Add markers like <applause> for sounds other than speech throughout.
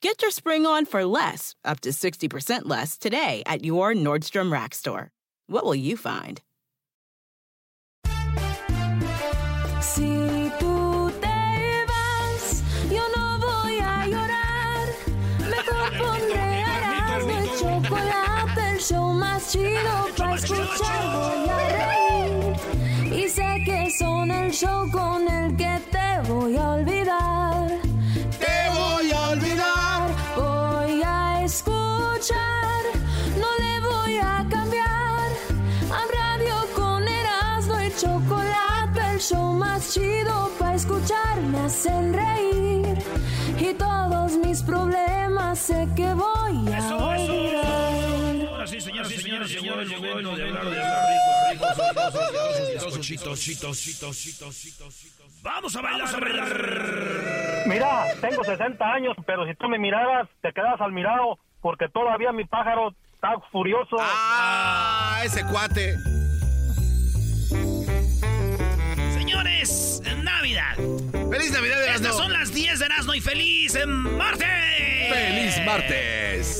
Get your spring on for less, up to 60% less, today at your Nordstrom Rack store. What will you find? Si tú te vas, yo no voy a llorar. Me compondré Erasmo y chocolate, el show más chido para escuchar. Voy a reír. Y sé que son el show con el que te voy a olvidar. Más chido para escuchar. Me hacen reír. Y todos mis problemas sé que voy a olvidar. Ahora sí, señoras y señores, llegó el momento de hablar de hablar Vamos a bailar, a bailar. Mira, tengo 60 años, pero si tú me miraras, te quedas al mirado, porque todavía mi pájaro está furioso. Ah, ese cuate. Señores, Navidad. ¡Feliz Navidad, Estas Erasmo! son las 10 de Erasmo y feliz martes. ¡Feliz martes!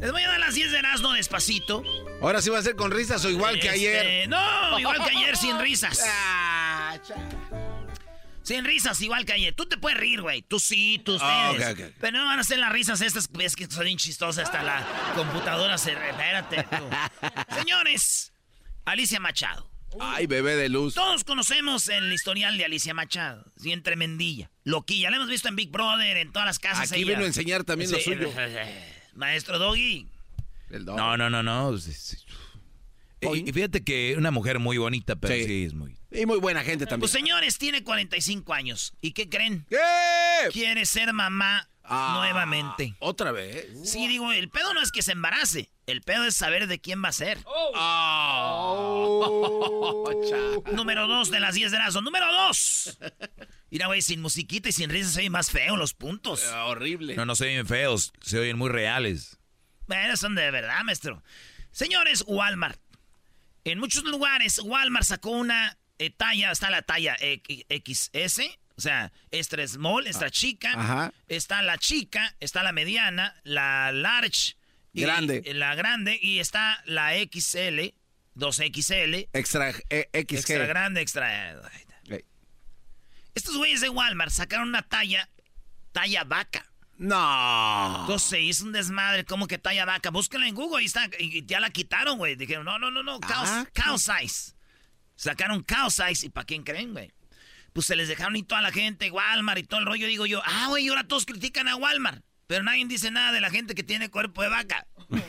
Les voy a dar las 10 de Erasmo despacito. Ahora sí va a ser con risas o igual que Este, ayer. No, igual que ayer, sin risas. <laughs> Ah, Sin risas, igual que ayer. Tú te puedes reír, güey. Tú sí, tú Ah, ustedes. Pero no van a ser las risas estas. Es que son bien chistosas. Hasta la computadora se... Espérate, tú. <laughs> Señores, Alicia Machado. Ay, bebé de luz. Todos conocemos el historial de Alicia Machado. Bien tremendilla. Loquilla. La hemos visto en Big Brother, en todas las casas. Aquí ella. vino a enseñar también lo Sí, suyo. <laughs> Maestro Doggy. El don. No, no, no, no. Y, y fíjate que una mujer muy bonita, pero Sí. sí, es muy... Y muy buena gente también. Pues señores, tiene 45 años. ¿Y qué creen? ¿Qué? Quiere ser mamá Ah, nuevamente. ¿Otra vez? Sí, digo, el pedo no es que se embarace. El pedo es saber de quién va a ser. Oh, <laughs> Número dos de las 10 de Erasmo. Número dos. Mira, güey, sin musiquita y sin risa se oye más feo los puntos. Ah, horrible. No, no se oyen feos, se oyen muy reales. Bueno, son de verdad, maestro. Señores, Walmart. En muchos lugares, Walmart sacó una eh, talla, está la talla X- XS, o sea, extra small, extra chica. ajá. Está la chica, está la mediana, la large. Y- Grande. eh, la grande y está la XL, 2XL. Extra eh, XG. Extra grande, extra... Ey. Estos güeyes de Walmart sacaron una talla, talla vaca. No. Entonces hizo un desmadre, como que talla vaca. Búsquenla en Google, ahí está. Y ya la quitaron, güey. Dijeron, no, no, no, no, cow, Ah, cow size. Sacaron cow size. ¿Y para quién creen, güey? Pues se les dejaron y toda la gente, Walmart y todo el rollo. Digo yo, ah, güey, y ahora todos critican a Walmart. Pero nadie dice nada de la gente que tiene cuerpo de vaca. Este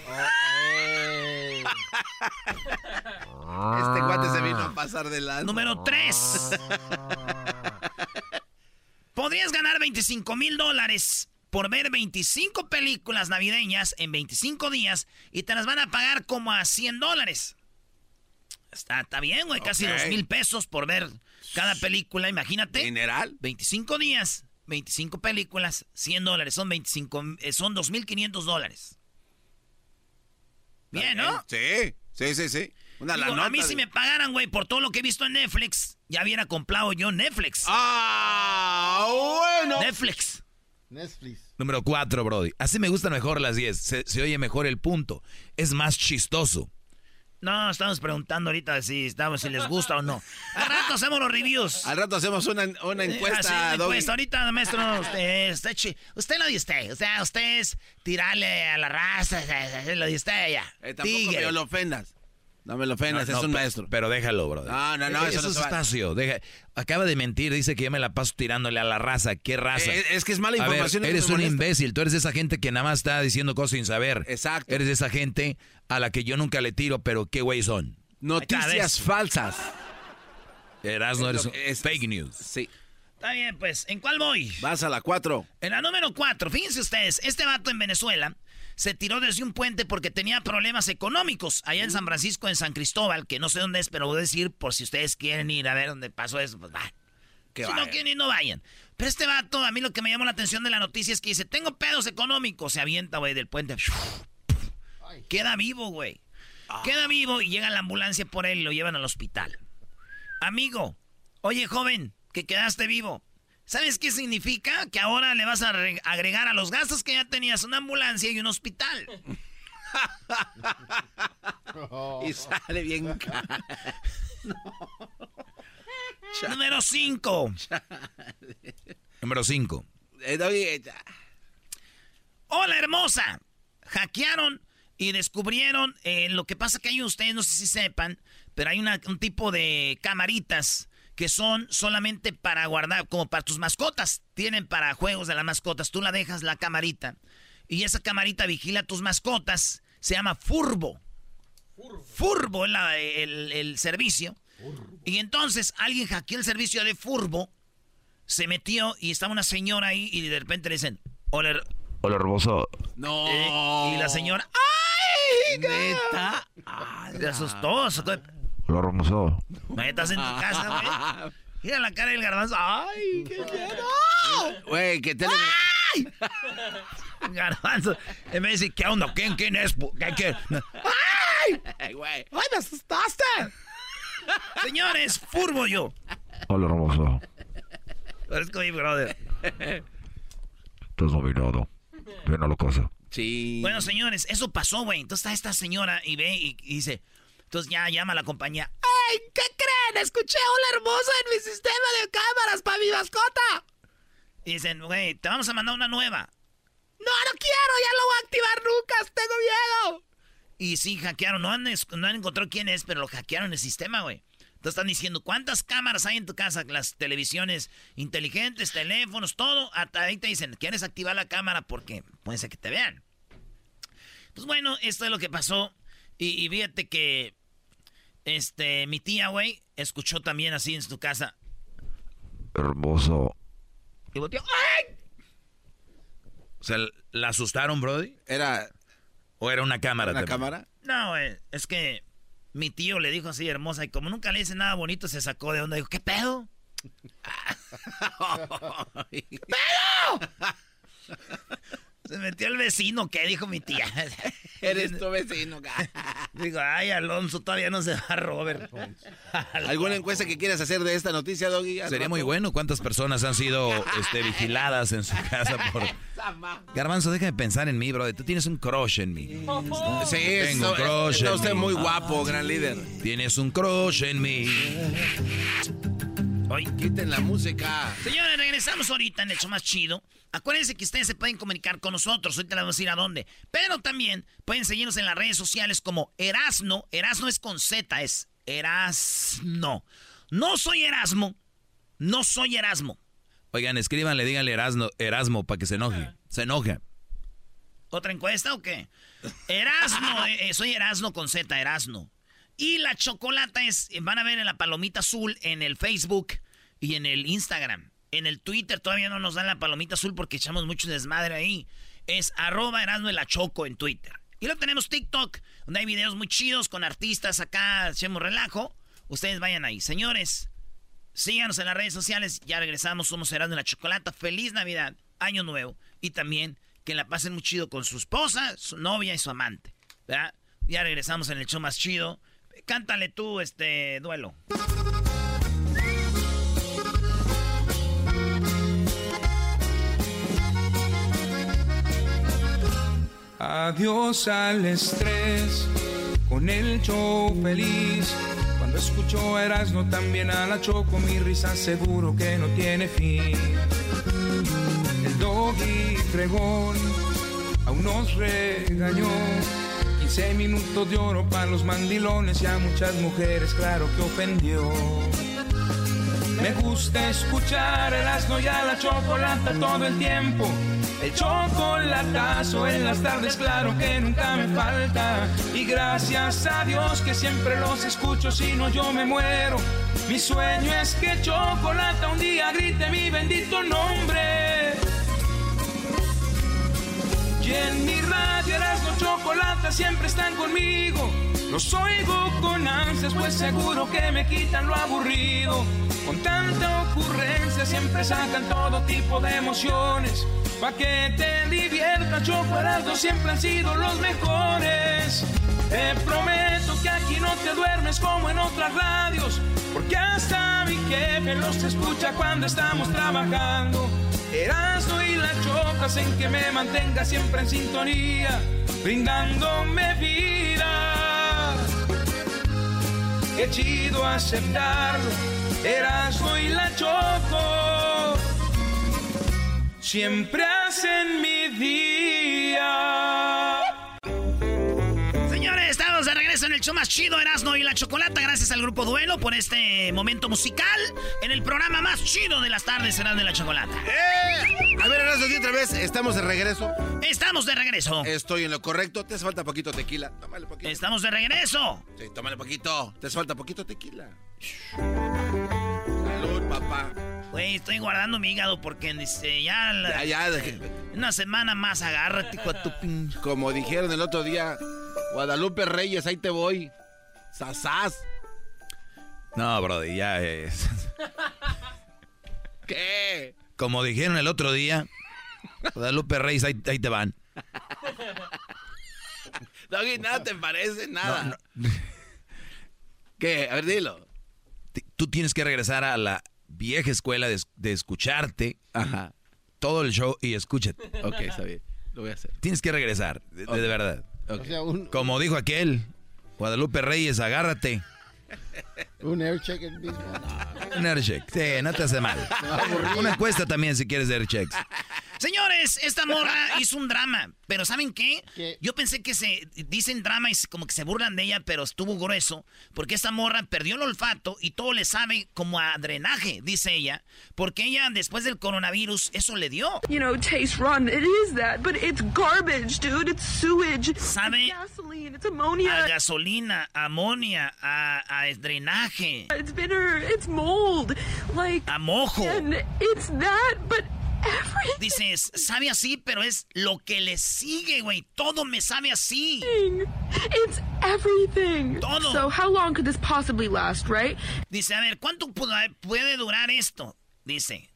cuate se vino a pasar de la. Número 3. <laughs> Podrías ganar 25 mil dólares por ver 25 películas navideñas en 25 días y te las van a pagar como a 100 dólares. Está, está bien, güey, casi Ok. 2 mil pesos por ver cada película, imagínate. Mineral. 25 días, 25 películas, 100 dólares, son 25, eh, son 2.500 dólares. Bien, ¿no? Sí, sí, sí, sí. Una Digo, la nota. a mí de- si me pagaran, güey, por todo lo que he visto en Netflix, ya hubiera comprado yo Netflix. Ah, bueno. Netflix. Número 4, Brody. Así me gustan mejor las 10. Se, se oye mejor el punto. Es más chistoso. No, estamos preguntando ahorita si estamos, si les gusta o no. Al rato hacemos los reviews. Al rato hacemos una, una Eh, encuesta, así, Doggy. encuesta. Ahorita, maestro, usted, usted, lo de usted. O sea, usted es tirarle a la raza, <laughs> lo de usted ya. Eh, tampoco Tigre. me lo ofendas. No me lo ofendas, No, es no, un maestro. Pero déjalo, bro. No, no, no, eso eso no es espacio. Deja, acaba de mentir, dice que yo me la paso tirándole a la raza. ¿Qué raza? Eh, es que es mala A ver, información. eres un molesta. imbécil. Tú eres de esa gente que nada más está diciendo cosas sin saber. Exacto. Eres de esa gente a la que yo nunca le tiro, pero qué güey son. Noticias falsas. Eras no Es eres es. fake news. Sí. Está bien, pues, ¿en cuál voy? Vas a la 4. En la número 4, fíjense ustedes, este vato en Venezuela se tiró desde un puente porque tenía problemas económicos allá en San Francisco, en San Cristóbal, que no sé dónde es, pero voy a decir por si ustedes quieren ir a ver dónde pasó eso, pues va. Que si no quieren ir, no vayan. Pero este vato, a mí lo que me llamó la atención de la noticia es que dice, tengo pedos económicos. Se avienta, güey, del puente. Queda vivo, güey. Queda vivo y llega la ambulancia por él y lo llevan al hospital. Amigo, oye, joven, que quedaste vivo. ¿Sabes qué significa? Que ahora le vas a re- agregar a los gastos que ya tenías una ambulancia y un hospital. <laughs> Y sale bien <laughs> caro. Número 5. Número 5. Eh, Doggy, eh, Hola, hermosa. Hackearon y descubrieron eh, lo que pasa que hay ustedes, no sé si sepan, pero hay una- un tipo de camaritas que son solamente para guardar, como para tus mascotas. Tienen para juegos de las mascotas. Tú la dejas la camarita y esa camarita vigila tus mascotas. Se llama Furbo. Furbo es la- el, el servicio. Y entonces alguien hackeó el servicio de Furbo, se metió y estaba una señora ahí y de repente le dicen, hola, Hola, hermoso. No. eh, y la señora, ¡ay! Neta. Se asustó. Hola, hermoso. "¿Me estás en tu casa, güey. <laughs> Mira la cara del garbanzo. ¡Ay, qué miedo! Güey, que te le... Garbanzo. Vez de decir, ¿qué onda? ¿Quién, quién es? ¿Qué, qué? ¡Ay! Güey. ¡Ay, me asustaste! Señores, furbo yo. Hola, hermoso. Parezco mi brother. Estás nominado. Ven a la casa. Sí. Bueno, señores, eso pasó, güey. Entonces está esta señora y ve y, y dice, entonces ya llama la compañía. ¡Ay, qué creen! Escuché a una hermosa en mi sistema de cámaras para mi mascota. Y dicen, güey, te vamos a mandar una nueva. No, no quiero, ya lo voy a activar nunca, tengo miedo. Y sí, hackearon, no han, no han encontrado quién es, pero lo hackearon el sistema, güey. Entonces están diciendo, ¿cuántas cámaras hay en tu casa? Las televisiones inteligentes, teléfonos, todo. Hasta ahí te dicen, ¿quieres activar la cámara? Porque puede ser que te vean. Pues bueno, esto es lo que pasó. Y, y fíjate que, este, mi tía, güey, escuchó también así en su casa. Hermoso. Y volteó, ¡ay! O sea, ¿la asustaron, Brody? Era ¿O era una cámara una también? cámara. No, güey, es que mi tío le dijo así hermosa y como nunca le dice nada bonito, se sacó de onda. Dijo, ¿qué pedo? <laughs> <laughs> <laughs> Se metió el vecino, ¿qué dijo mi tía? <laughs> Eres tu vecino. <laughs> Digo, ay, Alonso, todavía no se va Robert. ¿Alguna encuesta que quieras hacer de esta noticia, Doggy? Sería muy bueno cuántas personas han sido este, vigiladas en su casa por... Garbanzo, deja de pensar en mí, Brody. Tú tienes un crush en mí. Sí, Tengo está, crush está en usted mí. muy guapo, gran líder. Tienes un crush en mí. Ay, Quiten la música. Señores, regresamos ahorita en el show más chido. Acuérdense que ustedes se pueden comunicar con nosotros. Ahorita les vamos a decir a dónde. Pero también pueden seguirnos en las redes sociales como Erasno. Erasno es con Z, es Erasno. No soy Erasmo. No soy Erasmo. Oigan, escríbanle, díganle Erasmo, Erasmo para que se enoje. Se enoja. ¿Otra encuesta o qué? Erasno, <laughs> eh, eh, soy Erasno con Z, Erasno. Y la chocolata es, van a ver en la palomita azul en el Facebook y en el Instagram. En el Twitter todavía no nos dan la palomita azul porque echamos mucho desmadre ahí. Es arroba Erasno y la Choco en Twitter. Y luego tenemos TikTok, donde hay videos muy chidos con artistas acá, hacemos relajo. Ustedes vayan ahí. Señores, síganos en las redes sociales. Ya regresamos, somos Erasno y la Chocolata. Feliz Navidad, Año Nuevo. Y también que la pasen muy chido con su esposa, su novia y su amante. Ya regresamos en el show más chido. Cántale tú, este duelo. Adiós al estrés, con el show feliz. Cuando escucho a Erasmo también a la Choco, mi risa seguro que no tiene fin. El doggy fregón aún nos regañó. ¿Quién Seis minutos de oro para los mandilones y a muchas mujeres, claro que ofendió. Me gusta escuchar el asno y a la chocolata todo el tiempo. El chocolatazo en las tardes, claro que nunca me falta. Y gracias a Dios que siempre los escucho, si no yo me muero. Mi sueño es que chocolata un día grite mi bendito nombre. En mi radio Erasmo Chocolata siempre están conmigo. Los oigo con ansias, pues seguro que me quitan lo aburrido. Con tanta ocurrencia siempre sacan todo tipo de emociones. Pa' que te diviertas, Chocolate siempre han sido los mejores. Te prometo que aquí no te duermes como en otras radios. Porque hasta mi jefe los escucha cuando estamos trabajando. Erasmo y la chocas en que me mantenga siempre en sintonía, brindándome vida. Qué chido aceptarlo, Erasmo y la choco, siempre hacen mi día. El show más chido, Erasmo y la Chocolata. Gracias al Grupo Duelo por este momento musical en el programa más chido de las tardes, Erasmo y la Chocolata. ¡Eh! A ver, Erasmo, di otra vez, estamos de regreso. Estamos de regreso. Estoy en lo correcto. Te hace falta poquito tequila. Tómale poquito. Estamos de regreso. Sí, tómale poquito. Te hace falta poquito tequila. Salud, papá. Güey, estoy guardando mi hígado porque dice, ya, la- Ya, ya. una semana más agárrate tu pin. Como dijeron el otro día, Guadalupe Reyes, ahí te voy. Sasás. No, Brody, ya es. <laughs> ¿Qué? Como dijeron el otro día, Guadalupe Reyes, ahí, ahí te van. <laughs> Doggy, nada te parece, nada. No, no. <laughs> ¿Qué? A ver, dilo. Tú tienes que regresar a la vieja escuela de, de escucharte Ajá. todo el show y escúchate. Ok, está bien. Lo voy a hacer. Tienes que regresar, de verdad. Como dijo aquel, Guadalupe Reyes, agárrate. Un air check el mismo. Un aircheck. Sí, no te hace mal. Una encuesta también si quieres de airchecks. Señores, esta morra hizo un drama, pero ¿saben qué? ¿Qué? Yo pensé que se dicen drama y como que se burlan de ella, pero estuvo grueso, porque esta morra perdió el olfato y todo le sabe como a drenaje, dice ella, porque ella después del coronavirus eso le dio. You know, taste rotten. It is that, but it's garbage, dude. It's sewage. Sabe It's gasoline. It's a ammonia. gasolina, amonia, a, a drenaje, It's bitter. It's mold. Like, a mojo. and it's that, but everything. Dices, sabe así, pero es lo que le sigue, güey. Todo me sabe así. It's everything. Todo. So, how long could this possibly last, right? Dice, a ver, ¿cuánto pu- puede durar esto? Dice,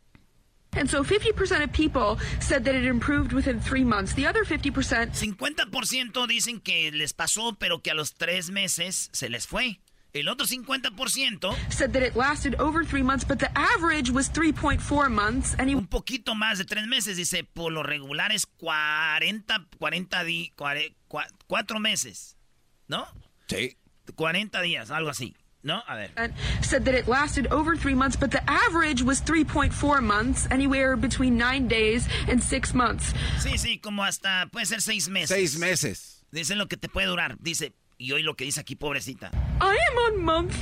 And so, 50% of people said that it improved within three months. The other 50% 50% dicen que les pasó, pero que a los tres meses se les fue. El otro 50%, said that it lasted over three months, but the average was 3.4 months. And he un poquito más de tres meses, dice, por lo regular es 40, 40 di, cuare- cua- cuatro meses, ¿no? Sí. 40 días, algo así, ¿no? A ver. and said that it lasted over three months, but the average was 3.4 months, anywhere between nine days and six months. Sí, sí, como hasta puede ser seis meses. Seis meses. Dice lo que te puede durar. Dice, y hoy lo que dice aquí, pobrecita. I am on month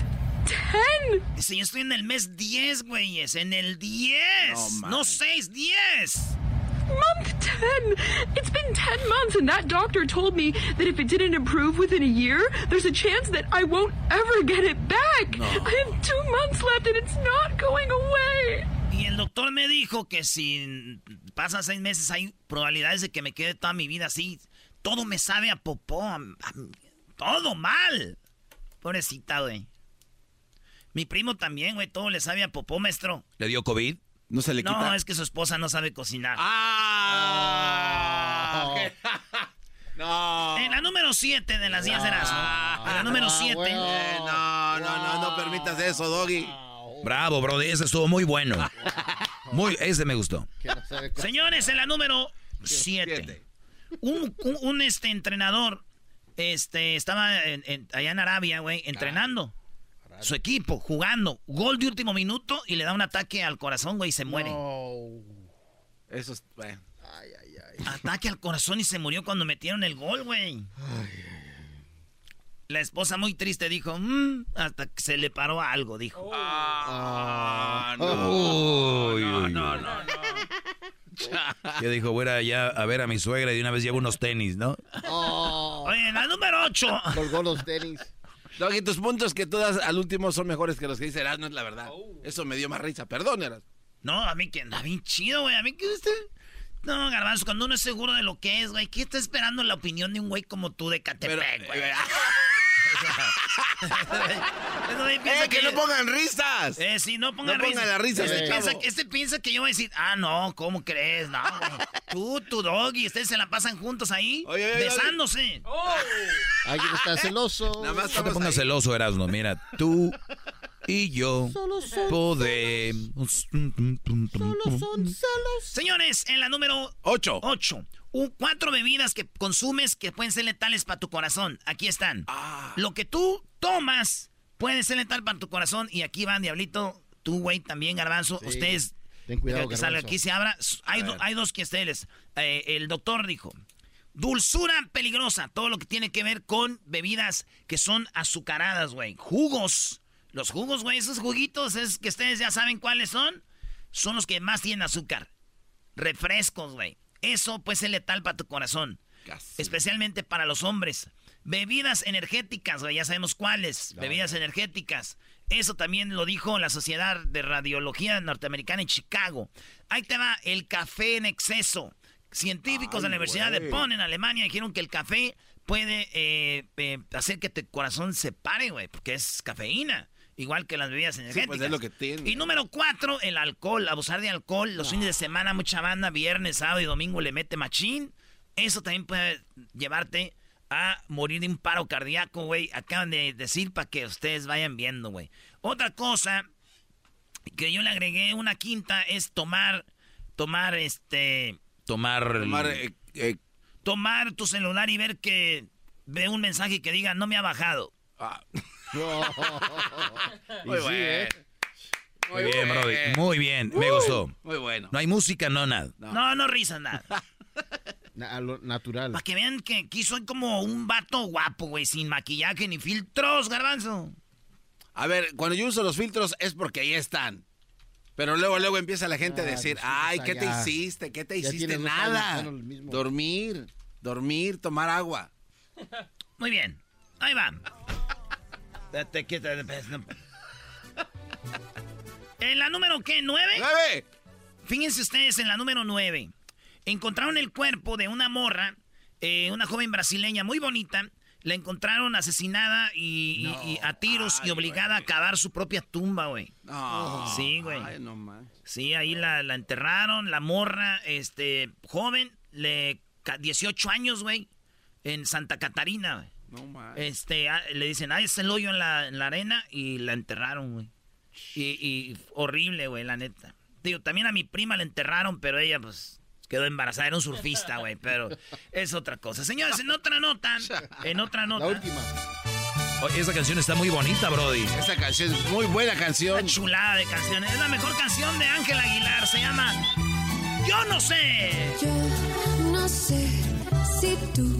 10. Dice, yo estoy en el mes 10, güeyes. En el 10. No, No, man. 6, 10. Month 10. It's been 10 months, and that doctor told me that if it didn't improve within a year, there's a chance that I won't ever get it back. I have two months left, and it's not going away. Y el doctor me dijo que si pasan seis meses hay probabilidades de que me quede toda mi vida así. Todo me sabe a popó. a- a- todo mal. Pobrecita, güey. Mi primo también, güey. Todo le sabe a popó, maestro. ¿Le dio COVID? No se le No, quita. es que su esposa no sabe cocinar. ¡Ah! <laughs> no. En la número 7 de las 10 de Erasmo. En la número 7. bueno. Eh, no, no, no, no permitas eso, Doggy. Bravo, Brody, ese estuvo muy bueno. <laughs> Muy, ese me gustó. No Señores, en la número 7. Siete. Un, un- un, este entrenador este, estaba en- en- allá en Arabia, güey, entrenando. Su equipo, jugando. Gol de último minuto y le da un ataque al corazón, güey, y se muere. No. Eso es. Bueno. Ay, ay, ay. Ataque al corazón y se murió cuando metieron el gol, güey. La esposa muy triste dijo, "Mm", hasta que se le paró algo, dijo. Ah, Uy, uy, uy. <laughs> Que dijo, voy a ir allá a ver a mi suegra y de una vez llevo unos tenis, ¿no? Oh, Oye, la número 8. colgó los tenis. Doggy, tus puntos que tú das al último son mejores que los que dice Erasmo, es la verdad. Eso me dio más risa. Perdón, Erasmo. No, a mí que anda bien chido, güey. A mí que usted. No, Garbanzo, cuando uno es seguro de lo que es, güey, ¿qué está esperando la opinión de un güey como tú de Catepec, güey? Piensa <laughs> <laughs> <laughs> ¡Eh, que no pongan risas! Eh, sí, no pongan No pongan risas. las risas, Este, eh. piensa, este piensa que yo voy a decir, ah, no, ¿cómo crees? No, güey. Tú, tu doggy, ustedes se la pasan juntos ahí, Oye, oye, besándose. Alguien está <laughs> celoso. Nada más No te pongas ahí. celoso, Erasmo. Mira, tú y yo Solo son, podemos... solo son celos. Señores, en la número Ocho. 8. Cuatro bebidas que consumes que pueden ser letales para tu corazón. Aquí están. Ah. Lo que tú tomas puede ser letal para tu corazón. Y aquí van, Diablito, tú, güey, también, Garbanzo. Sí. Ustedes, Ten cuidado, que salga aquí, se abra. Hay, do- hay dos que ustedes. Eh, el doctor dijo, dulzura peligrosa. Todo lo que tiene que ver con bebidas que son azucaradas, güey. Jugos. Los jugos, güey, esos juguitos es que ustedes ya saben cuáles son. Son los que más tienen azúcar refrescos, güey. Eso puede ser letal para tu corazón. Casi. Especialmente para los hombres. Bebidas energéticas, güey, ya sabemos cuáles. Bebidas energéticas. Eso también lo dijo la Sociedad de Radiología Norteamericana en Chicago. Ahí te va, el café en exceso. Científicos de la Universidad de. Bonn en Alemania dijeron que el café puede eh, eh, hacer que tu corazón se pare, güey, porque es cafeína. Igual que las bebidas energéticas. pues, es lo que tiene. Y número cuatro, el alcohol. Abusar de alcohol. Los fines de semana, mucha banda, viernes, sábado y domingo le mete machín. Eso también puede llevarte a morir de un paro cardíaco, güey. Acaban de decir para que ustedes vayan viendo, güey. Otra cosa que yo le agregué, una quinta, es tomar, tomar este, Tomar... Tomar, eh, eh, tomar tu celular y ver que ve un mensaje que diga no me ha bajado. ah, <laughs> Muy sí, bueno. ¿eh? Muy bien, Brody. Muy bien, me gustó. muy bueno. No hay música, no nada. No, no, risas nada. <laughs> Na- a lo natural. Para que vean que aquí soy como un vato guapo, güey, sin maquillaje ni filtros, garbanzo. A ver, cuando yo uso los filtros es porque ahí están. Pero luego, luego empieza la gente a Ah, decir, ay, ¿qué te hiciste? ¿Qué te Ya hiciste? Nada. años, bueno. Dormir, dormir, tomar agua. Muy bien, ahí va. Quita- En la número, ¿qué? ¿Nueve? ¡Nueve! Fíjense ustedes en la número 9. Encontraron el cuerpo de una morra, eh, una joven brasileña muy bonita. La encontraron asesinada y, y- y a tiros y obligada a cavar su propia tumba, güey. Sí, güey. No. Sí, ahí la, la enterraron, la morra, este, joven, le, ca- 18 años, güey, en Santa Catarina, güey. No más. Este, ah, le dicen, ah, es el hoyo en la, en la arena y la enterraron, güey. Y, y horrible, güey, la neta. Digo, también a mi prima la enterraron, pero ella, pues, quedó embarazada. Era un surfista, güey, pero es otra cosa. Señores, en otra nota, en otra La nota. última. Oye, esa canción está muy bonita, Brody. Esa canción es muy buena canción. Una chulada de canciones. Es la mejor canción de Ángel Aguilar. Se llama Yo no sé. Yo no sé si tú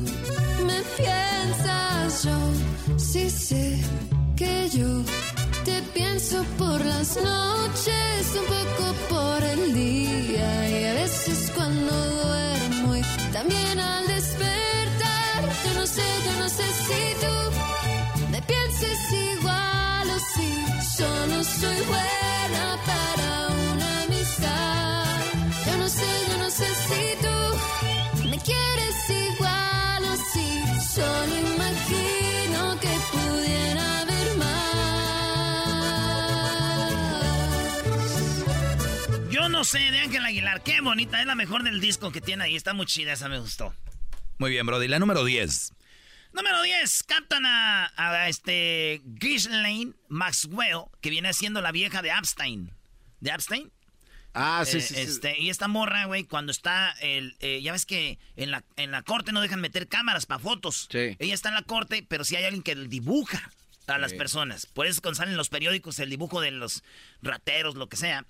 noches, un poco por el día y a veces cuando duermo y también al despertar. Yo no sé, yo no sé si tú me pienses igual o si yo no soy buena sé de Ángel Aguilar. Qué bonita. Es la mejor del disco que tiene ahí. Está muy chida. Esa me gustó. Muy bien, Brody. La número 10. Número 10. Captan a, a este Ghislaine Maxwell, que viene siendo la vieja de Epstein. ¿De Epstein? Ah, sí, Eh, sí, sí. este, Y esta morra, güey, cuando está el... eh, ya ves que en la, en la corte no dejan meter cámaras para fotos. Sí. Ella está en la corte, pero sí hay alguien que dibuja a las personas. Por eso cuando salen en los periódicos el dibujo de los rateros, lo que sea.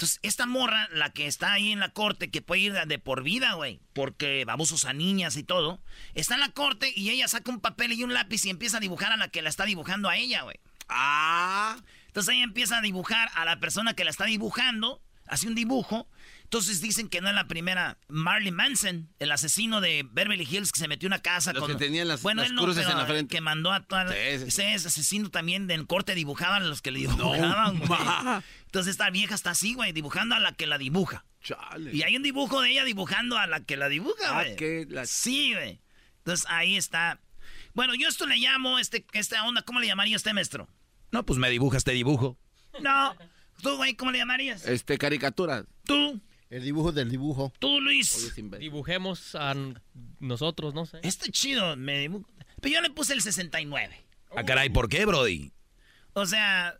Entonces, esta morra, la que está ahí en la corte, que puede ir de por vida, güey, porque abusos a niñas y todo, está en la corte y ella saca un papel y un lápiz y empieza a dibujar a la que la está dibujando a ella, güey. Ah. Entonces ella empieza a dibujar a la persona que la está dibujando, hace un dibujo. Entonces dicen que no es la primera. Marley Manson, el asesino de Beverly Hills que se metió en una casa Los con. que tenían las- bueno, las él no, cruces pero en la frente. Que mandó a. Sí, sí. Ese es asesino también del corte dibujaban a los que le dibujaban, güey. Entonces esta vieja está así, güey, dibujando a la que la dibuja. Chale. Y hay un dibujo de ella dibujando a la que la dibuja, Ah, güey. que la- Sí, güey. Entonces ahí está. Bueno, yo esto le llamo, este, esta onda, ¿cómo le llamaría usted, maestro? No, pues me dibujas, te dibujo. No. ¿Tú, güey, cómo le llamarías? Este, caricaturas. ¿Tú? El dibujo del dibujo. ¿Tú, Luis? Dibujemos a nosotros, no sé. Este chido, me dibujo. Pero yo le puse el 69. Ah, caray, ¿por qué, Brody? O sea,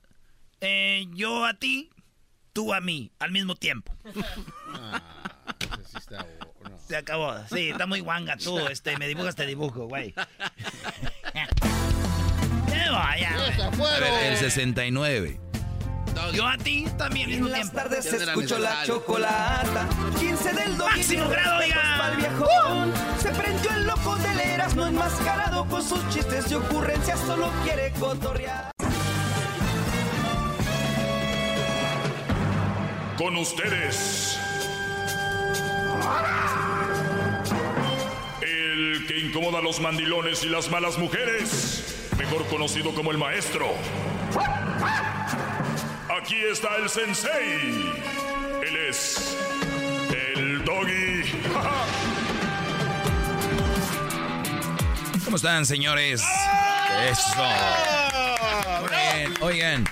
eh, yo a ti, tú a mí, al mismo tiempo. <laughs> Ah, ese sí está no. Se acabó. Sí, está muy guanga tú. Este, me dibujas, te dibujo, güey. <laughs> <laughs> ¡Qué vaya, güey. El 69. Yo a ti también En las tiempo. tardes era escucho la chocolata. 15 del domingo. Máximo grado. Pa'l viejón. Se prendió el loco del Erasmo enmascarado con sus chistes y ocurrencias. Solo quiere cotorrear. Con ustedes. El que incomoda a los mandilones y las malas mujeres. Mejor conocido como el maestro. Aquí está el sensei. Él es. El doggy. <laughs> ¿Cómo están, señores? Eso. Muy bien. Oigan,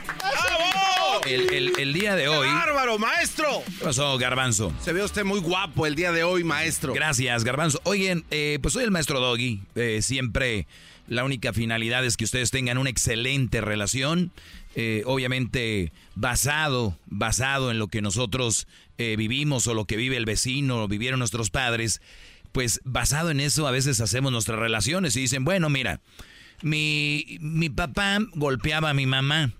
el, el- el día de hoy... ¡Bárbaro, maestro! ¿Qué pasó, Garbanzo? Se ve usted muy guapo el día de hoy, maestro. Gracias, Garbanzo. Oigan, eh, pues soy el maestro Doggy. Eh, siempre la única finalidad es que ustedes tengan una excelente relación. Eh, obviamente basado, basado en lo que nosotros eh, vivimos o lo que vive el vecino o vivieron nuestros padres. Pues basado en eso a veces hacemos nuestras relaciones y dicen, bueno, mira, mi, mi papá golpeaba a mi mamá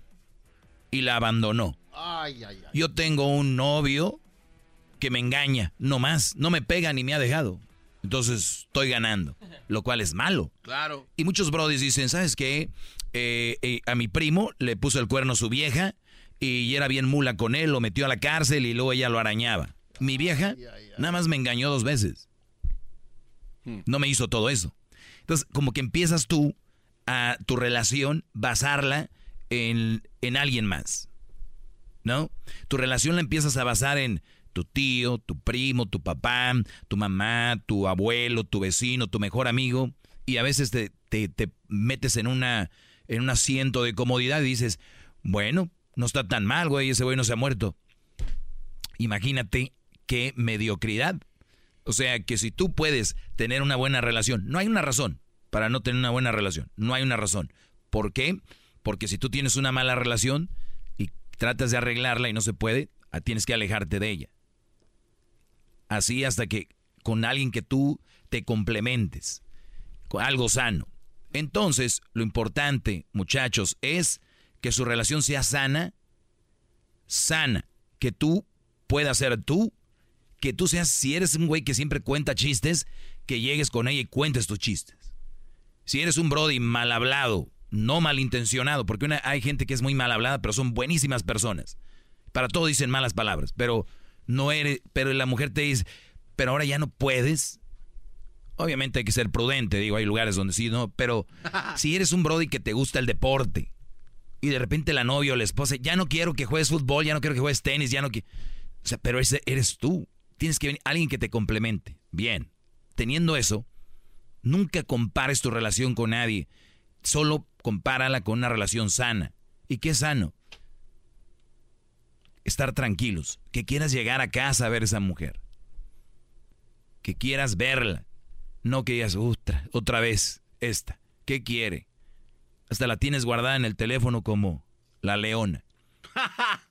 y la abandonó. Ay, ay, ay. Yo tengo un novio que me engaña, no más, no me pega ni me ha dejado. Entonces estoy ganando, lo cual es malo. Claro. Y muchos brodis dicen, ¿sabes qué? Eh, eh, a mi primo le puso el cuerno a su vieja y era bien mula con él, lo metió a la cárcel y luego ella lo arañaba. Mi vieja nada más me engañó dos veces. No me hizo todo eso. Entonces, como que empiezas tú a tu relación basarla en, en alguien más. ¿No? Tu relación la empiezas a basar en tu tío, tu primo, tu papá, tu mamá, tu abuelo, tu vecino, tu mejor amigo. Y a veces te, te- te metes en, una, en un asiento de comodidad y dices, bueno, no está tan mal, güey, ese güey no se ha muerto. Imagínate qué mediocridad. O sea, que si tú puedes tener una buena relación, no hay una razón para no tener una buena relación, no hay una razón. ¿Por qué? Porque si tú tienes una mala relación y tratas de arreglarla y no se puede, ah, tienes que alejarte de ella. Así hasta que con alguien que tú te complementes, con algo sano. Entonces, lo importante, muchachos, es que su relación sea sana, sana, que tú puedas ser tú, que tú seas, si eres un güey que siempre cuenta chistes, que llegues con ella y cuentes tus chistes. Si eres un brody mal hablado, no malintencionado, porque hay gente que es muy mal hablada, pero son buenísimas personas. Para todo dicen malas palabras, pero no eres, pero la mujer te dice, pero ahora ya no puedes. Obviamente hay que ser prudente, digo, hay lugares donde sí, no, pero <laughs> si eres un brody que te gusta el deporte y de repente la novia o la esposa, ya no quiero que juegues fútbol, ya no quiero que juegues tenis, ya no quiero... O sea, pero ese eres tú. Tienes que venir alguien que te complemente. Bien. Teniendo eso, nunca compares tu relación con nadie. Solo compárala con una relación sana. ¿Y qué es sano? Estar tranquilos. Que quieras llegar a casa a ver a esa mujer. Que quieras verla. No que digas, otra, otra vez, esta. ¿Qué quiere? Hasta la tienes guardada en el teléfono como la leona. <laughs>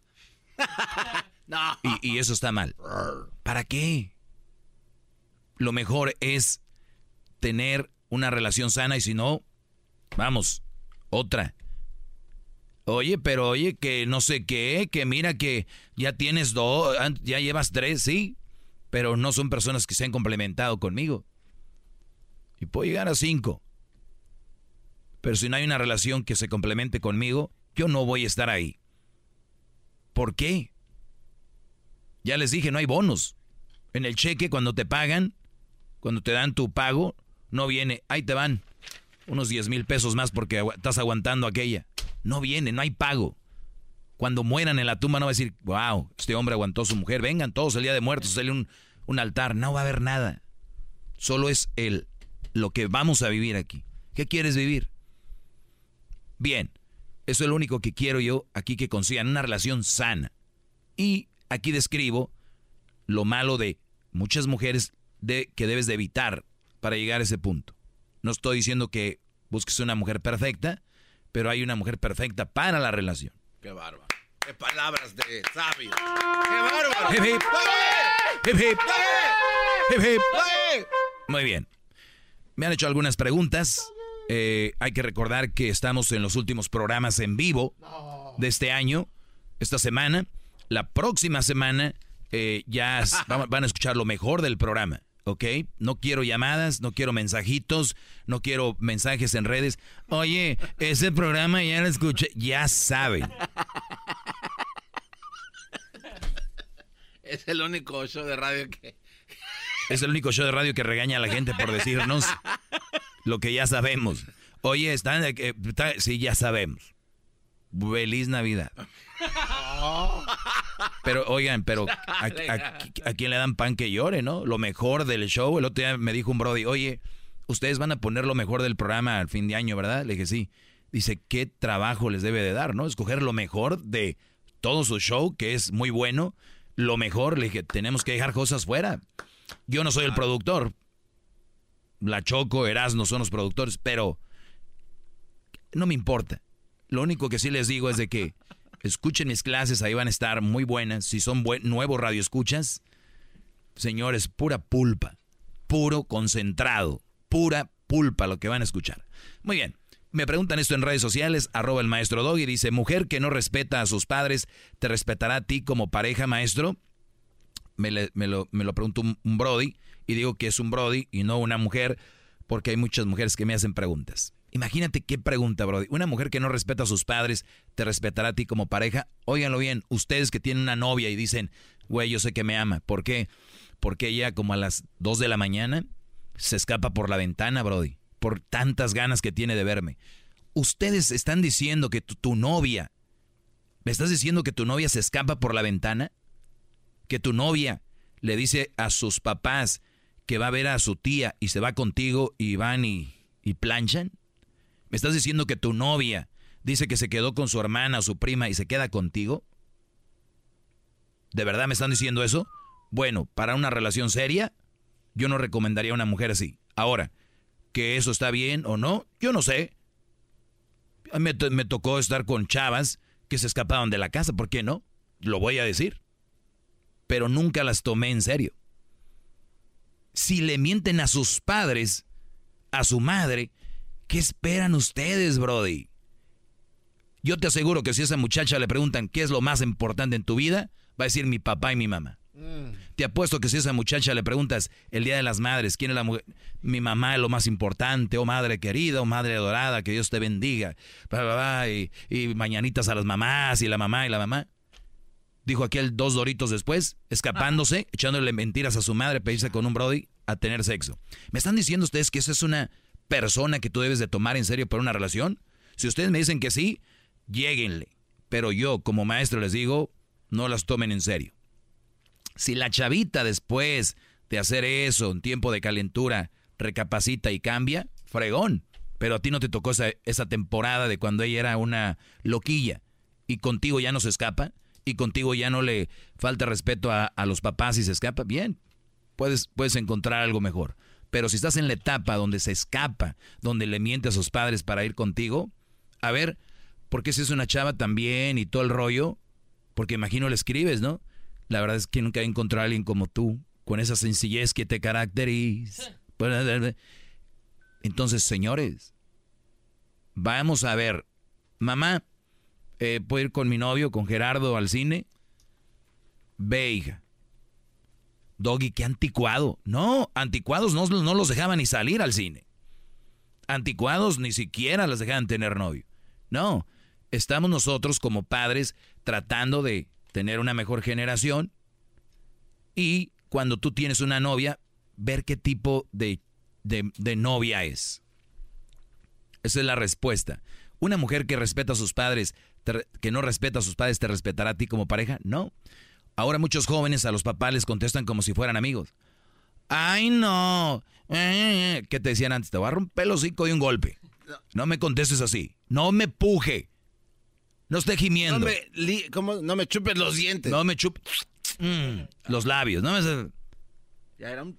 No. Y, y eso está mal. ¿Para qué? Lo mejor es tener una relación sana y si no, vamos, otra. Oye, pero oye, que no sé qué, que mira que ya tienes dos, ya llevas tres, sí, pero no son personas que se han complementado conmigo. Y puedo llegar a cinco. Pero si no hay una relación que se complemente conmigo, yo no voy a estar ahí. ¿Por qué? Ya les dije, no hay bonos. En el cheque, cuando te pagan, cuando te dan tu pago, no viene, ahí te van unos 10 mil pesos más porque estás aguantando aquella. No viene, no hay pago. Cuando mueran en la tumba no va a decir, wow, este hombre aguantó su mujer, vengan todos el día de muertos, sale un, un altar. No va a haber nada. Solo es el, lo que vamos a vivir aquí. ¿Qué quieres vivir? Bien, eso es lo único que quiero yo aquí que consigan una relación sana. Y aquí describo lo malo de muchas mujeres de, que debes de evitar para llegar a ese punto. No estoy diciendo que busques una mujer perfecta, pero hay una mujer perfecta para la relación. Qué bárbaro. Qué palabras de sabio. Qué bárbaro. Hip, hip. Hip, hip. Hip, hip. Muy bien. Me han hecho algunas preguntas. Eh, hay que recordar que estamos en los últimos programas en vivo de este año, esta semana. La próxima semana eh, ya <laughs> van a escuchar lo mejor del programa. ¿Ok? No quiero llamadas, no quiero mensajitos, no quiero mensajes en redes. Oye, ese programa ya lo escuché, ya saben. Es el único show de radio que... Es el único show de radio que regaña a la gente por decirnos lo que ya sabemos. Oye, están... Eh, sí, ya sabemos. Feliz Navidad. <laughs> Pero oigan, pero <laughs> a, quién le dan pan que llore, ¿no? Lo mejor del show. El otro día me dijo un Brody, oye, ustedes van a poner lo mejor del programa al fin de año, ¿verdad? Le dije, sí. Dice, ¿qué trabajo les debe de dar, no? Escoger lo mejor de todo su show, que es muy bueno. Lo mejor, le dije, tenemos que dejar cosas fuera. Yo no soy el productor. La Choco, Erasmo son los productores, pero no me importa. Lo único que sí les digo es de que escuchen mis clases, ahí van a estar muy buenas. Si son buen, nuevos radioescuchas, señores, pura pulpa, puro concentrado, pura pulpa lo que van a escuchar. Muy bien. Me preguntan esto en redes sociales, arroba el maestro Doggy, dice, mujer que no respeta a sus padres, ¿te respetará a ti como pareja, maestro? Me, lo, me un, un Brody y digo que es un Brody y no una mujer, porque hay muchas mujeres que me hacen preguntas. Imagínate qué pregunta, Brody. Una mujer que no respeta a sus padres, ¿te respetará a ti como pareja? Óiganlo bien, ustedes que tienen una novia y dicen, güey, yo sé que me ama. ¿Por qué? Porque ella como a las 2 de la mañana se escapa por la ventana, Brody. Por tantas ganas que tiene de verme. Ustedes están diciendo que tu, novia, ¿me estás diciendo que tu novia se escapa por la ventana? Que tu novia le dice a sus papás que va a ver a su tía y se va contigo y van y, y planchan? ¿Me estás diciendo que tu novia dice que se quedó con su hermana o su prima y se queda contigo? ¿De verdad me están diciendo eso? Bueno, para una relación seria, yo no recomendaría a una mujer así. Ahora, que eso está bien o no, yo no sé. Me, me tocó estar con chavas que se escapaban de la casa, ¿por qué no? Lo voy a decir. Pero nunca las tomé en serio. Si le mienten a sus padres, a su madre, ¿Qué esperan ustedes, Brody? Yo te aseguro que si a esa muchacha le preguntan qué es lo más importante en tu vida, va a decir mi papá y mi mamá. Mm. Te apuesto que si a esa muchacha le preguntas el Día de las Madres, ¿quién es la mujer? Mi mamá es lo más importante, oh madre querida, oh madre adorada, que Dios te bendiga. y, y, mañanitas a las mamás y la mamá y la mamá. Dijo aquel dos doritos después, escapándose, echándole mentiras a su madre, pedirse con un Brody a tener sexo. ¿Me están diciendo ustedes que esa es una persona que tú debes de tomar en serio para una relación? Si ustedes me dicen que sí, lléguenle. Pero yo, como maestro, les digo, no las tomen en serio. Si la chavita después de hacer eso en tiempo de calentura recapacita y cambia, fregón. Pero a ti no te tocó esa, esa temporada de cuando ella era una loquilla y contigo ya no se escapa y contigo ya no le falta respeto a, a los papás y se escapa, bien, puedes, puedes encontrar algo mejor. Pero si estás en la etapa donde se escapa, donde le miente a sus padres para ir contigo, a ver, ¿por qué si es una chava también y todo el rollo? Porque imagino le escribes, ¿no? La verdad es que nunca he encontrado a alguien como tú, con esa sencillez que te caracteriza. Entonces, señores, vamos a ver, mamá, eh, ¿puedo ir con mi novio, con Gerardo, al cine? Ve, hija. Doggy, qué anticuado. No, anticuados no, no los dejaban ni salir al cine. Anticuados ni siquiera las dejaban tener novio. No, estamos nosotros como padres tratando de tener una mejor generación y cuando tú tienes una novia, ver qué tipo de, de, novia es. Esa es la respuesta. Una mujer que respeta a sus padres, que no respeta a sus padres, ¿te respetará a ti como pareja? No. Ahora muchos jóvenes a los papás les contestan como si fueran amigos. Ay, no. Eh, ¿Qué te decían antes? Te voy a romper el hocico y un golpe. No me contestes así. No me puje. No esté gimiendo. No me, ¿cómo? no me chupes los dientes. No me chupes mm, los labios. No me... Ya era un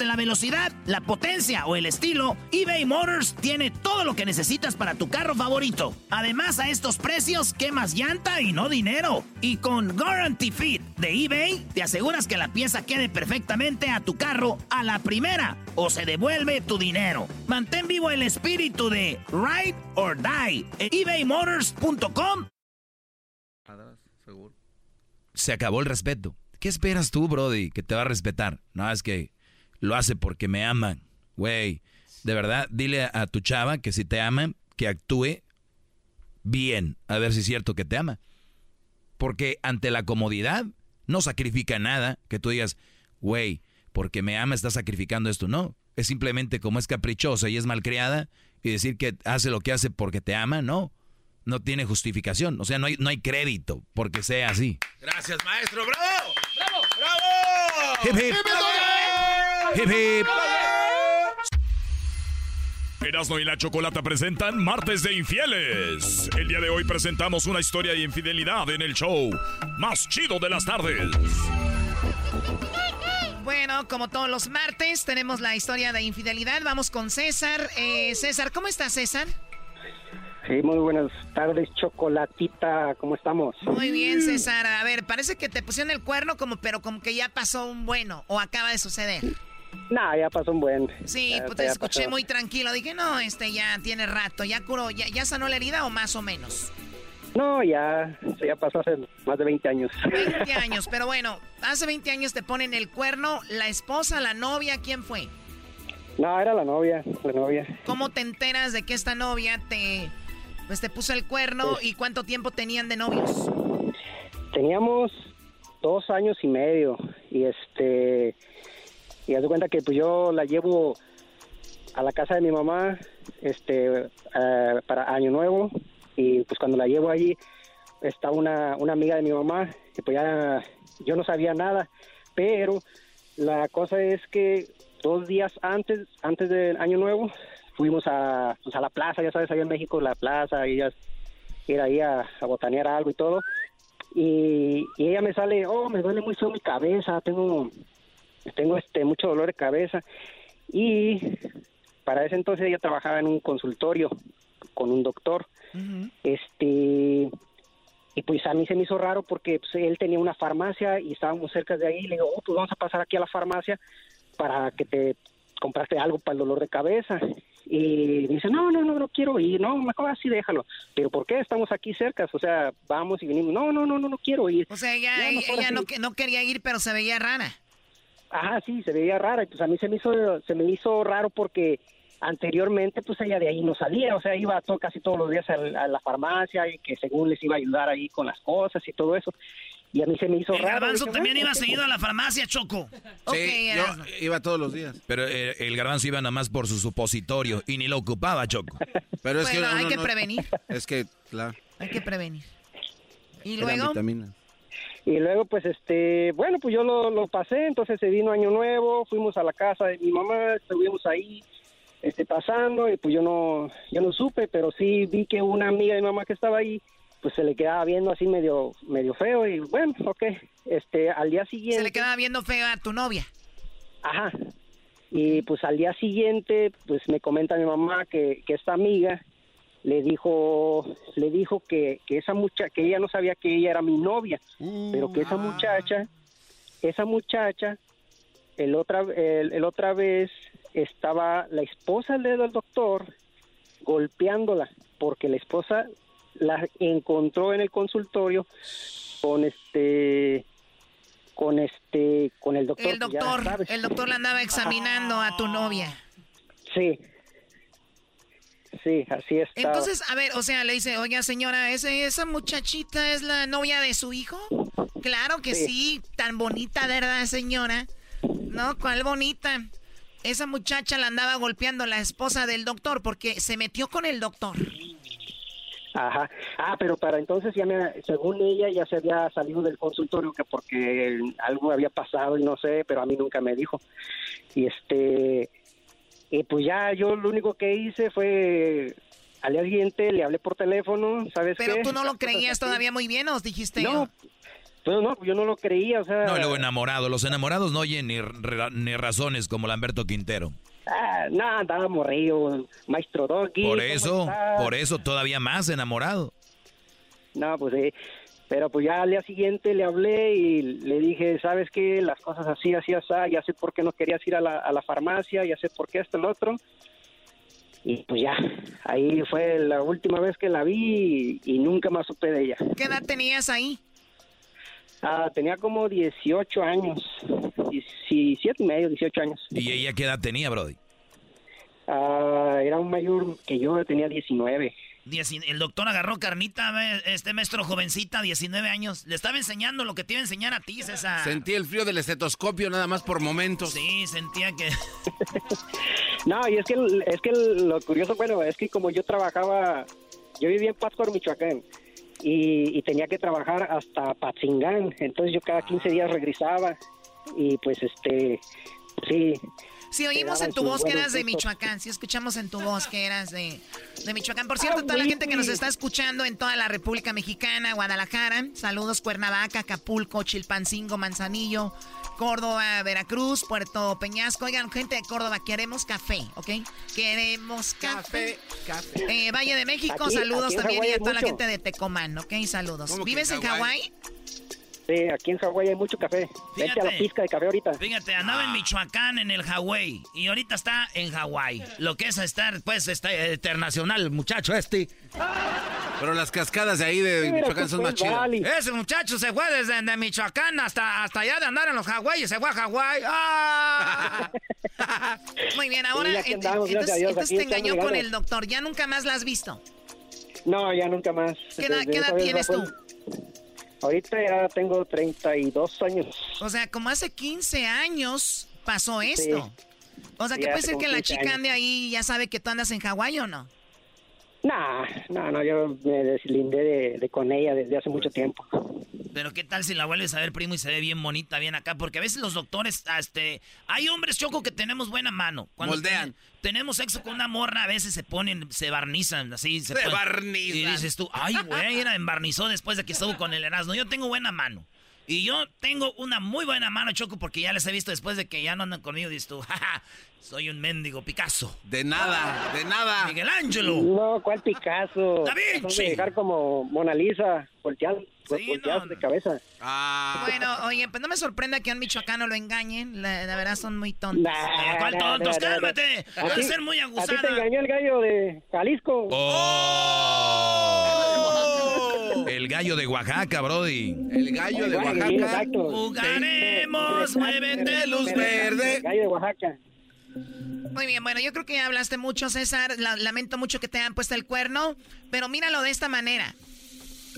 la velocidad, la potencia o el estilo, eBay Motors tiene todo lo que necesitas para tu carro favorito. Además, a estos precios, quemas llanta y no dinero. Y con Guarantee Fit de eBay, te aseguras que la pieza quede perfectamente a tu carro a la primera o se devuelve tu dinero. Mantén vivo el espíritu de Ride or Die en ebaymotors.com. Se acabó el respeto. ¿Qué esperas tú, Brody, que te va a respetar? No, es que lo hace porque me aman. Güey, de verdad, dile a tu chava que si te aman, que actúe bien. A ver si es cierto que te ama. Porque ante la comodidad no sacrifica nada que tú digas, güey, porque me ama está sacrificando esto. No, es simplemente como es caprichosa y es malcriada y decir que hace lo que hace porque te ama, no. No tiene justificación. O sea, no hay, no hay crédito porque sea así. Gracias, maestro. ¡Bravo! ¡Bravo! ¡Bravo! Hip, hip. Hip, hip. Erasmo y la Chocolata presentan Martes de Infieles. El día de hoy presentamos una historia de infidelidad en el show más chido de las tardes. Bueno, como todos los martes, tenemos la historia de infidelidad. Vamos con César. Eh, César, ¿cómo estás, César? Sí, muy buenas tardes, Chocolatita. ¿Cómo estamos? Muy bien, César. A ver, parece que te pusieron el cuerno, como, pero como que ya pasó un bueno o acaba de suceder. No, ya pasó un buen. Sí, pues te escuché muy tranquilo. Dije, no, este ya tiene rato. ¿Ya curó? ¿Ya, ¿Ya sanó la herida o más o menos? No, ya, ya pasó hace más de 20 años. 20 <laughs> años, pero bueno, hace 20 años te ponen el cuerno. ¿La esposa, la novia, quién fue? No, era la novia, la novia. ¿Cómo te enteras de que esta novia te, pues te puso el cuerno y cuánto tiempo tenían de novios? Teníamos dos años y medio y este y haz de cuenta que pues yo la llevo a la casa de mi mamá este eh, para año nuevo y pues cuando la llevo allí está una, una amiga de mi mamá y pues ya yo no sabía nada pero la cosa es que dos días antes antes del año nuevo fuimos a, pues, a la plaza ya sabes allá en México la plaza y ella ir a botanear algo y todo y, y ella me sale oh me duele mucho mi cabeza tengo tengo este mucho dolor de cabeza y para ese entonces ella trabajaba en un consultorio con un doctor este y pues a mí se me hizo raro porque pues, él tenía una farmacia y estábamos cerca de ahí y le digo oh pues vamos a pasar aquí a la farmacia para que te compraste algo para el dolor de cabeza y dice, no, no, no, no quiero ir, no, mejor así déjalo. Pero ¿por qué? Estamos aquí cerca, o sea, vamos y venimos. No, no, no, no, no quiero ir. O sea, ella, ella no, no quería ir, pero se veía rara. Ajá, sí, se veía rara. Entonces a mí se me hizo, se me hizo raro porque anteriormente pues ella de ahí no salía, o sea, iba to- casi todos los días al- a, la farmacia y que según les iba a ayudar ahí con las cosas y todo eso. Y a mí se me hizo El raro. garbanzo dije, también bueno, iba seguido pues. a la farmacia, Choco. Sí, yo iba todos los días. Pero eh, el garbanzo iba nada más por su supositorio y ni lo ocupaba, Choco. <laughs> Pero es Bueno, que hay que no- prevenir. Es que, claro, Hay que prevenir. ¿Y luego? Y luego, pues, este, bueno, pues yo lo, lo pasé, entonces se vino Año Nuevo, fuimos a la casa de mi mamá, estuvimos ahí, este, pasando, y pues yo no, yo no supe, pero sí vi que una amiga de mi mamá que estaba ahí, pues se le quedaba viendo así medio, medio feo, y bueno, ok, este, al día siguiente... Se le quedaba viendo feo a tu novia. Ajá. Y pues al día siguiente, pues me comenta mi mamá que, que esta amiga le dijo, le dijo que, que esa muchacha, que ella no sabía que ella era mi novia, pero que esa muchacha, esa muchacha, el otra, el, el otra vez estaba la esposa del del doctor golpeándola, porque la esposa la encontró en el consultorio con este con este con el doctor El ya doctor, sabes. el doctor la andaba examinando a tu novia. sí sí así está Entonces, a ver, o sea, le dice, oiga señora, ¿ese, ¿esa muchachita es la novia de su hijo? Claro que sí. Sí. tan bonita, ¿verdad, señora? No, ¿cuál bonita? Esa muchacha la andaba golpeando la esposa del doctor porque se metió con el doctor. Ajá. Ah, pero para entonces ya me, según ella ya se había salido del consultorio que porque algo había pasado y no sé, pero a mí nunca me dijo. Y este, y pues ya yo lo único que hice fue al día siguiente le hablé por teléfono, ¿sabes Pero qué? tú no lo creías todavía muy bien, ¿o dijiste? No, pues no, yo no lo creía, o sea. No, y luego enamorado. Los enamorados no oyen ni, ra- ni razones como Lamberto Quintero. Ah, no, andaba morrido, maestro Doggy. Por ¿cómo eso, por eso todavía más enamorado. No, pues sí. Pero pues ya al día siguiente le hablé y le dije, ¿sabes qué? Las cosas así, así, así, ya sé por qué no querías ir a la, a la farmacia, ya sé por qué esto, el otro. Y pues ya, ahí fue la última vez que la vi y, y nunca más supe de ella. ¿Qué edad tenías ahí? Ah, tenía como 18 años, 17 y medio, 18 años. ¿Y ella qué edad tenía, Brody? Ah, era un mayor que yo, tenía 19. El doctor agarró carnita, este maestro jovencita, 19 años. Le estaba enseñando lo que te iba a enseñar a ti, César. Sentí el frío del estetoscopio nada más por momentos. Sí, sentía que... <laughs> No, y es que, es que lo curioso, bueno, es que como yo trabajaba, yo vivía en Pátzcuaro, Michoacán, y, y tenía que trabajar hasta Patzingán, entonces yo cada 15 días regresaba, y pues este, sí. Sí, oímos en tu voz que eras de. Michoacán. Sí, escuchamos en tu voz que eras de, de Michoacán. Por cierto, Ah, toda la gente que nos está escuchando en toda la República Mexicana, Guadalajara, saludos Cuernavaca, Acapulco, Chilpancingo, Manzanillo, Córdoba, Veracruz, Puerto Peñasco. Oigan, gente de Córdoba, queremos café, ¿ok? Queremos café. Eh, Valle de México, Aquí- saludos aquí también y a hay toda la gente de Tecomán, ¿ok? Saludos. ¿Cómo que ¿Vives en en Hawái? Sí, aquí en Hawái hay mucho café. Vete a la pizca de café ahorita. Fíjate, andaba en Michoacán, en el Hawái, y ahorita está en Hawái. Lo que es estar, pues, está internacional, muchacho este. Pero las cascadas de ahí de Michoacán son más chidas. Ese muchacho se fue desde de Michoacán hasta, hasta allá de andar en los Hawái, se fue a Hawái. ¡Ah! <laughs> Muy bien, ahora Sí, aquí ent- andamos, entonces, te engañó con el doctor. ¿Ya nunca más la has visto? No, ya nunca más. ¿Qué edad- tienes tú? Ahorita ya tengo 32 años. O sea, como hace 15 años pasó esto. O sea, que puede ser que la 15 chica años. ande ahí y ya sabe que tú andas en Hawái o no. Nah, no, no, yo me deslindé de, de con ella desde hace mucho tiempo. Pero qué tal si la vuelves a ver, primo, y se ve bien bonita, bien acá. Porque a veces los doctores, este, hay hombres, Choco, que tenemos buena mano. Moldean. ten- tenemos sexo con una morra, a veces se ponen, se barnizan, así. Se, Se ponen- barnizan. Y dices tú, ay, güey, era embarnizó después de que estuvo con el Erasmo. Yo tengo buena mano. Y yo tengo una muy buena mano, Choco, porque ya les he visto después de que ya no andan conmigo. Dices tú, <laughs> jaja, soy un mendigo Picasso. De nada, de nada. Miguel Ángelo. No, ¿cuál Picasso? Da Vinci. Dejar como Mona Lisa, voltear, voltear de cabeza. Ah. Bueno, oye, pues no me sorprenda que a un michoacano lo engañen. La, la verdad son muy tontos. Nah, ¿Cuál nah, tontos? nah, nah, Cálmate. nah. Vas A ser muy A ti te aguzada. engañó el gallo de Jalisco. El gallo de Oaxaca, Brody. El gallo de sí, Oaxaca. Jugaremos, muévete luz verde. Gallo de Oaxaca. Muy bien, bueno, yo creo que ya hablaste mucho, César. La- lamento mucho que te hayan puesto el cuerno, pero míralo de esta manera.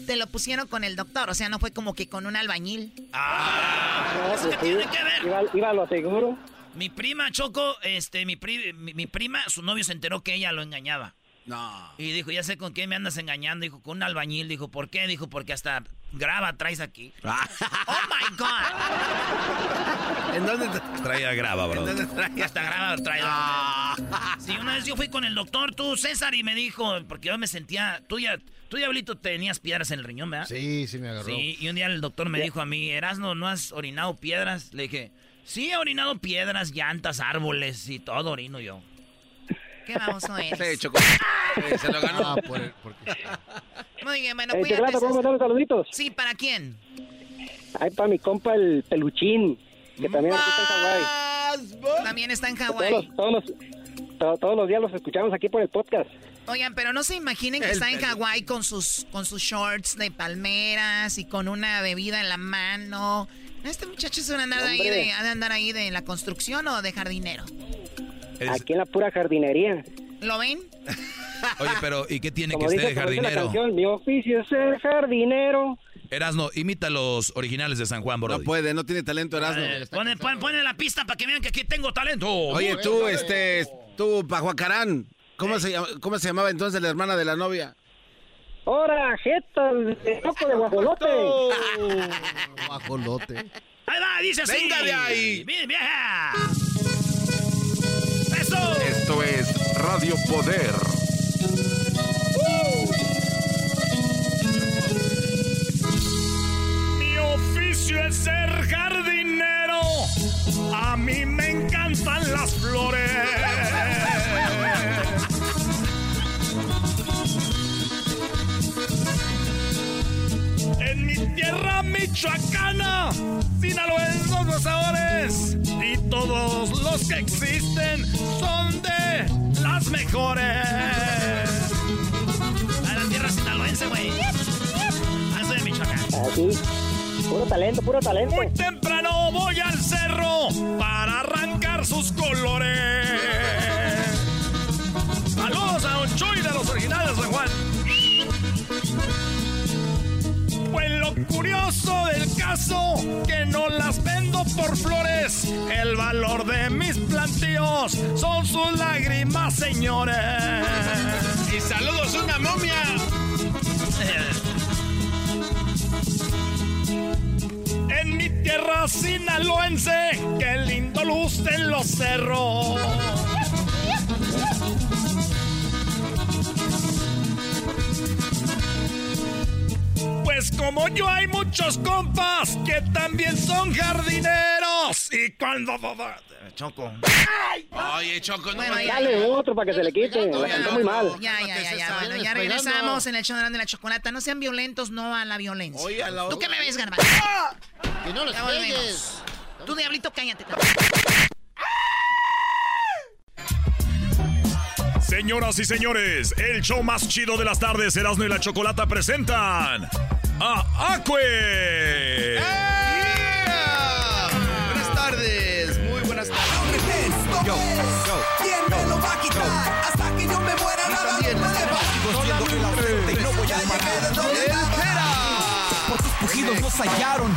Te lo pusieron con el doctor, o sea, no fue como que con un albañil. Ah, ¿eso qué tiene que ver? Iba, lo seguro. Mi prima Choco, este, mi, pri- mi, mi prima, su novio se enteró que ella lo engañaba. No. Y dijo, ya sé con quién me andas engañando. Dijo, con un albañil. Dijo, ¿por qué? Dijo, porque hasta graba traes aquí. <laughs> ¡Oh, my God! ¿En dónde. Traía grava, bro. ¿En dónde traía? Hasta graba trae. Sí, una vez yo fui con el doctor, tú, César, y me dijo, porque yo me sentía... Tú, ya, tú Diablito, tenías piedras en el riñón, ¿verdad? Sí, sí me agarró. Sí, y un día el doctor me dijo a mí, Erasno, ¿no has orinado piedras? Le dije, sí, he orinado piedras, llantas, árboles y todo orino yo. Qué baboso eres. Sí, Choco. Se lo ganó. Ah, por el- porque... Muy bien, bueno, Eh, cuídate. Chocolata, ¿puedo mandar unos saluditos? Sí, ¿para quién? Ahí para mi compa el peluchín, que también aquí está en Hawái. También está en Todos Hawái. los, todos, los, to- todos los días los escuchamos aquí por el podcast. Oigan, pero no se imaginen que El está en pelo. Hawái con sus, con sus shorts de palmeras y con una bebida en la mano. Este muchacho se va a andar de ahí Hombre. de, ha de andar ahí de la construcción o de jardinero. Aquí en la pura jardinería. ¿Lo ven? <laughs> Oye, pero ¿y qué tiene Como que dice, la jardinero? canción, mi oficio es ser jardinero. Erasno, imita los originales de San Juan, bro. No puede, no tiene talento Erasmo. Eh, Pone, pon- ponle la pista para que vean que aquí tengo talento. Oye, tú, este, tú, Pajuacarán, ¿cómo se, llama- ¿cómo se llamaba entonces la hermana de la novia? ¡Hora, jeta, de loco de guajolote! <laughs> Guajolote. Ahí va, dice así. Venga de ahí. Bien, vieja. Radio Poder. Mi oficio es ser jardinero. A mí me encantan las flores. En mi tierra michoacana, sinaloenses los sabores y todos los que existen mejores. A la tierra sinaloense, güey. Ah, soy de Michoacán. Así. Puro talento, puro talento. Muy temprano voy al cerro para arrancar sus colores. Saludos a Don Chuy de los originales de Juan. Pues lo curioso del caso, que no las vendo por flores. El valor de mis plantíos son sus lágrimas, señores. Y saludos, una momia. En mi tierra sinaloense, qué lindo luce en los cerros. Pues como yo hay muchos compas que también son jardineros. Y cuando... Choco. Oye, Choco, no Bueno, me- ya, Dale otro para que se le quite. La cantó muy mal. Ya, ya, ya, ya. Bueno, ya regresamos en el show de la chocolata. No sean violentos, no a la violencia. Oye, a la ¿Tú qué me ves, garbanzo? Que no Ya volvemos. pegues. Tú, diablito, cállate. también. Señoras y señores, el show más chido de las tardes, Erasmo y la Chocolata presentan a Acue. Buenas Yo, ¿Quién me lo va a quitar? Hasta que yo me muera nada me puede Siendo que la oferta y no voy a de donde Por tus pujidos nos hallaron.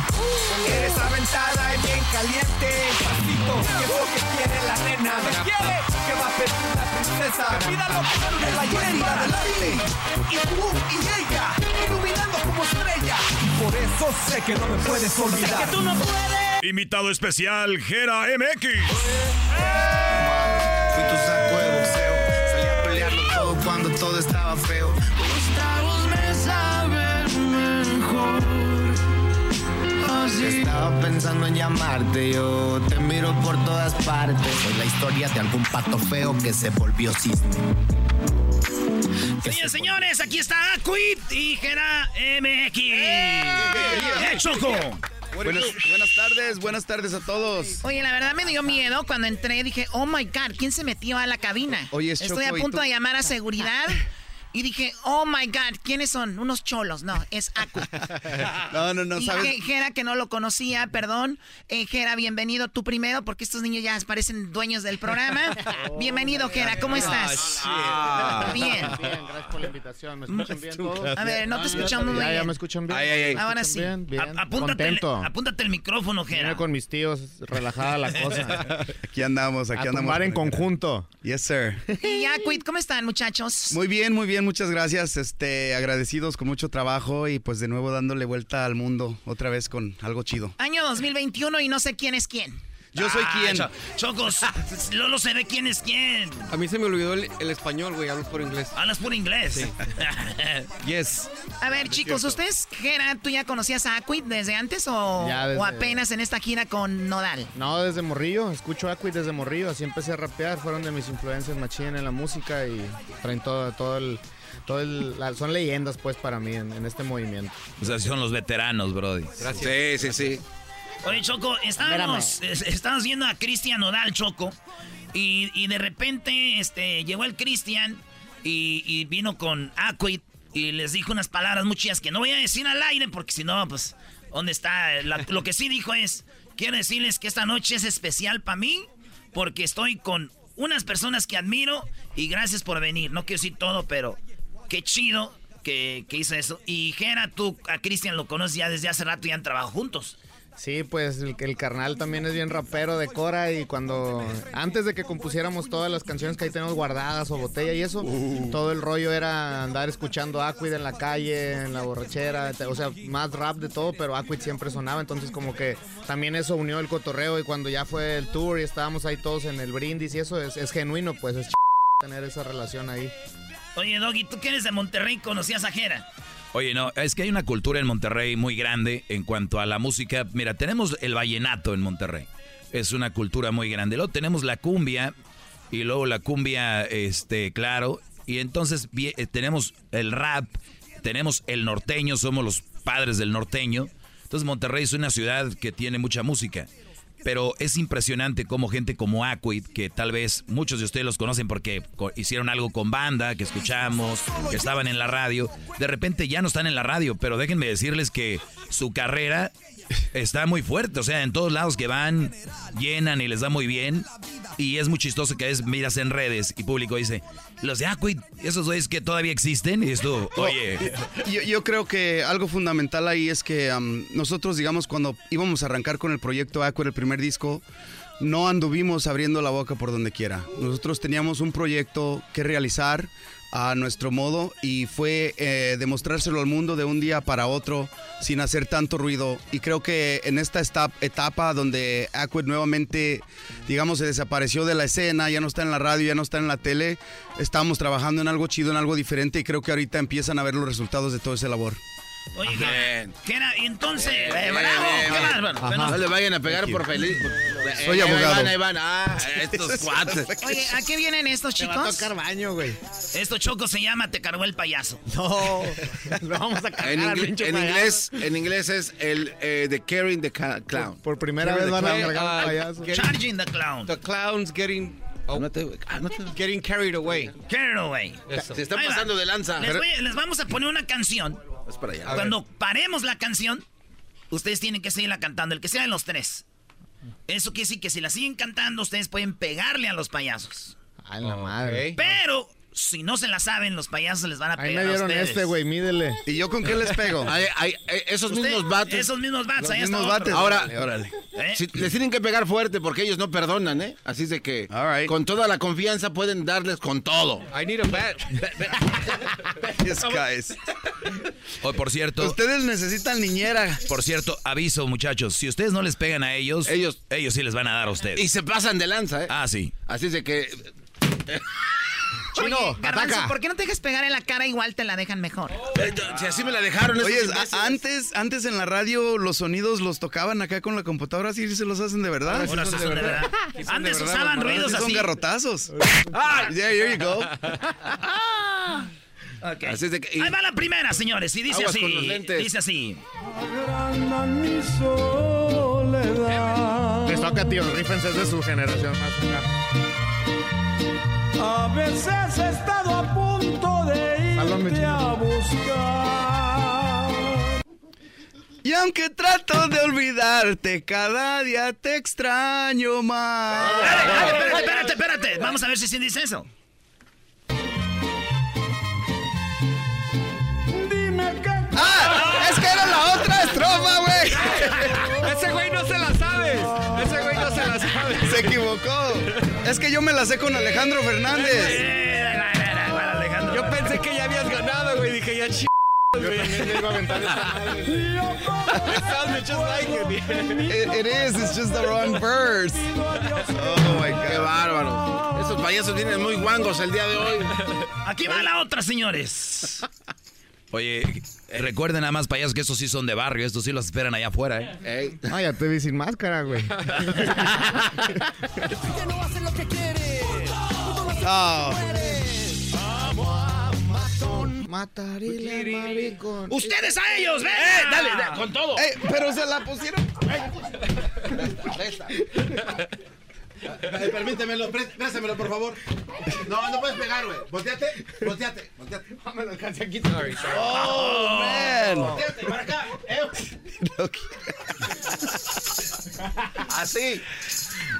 Eres aventada y bien caliente. Pasito, ¿qué es lo que quiere la nena? ¿Me quiere? ¿Qué va a pedir la princesa? Pida lo que me la lleve adelante. Y tú y ella, iluminando como estrella. Por eso sé que no me puedes olvidar. Que tú no puedes. Invitado especial, Gera MX. Fui tu saco de boxeo. Salí a pelearlo todo cuando todo estaba feo. Estaba pensando en llamarte, yo te miro por todas partes. Soy la historia de algún pato feo que se volvió cisne. Señores, señores, aquí está Aquit y Gera MX. ¡Eh, Choco! Buenas, buenas tardes, buenas tardes a todos. Oye, la verdad me dio miedo cuando entré. Dije, oh my God, ¿quién se metió a la cabina? Oye, es Estoy Choco, a ¿y punto de llamar a seguridad. <laughs> Y dije, oh my God, ¿quiénes son? Unos cholos. No, es Aquid. <laughs> No, no, no, y ¿sabes? Jera, que no lo conocía, perdón. Eh, Jera, bienvenido tú primero, porque estos niños ya parecen dueños del programa. <laughs> <laughs> bienvenido, Jera, ¿cómo estás? Ah, Bien. Bien, gracias por la invitación. ¿Me escuchan bien todos? A ver, no te Ah, escuchamos muy bien. Ya me escuchan bien. Ay, ay, ay. ¿Me Ahora sí. Bien, bien. Apúntate, el, Contento. apúntate el micrófono, Vine Jera. con mis tíos, relajada la cosa. Aquí andamos, aquí A andamos. en conjunto. Yes, sir. Y Aquid, ¿cómo están, muchachos? Muy bien, muy bien, muchas gracias. Este, agradecidos con mucho trabajo y pues de nuevo dándole vuelta al mundo otra vez con algo chido. Año 2021 y no sé quién es quién. Yo soy Ah, quien. Cho- Chocos, <laughs> Lolo se ve quién es quién. A mí se me olvidó el, el español, güey. Hablo por inglés. Hablas por inglés. <laughs> Yes. A ver, chicos, ¿ustedes, Jera, tú ya conocías a Aquid desde antes o, Ya, desde- o apenas en esta gira con Nodal? No, desde morrillo. Escucho Aquid desde morrillo. Así empecé a rapear. Fueron de mis influencias machín en la música y traen todo, todo el... Todo el, la- son leyendas pues para mí en, en este movimiento. O sea, son los veteranos, Brody. Sí, sí, sí. Oye, Choco, estábamos, es- estábamos viendo a Cristian Nodal, Choco. Y, y de repente este, llegó el Cristian y, y vino con Aquid y les dijo unas palabras muy chidas que no voy a decir al aire porque si no, pues, ¿dónde está? La- lo que sí dijo es, quiero decirles que esta noche es especial para mí porque estoy con unas personas que admiro y gracias por venir. No quiero decir todo, pero qué chido que, que hizo eso. Y Gera, tú a Cristian lo conoces ya desde hace rato y han trabajado juntos. Sí, pues el, el carnal también es bien rapero de Cora y cuando antes de que compusiéramos todas las canciones que ahí tenemos guardadas o botella y eso, todo el rollo era andar escuchando Aquid en la calle, en la borrachera, o sea, más rap de todo, pero Aquid siempre sonaba, entonces como que también eso unió el cotorreo y cuando ya fue el tour y estábamos ahí todos en el brindis y eso es, es genuino, pues es ch- tener esa relación ahí. Oye, Doggy, tú que eres de Monterrey, conocías a Jera. Oye, no, es que hay una cultura en Monterrey muy grande en cuanto a la música. Mira, tenemos el vallenato en Monterrey. Es una cultura muy grande. Luego tenemos la cumbia y luego la cumbia, este, claro. Y entonces eh, tenemos el rap, tenemos el norteño, somos los padres del norteño. Entonces Monterrey es una ciudad que tiene mucha música. Pero es impresionante cómo gente como Aquid, que tal vez muchos de ustedes los conocen porque hicieron algo con banda, que escuchamos, que estaban en la radio, de repente ya no están en la radio, pero déjenme decirles que su carrera está muy fuerte, o sea, en todos lados que van, llenan y les da muy bien. Y es muy chistoso que es miras en redes y público dice, los de Aquid, esos güeyes que todavía existen, y esto, oye, <laughs> Yo, yo creo que algo fundamental ahí es que nosotros, digamos, cuando íbamos a arrancar con el proyecto Aqua, el primer disco, no anduvimos abriendo la boca por donde quiera. Nosotros teníamos un proyecto que realizar a nuestro modo y fue eh, demostrárselo al mundo de un día para otro sin hacer tanto ruido. Y creo que en esta etapa donde Aquid nuevamente, digamos, se desapareció de la escena, ya no está en la radio, ya no está en la tele, estamos trabajando en algo chido, en algo diferente y creo que ahorita empiezan a ver los resultados de toda esa labor. Oye, Jera, Jera, y entonces... Bien, eh, bien, bravo, bien, ¿qué bien. más, bueno, Ajá. bueno. No le vayan a pegar por feliz. Soy Eh, abogado. Ahí van, ahí van. Ah, estos <laughs> cuates. Oye, ¿a qué vienen estos Te va a chicos? tocar baño, güey. Esto Choco se llama Te cargó el payaso. <laughs> No, lo vamos a cagar En, al ingle- pinche en payaso. inglés, en inglés es el eh, the carrying the ca- clown. Por primera Carry vez van a cargar al Ah, payaso. Charging the clown. The clown's getting oh, getting carried away. Carried away. Se está pasando de lanza. Les, voy- les vamos a poner una canción. Es para allá. Cuando paremos la canción, ustedes tienen que seguirla cantando, el que sea de los tres. Eso quiere decir que si la siguen cantando, ustedes pueden pegarle a los payasos. Ay, la madre. Pero si no se la saben, los payasos les van a Ahí pegar me a dieron ustedes. este, güey, mídele. ¿Y yo con qué les pego? Ay, ay, eh, esos Usted- mismos bates. Esos mismos bats, Los ahí mismos bates. Ahora, Órale, órale. ¿Eh? si- les tienen que pegar fuerte porque ellos no perdonan, ¿eh? Así es de que right. con toda la confianza pueden darles con todo. I need a bat. Yes, guys. hoy por cierto, Ustedes necesitan niñera. por cierto, aviso muchachos, si ustedes no les pegan a ellos, Ellos- ellos sí les van a dar a ustedes. Y se pasan de lanza, ¿eh? Ah, sí. Así es de que Oye, Chino, Garbanzo, ataca. ¿por qué no te dejas pegar en la cara? Igual te la dejan mejor. eh, si así me la dejaron Oye, antes, antes en la radio los sonidos los tocaban acá con la computadora, así se los hacen de verdad. Ahora sí son de verdad. Sí son Antes de verdad, usaban ruidos Son así. garrotazos. Yeah, there you go. <laughs> Ok. Así es de que- y- Ahí va la primera, señores, y dice Aguas así. Dice así. Les toca, tío, rífense es de su generación más acá. A veces he estado a punto de irte a buscar. Y aunque trato de olvidarte, cada día te extraño más. Espérate, espérate, espérate. Vamos a ver si sí dice eso. Dime qué. ¡Ah! Es que era la otra estrofa, güey. <laughs> Ese güey no se la Se equivocó. Es que yo me la sé con Alejandro Fernández. Yo pensé que ya habías ganado, güey. Dije, ya ch... Yo también le iba a aventar esta madre. It sounded just like it. It, it is, it's just the wrong verse. Oh my Qué god. bárbaro. Esos payasos vienen muy guangos el día de hoy. Aquí va la otra, señores. Oye, recuerden nada más, payasos, que estos sí son de barrio. Estos sí los esperan allá afuera, ¿eh? Ey. Ah, ya te vi sin máscara, güey. <laughs> Oh. Maricón. ¡Ustedes a ellos! ¡Ven! ¡Eh, dale, dale, con todo! Ey, pero se la pusieron. <laughs> Eh, Permítemelo, pré- préstamelo, por favor. No, no puedes pegar, güey. Volteate, volteate, volteate. Me lo alcancé aquí. Oh, man. Volteate, para acá. Eh. Así.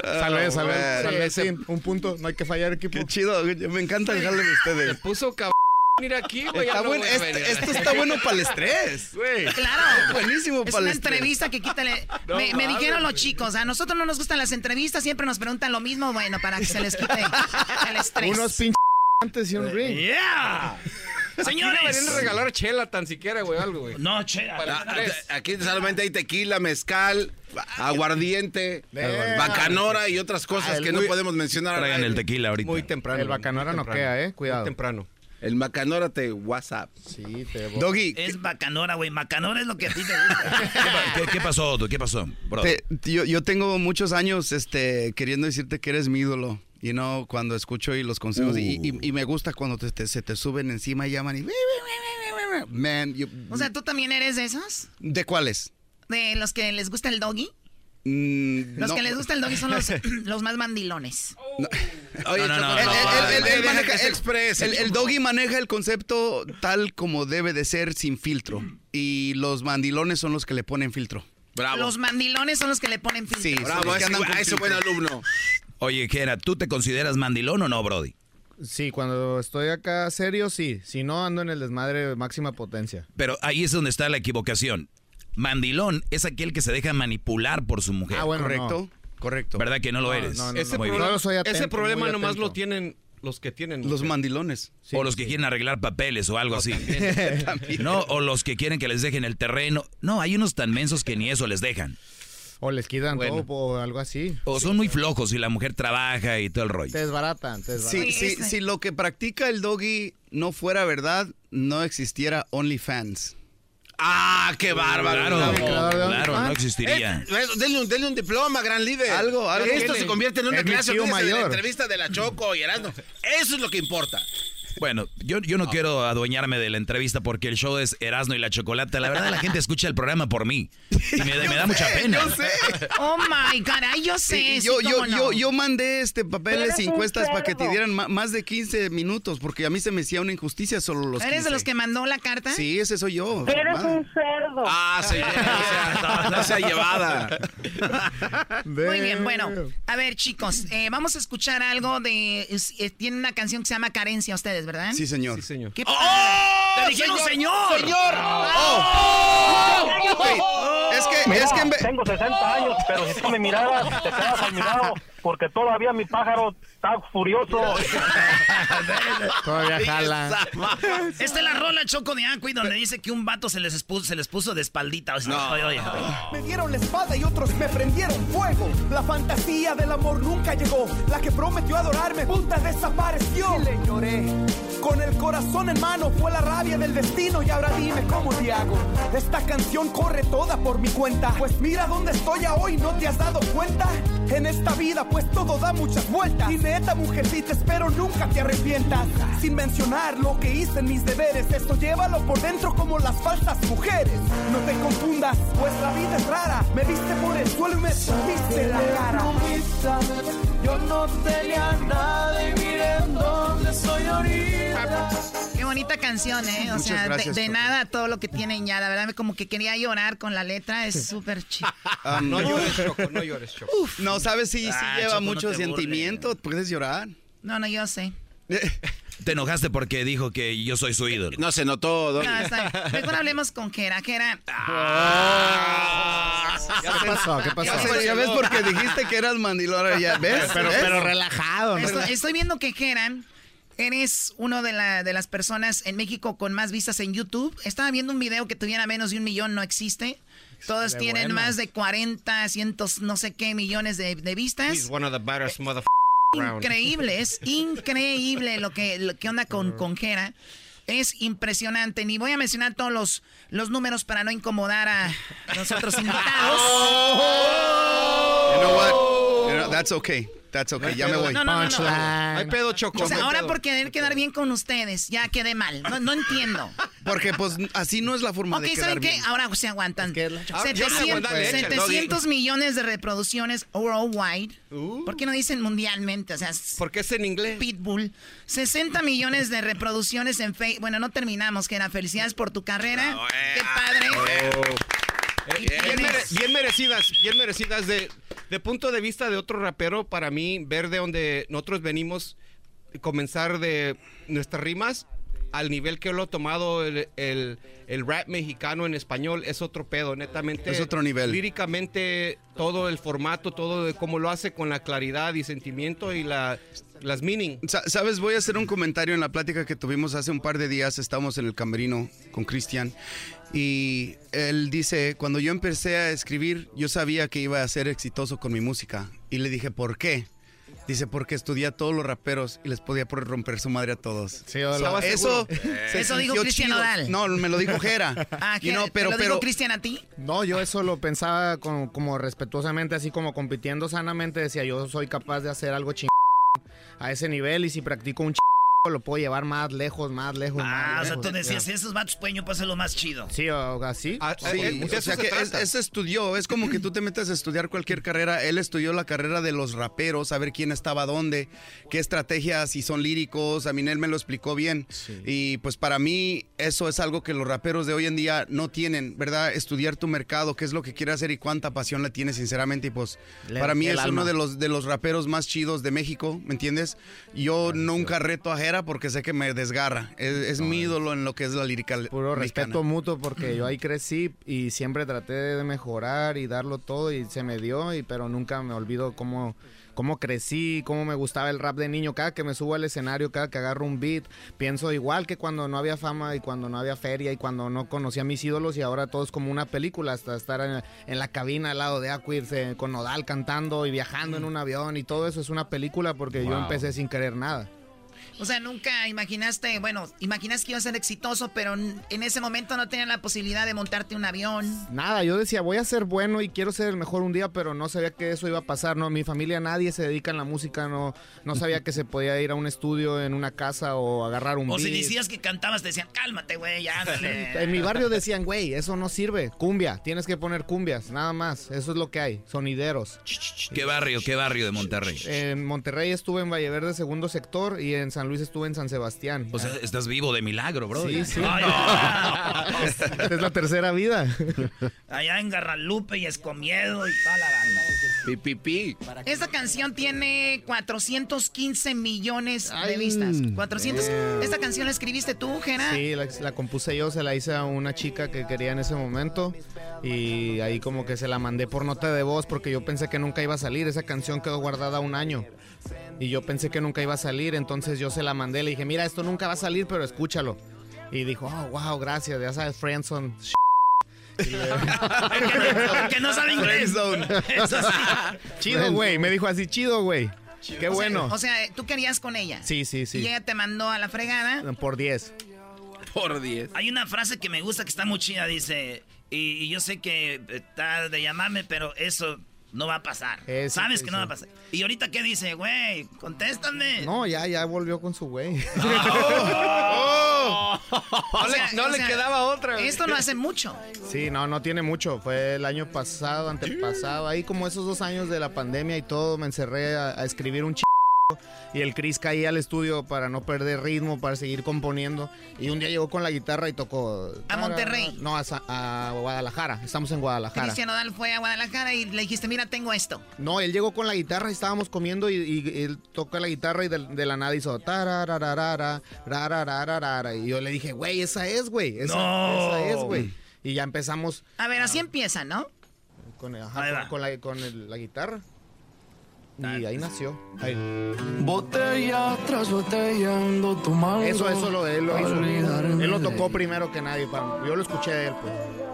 Salve, salve, salve, Sí, sí, un punto, no hay que fallar, equipo. Qué chido, me encanta el jale de ustedes. Puso cabrón. Mira aquí, güey. Está no a este- venir. esto está bueno para el estrés. <laughs> Güey. Claro. Buenísimo Es para una el estrés. entrevista que quítale. No me, dijeron los chicos, a nosotros no nos gustan las entrevistas, siempre nos preguntan lo mismo, bueno, para que se les quite el estrés. Unos pinches antes y un ring. ¡Yeah! Aquí deberían de Señores. regalar chela tan siquiera, güey, algo, güey. No, che. Para ah, el estrés. Aquí solamente hay tequila, mezcal, aguardiente, Eh, bacanora y otras cosas el que no podemos mencionar. Traigan el tequila ahorita. Muy temprano. El bacanora no queda, eh, cuidado. Muy temprano. El bacanora te WhatsApp. Sí, te Doggy, Es bacanora, güey. Bacanora es lo que a ti te <laughs> gusta. ¿Qué, qué- qué pasó, tú? ¿Qué pasó, bro? te- yo, yo tengo muchos años este, queriendo decirte que eres mi ídolo. Y no cuando escucho y los consejos. Y, y- y me gusta cuando te- te- se te suben encima y llaman y. Man, you- O sea, ¿tú también eres de esos? ¿de cuáles? ¿De los que les gusta el doggy? Mm, Los no. que les gusta el doggy son los, <laughs> los más mandilones. Oye, No, no, no, Choco, El, doggy maneja el concepto tal como debe de ser sin filtro. Y los mandilones son los que le ponen filtro. Bravo. Los mandilones son los que le ponen filtro. Sí, Bravo, que con a ese filtro. buen alumno. Oye, Jera, ¿tú te consideras mandilón o no, Brody? Sí, cuando estoy acá serio, sí. Si no, ando en el desmadre de máxima potencia. Pero ahí es donde está la equivocación. Mandilón es aquel que se deja manipular por su mujer. Ah, bueno, Correcto, correcto. ¿Verdad que no lo No, eres? no, no, Ese, problema, atento, ese problema nomás lo tienen los que tienen. Los mandilones. o los que quieren arreglar papeles o algo así. <laughs> no, o los que quieren que les dejen el terreno. No, hay unos tan mensos que ni eso les dejan. O les quitan Bueno. todo o algo así. O son muy flojos y la mujer trabaja y todo el rollo. Te desbaratan, te desbaratan. Si, si, si lo que practica el doggy no fuera verdad, no existiera OnlyFans. Ah, qué bárbaro. Claro, no OnlyFans. existiría. Eh, denle, un, denle un diploma, gran líder. Algo, algo Esto se convierte en una clase olvídese de la mayor. entrevista de la Choco y Erasmo. Eso es lo que importa. Bueno, yo, yo no quiero adueñarme de la entrevista porque el show es Erasmo y la Chocolata. La verdad, la gente escucha el programa por mí. Y me, me da mucha pena. Yo sé. Oh my God, ay, yo sé. Y sí, yo, yo, no. yo, yo mandé este papeles encuestas para que te dieran ma- más de 15 minutos, porque a mí se me hacía una injusticia solo los ¿Eres de 15. los que mandó la carta? Sí, ese soy yo. Eres mamá. un cerdo. Ah, <laughs> señora, no sea, no sea llevada. Muy bien, bueno. A ver, chicos, eh, vamos a escuchar algo de... eh, Tienen una canción que se llama Carencia ustedes, ¿verdad? Sí, señor. Sí, señor. ¿Qué ¡Oh! ¡Te dijeron señor! ¡Señor! ¡Oh! Es que, Mira, es que tengo 60 años, pero si tú me miraras, te quedas al mirado, porque todavía mi pájaro está furioso. <laughs> Todavía jala. Esta es la rola Choco de Aqui donde dice que un vato se les puso, se les puso de espaldita. O sea, oye, oye. Me dieron la espada y otros me prendieron fuego. La fantasía del amor nunca llegó. La que prometió adorarme, puta, desapareció. Y le lloré. Con el corazón en mano fue la rabia del destino y ahora dime cómo te hago. Esta canción corre toda por mi cuenta. Pues mira dónde estoy a hoy, ¿no te has dado cuenta? En esta vida pues todo da muchas vueltas. Y neta mujercita espero nunca te arrepientas. Sin mencionar lo que hice en mis deberes. Esto llévalo por dentro como las falsas mujeres. No te confundas, pues la vida es rara. Me viste por el suelo y me viste la cara. Yo no tenía nada y miren dónde soy ahorita. Qué bonita canción, ¿eh? O Muchas sea, de- gracias, de, Choco. nada todo lo que tienen ya. La verdad, como que quería llorar con la letra. Es súper chido. <laughs> Ah, No llores, Choco, no llores, Choco. No, sabes, sí, sí Ah, lleva Choco, no mucho te sentimiento. Puedes llorar. No, no, yo sé. <laughs> Te enojaste porque dijo que yo soy su ídolo. No se notó, No, está bien. Mejor hablemos con Jera. Jera. ¿Qué pasó? ¿Qué pasó? Ya, ves- ya ves porque dijiste que eras mandilón. ahora Ya, ¿Ves? Pero, ¿Ves? pero relajado, ¿no? Estoy, estoy viendo que Jera, eres uno de, la- de las personas en México con más vistas en YouTube. Estaba viendo un video que tuviera menos de un millón, no existe. Todos tienen bueno. más de 40, cientos, no sé qué millones de, de vistas. He's one of the. Increíble, es increíble lo que, lo que onda con, con Jera. Es impresionante. Ni voy a mencionar todos los, los números para no incomodar a los otros invitados. <laughs> You know what? You know, that's okay. That's okay. Ya me voy. No, no, no, no. Hay pedo, Choco. O sea, hay ahora pedo. por querer quedar bien con ustedes, ya quedé mal. No, no entiendo. Porque pues así no es la forma Ok, de quedar ¿saben qué? bien. Ahora se aguantan. Ah, yo me 700, aguanto, dale, échale, 700 millones de reproducciones worldwide. Uh. ¿Por qué no dicen mundialmente? O sea, Porque es en inglés. Pitbull. 60 millones de reproducciones en Facebook. Bueno, no terminamos, que era felicidades por tu carrera. Qué padre. Y Bien, tienes- mere- bien merecidas, bien merecidas. De, de punto de vista de otro rapero, para mí, ver de donde nosotros venimos, comenzar de nuestras rimas al nivel que lo ha tomado el, el- el rap mexicano en español, es otro pedo, netamente. Es otro nivel. Líricamente, todo el formato, todo de cómo lo hace con la claridad y sentimiento y la, las meaning. Sa- Sabes, voy a hacer un comentario en la plática que tuvimos hace un par de días. Estábamos en el camerino con Cristian y él dice, cuando yo empecé a escribir, yo sabía que iba a ser exitoso con mi música. Y le dije, ¿por qué? Dice, porque estudié a todos los raperos y les podía por romper su madre a todos. Sí, hola. So, eso se Eso dijo Cristian. Nodal. No, me lo dijo Jera. <laughs> Ah, ¿qué? know, pero, ¿Te lo dijo pero, Cristian a ti? No, yo eso lo pensaba como, como respetuosamente, así como compitiendo sanamente. Decía, yo soy capaz de hacer algo chingón a ese nivel y si practico un chingón lo puedo llevar más lejos, más lejos, Ah, más o sea, lejos. tú decías, Ya. esos vatos pueden yo puedo hacer lo más chido. Sí, o así. Ah, Sí, eh, de o eso sea se que es, es estudió, es como que tú te metes a estudiar cualquier carrera, él estudió la carrera de los raperos, a ver quién estaba dónde, qué estrategias, si son líricos, a mí él me lo explicó bien. Y pues para mí eso es algo que los raperos de hoy en día no tienen, ¿verdad? Estudiar tu mercado, qué es lo que quiere hacer y cuánta pasión le tiene sinceramente y pues Le- para mí es alma. uno de los, de los raperos más chidos de México, ¿me entiendes? Yo nunca reto a Jera porque sé que me desgarra, es, es mi ídolo en lo que es la lírica Puro mexicana. respeto mutuo porque yo ahí crecí y siempre traté de mejorar y darlo todo y se me dio, y, pero nunca me olvido cómo, cómo crecí, cómo me gustaba el rap de niño. Cada que me subo al escenario, cada que agarro un beat, pienso igual que cuando no había fama y cuando no había feria y cuando no conocía a mis ídolos y ahora todo es como una película, hasta estar en, en la cabina al lado de Aquid eh, con Nodal cantando y viajando en un avión y todo eso es una película porque yo empecé sin querer nada. O sea, nunca imaginaste, bueno, imaginaste que iba a ser exitoso, pero en ese momento no tenías la posibilidad de montarte un avión. Nada, yo decía, voy a ser bueno y quiero ser el mejor un día, pero no sabía que eso iba a pasar, ¿no? Mi familia, nadie se dedica en la música, no, no sabía que se podía ir a un estudio en una casa o agarrar un O si decías que cantabas, te decían, cálmate, güey, ya, <laughs> ándale. En mi barrio decían, güey, eso no sirve, cumbia, tienes que poner cumbias, nada más, eso es lo que hay, sonideros. ¿Qué barrio, qué barrio de Monterrey? En Monterrey estuve en Valleverde, segundo sector, y en San Luis estuve en San Sebastián. O sea, estás vivo de milagro, bro. Sí, sí. Ay, <laughs> es la tercera vida. Allá en Garralupe y Escomiedo y toda la banda. Pi, Esta canción tiene 415 millones de vistas. 400. yeah. ¿Esta canción la escribiste tú, Jera? Sí, la, la compuse yo, se la hice a una chica que quería en ese momento y ahí como que se la mandé por nota de voz porque yo pensé que nunca iba a salir, esa canción quedó guardada un año y yo pensé que nunca iba a salir, entonces yo se la mandé, le dije, mira, esto nunca va a salir, pero escúchalo. Y dijo, oh, wow, gracias, ya sabes, Friendson. <laughs> que no sabe inglés. Eso sí. Chido, güey, me dijo así, chido, güey. Qué O sea, bueno. o sea, tú querías con ella. Sí, sí, Y sí. ella te mandó a la fregada. Por 10. Por 10. Hay una frase que me gusta que está muy chida, dice, y, y yo sé que está de llamarme, pero eso no va a pasar. Eso Sabes que que no va a pasar. Y ahorita qué dice, güey, contéstame. No, ya, ya volvió con su güey. <laughs> <laughs> Oh. No le- no le quedaba otra, güey. Esto no hace mucho. Sí, no, no tiene mucho. Fue el año pasado, antepasado. Ahí como esos dos años de la pandemia y todo, me encerré a, a escribir un ch... Y el Chris caía al estudio para no perder ritmo, para seguir componiendo. Y un día llegó con la guitarra y tocó... ¿A Monterrey? No, a, Guadalajara. Estamos en Guadalajara. Cristian Odal fue a Guadalajara y le dijiste, mira, tengo esto. No, él llegó con la guitarra y estábamos comiendo y, y él toca la guitarra y de, de la nada hizo y yo le dije, güey, esa es, güey, esa, No. esa es, güey. Y ya empezamos A ver, así empieza, ¿no? con, ajá, con- con la, con el- la guitarra. Y ahí nació. Ahí. Botella tras botella ando tomando. Eso, eso lo, él lo hizo. Él lo tocó primero que nadie. Yo lo escuché de él, pues.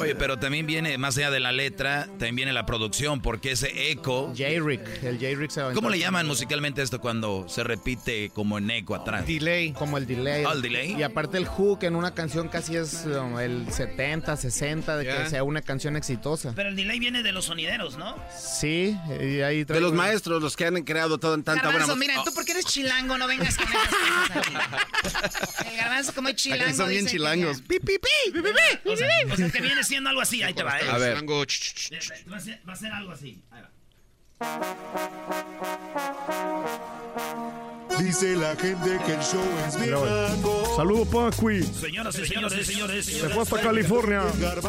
Oye, pero también viene, más allá de la letra, también viene la producción, porque ese eco... J-Rick, el J-Rick se. ¿Cómo le llaman musicalmente esto cuando se repite como en eco atrás? Delay. Como el delay. Ah, el delay. Y aparte el hook en una canción casi es um, el 70, 60 de Ya. que sea una canción exitosa. Pero el delay viene de los sonideros, ¿no? Sí, y ahí De los maestros, los que han creado todo, tanta buena Garbanzo, música. mira, tú porque eres chilango, no vengas con esas cosas aquí. <laughs> El garbanzo como es chilango. Aquí son bien dice que chilangos. ya. Pi, pi, pi, pi, pi, pi. O sea, o sea, que viene siendo algo así. Ahí te va, ¿eh? A ver. Va a ser, va a ser algo así. Ahí va. Dice la gente que el show es bien. Saludos, Paqui. Señoras y señores, señores, Se fue hasta California.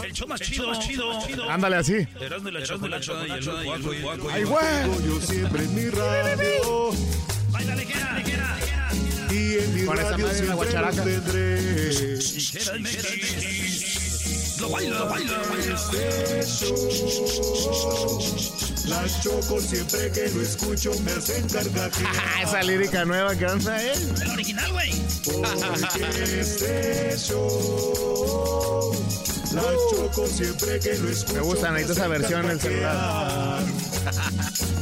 El show más chido, chido. Ándale así. La y el Ay, guaco. güey. Yo siempre en mi radio. Baila ligera, ligera. Y en mi Con esa radio madre en la siempre guacharaca. los tendré. Lo baila, lo baila, lo baila. Este show, La choco siempre que lo escucho me hacen carcajear. <laughs> Ah, esa lírica nueva que anda él. El original, güey. Porque este show, la choco siempre que lo escucho. Me gusta, necesito esa versión en el celular. <laughs>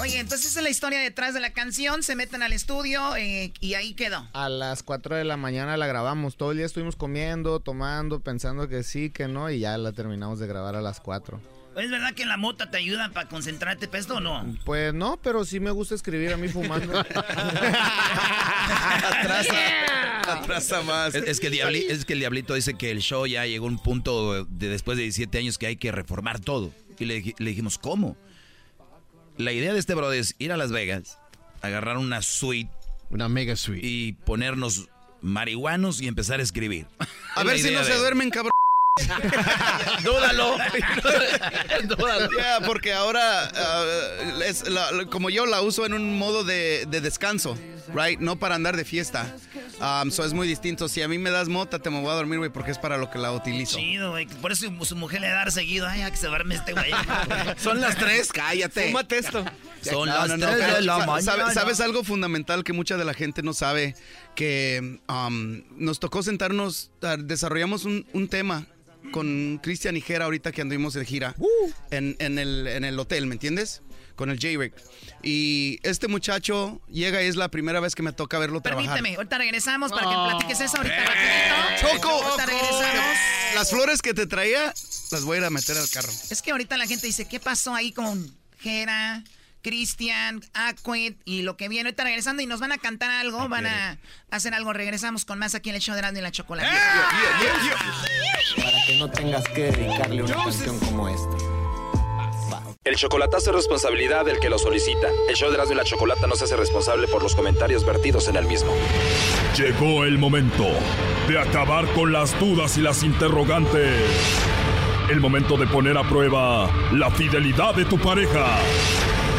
Oye, entonces esa es la historia detrás de la canción. Se meten al estudio eh, y ahí quedó. A las 4 de la mañana la grabamos. Todo el día estuvimos comiendo, tomando, pensando que sí, que no, y ya la terminamos de grabar a las 4. ¿Es verdad que la mota te ayuda para concentrarte para esto o no? Pues no, pero sí me gusta escribir a mí fumando. <laughs> Atrasa más. Es, es que Diabli- es que el Diablito dice que el show ya llegó a un punto de después de 17 años que hay que reformar todo. Y le, dij- le dijimos, ¿cómo? La idea de este brother es ir a Las Vegas, agarrar una suite. Una mega suite. Y ponernos marihuanos y empezar a escribir. A Es ver si no de se duermen, cabrón. <laughs> Dúdalo. <laughs> Dúdalo. Porque ahora, ah, es la- la- como yo la uso en un modo de, de descanso, right? No para andar de fiesta. Um, so es muy distinto. Si a mí me das mota, te me voy a dormir, güey, porque es para lo que la utilizo. Chido, güey. Por eso su mujer le da seguido. Ay, a que se duerme este güey. <laughs> Son las tres, cállate. Fúmate esto. Son No, las no, no, tres de la mañana. ¿Sabes algo fundamental que mucha de la gente no sabe? Que um, nos tocó sentarnos, ah, desarrollamos un, un tema con Cristian y Jera ahorita que anduvimos de gira en, en el, en el hotel, ¿me entiendes? Con el J-Rick. Y este muchacho llega y es la primera vez que me toca verlo trabajar. Permíteme, ahorita regresamos para que Oh. me platiques eso ahorita rapidito. ¡Choco! Ahorita regresamos. Las flores que te traía, las voy a ir a meter al carro. Es que ahorita la gente dice, ¿qué pasó ahí con Jera, Cristian, Aquid y lo que viene? Ahorita regresando y nos van a cantar algo, van a hacer algo. Regresamos con más aquí en el show de Erasmo y la Chocolate. Para que no tengas que dedicarle una canción como esta. El chocolatazo es responsabilidad del que lo solicita. El show de Erasmo y la Chocolata no se hace responsable por los comentarios vertidos en el mismo. Llegó el momento de acabar con las dudas y las interrogantes. El momento de poner a prueba la fidelidad de tu pareja.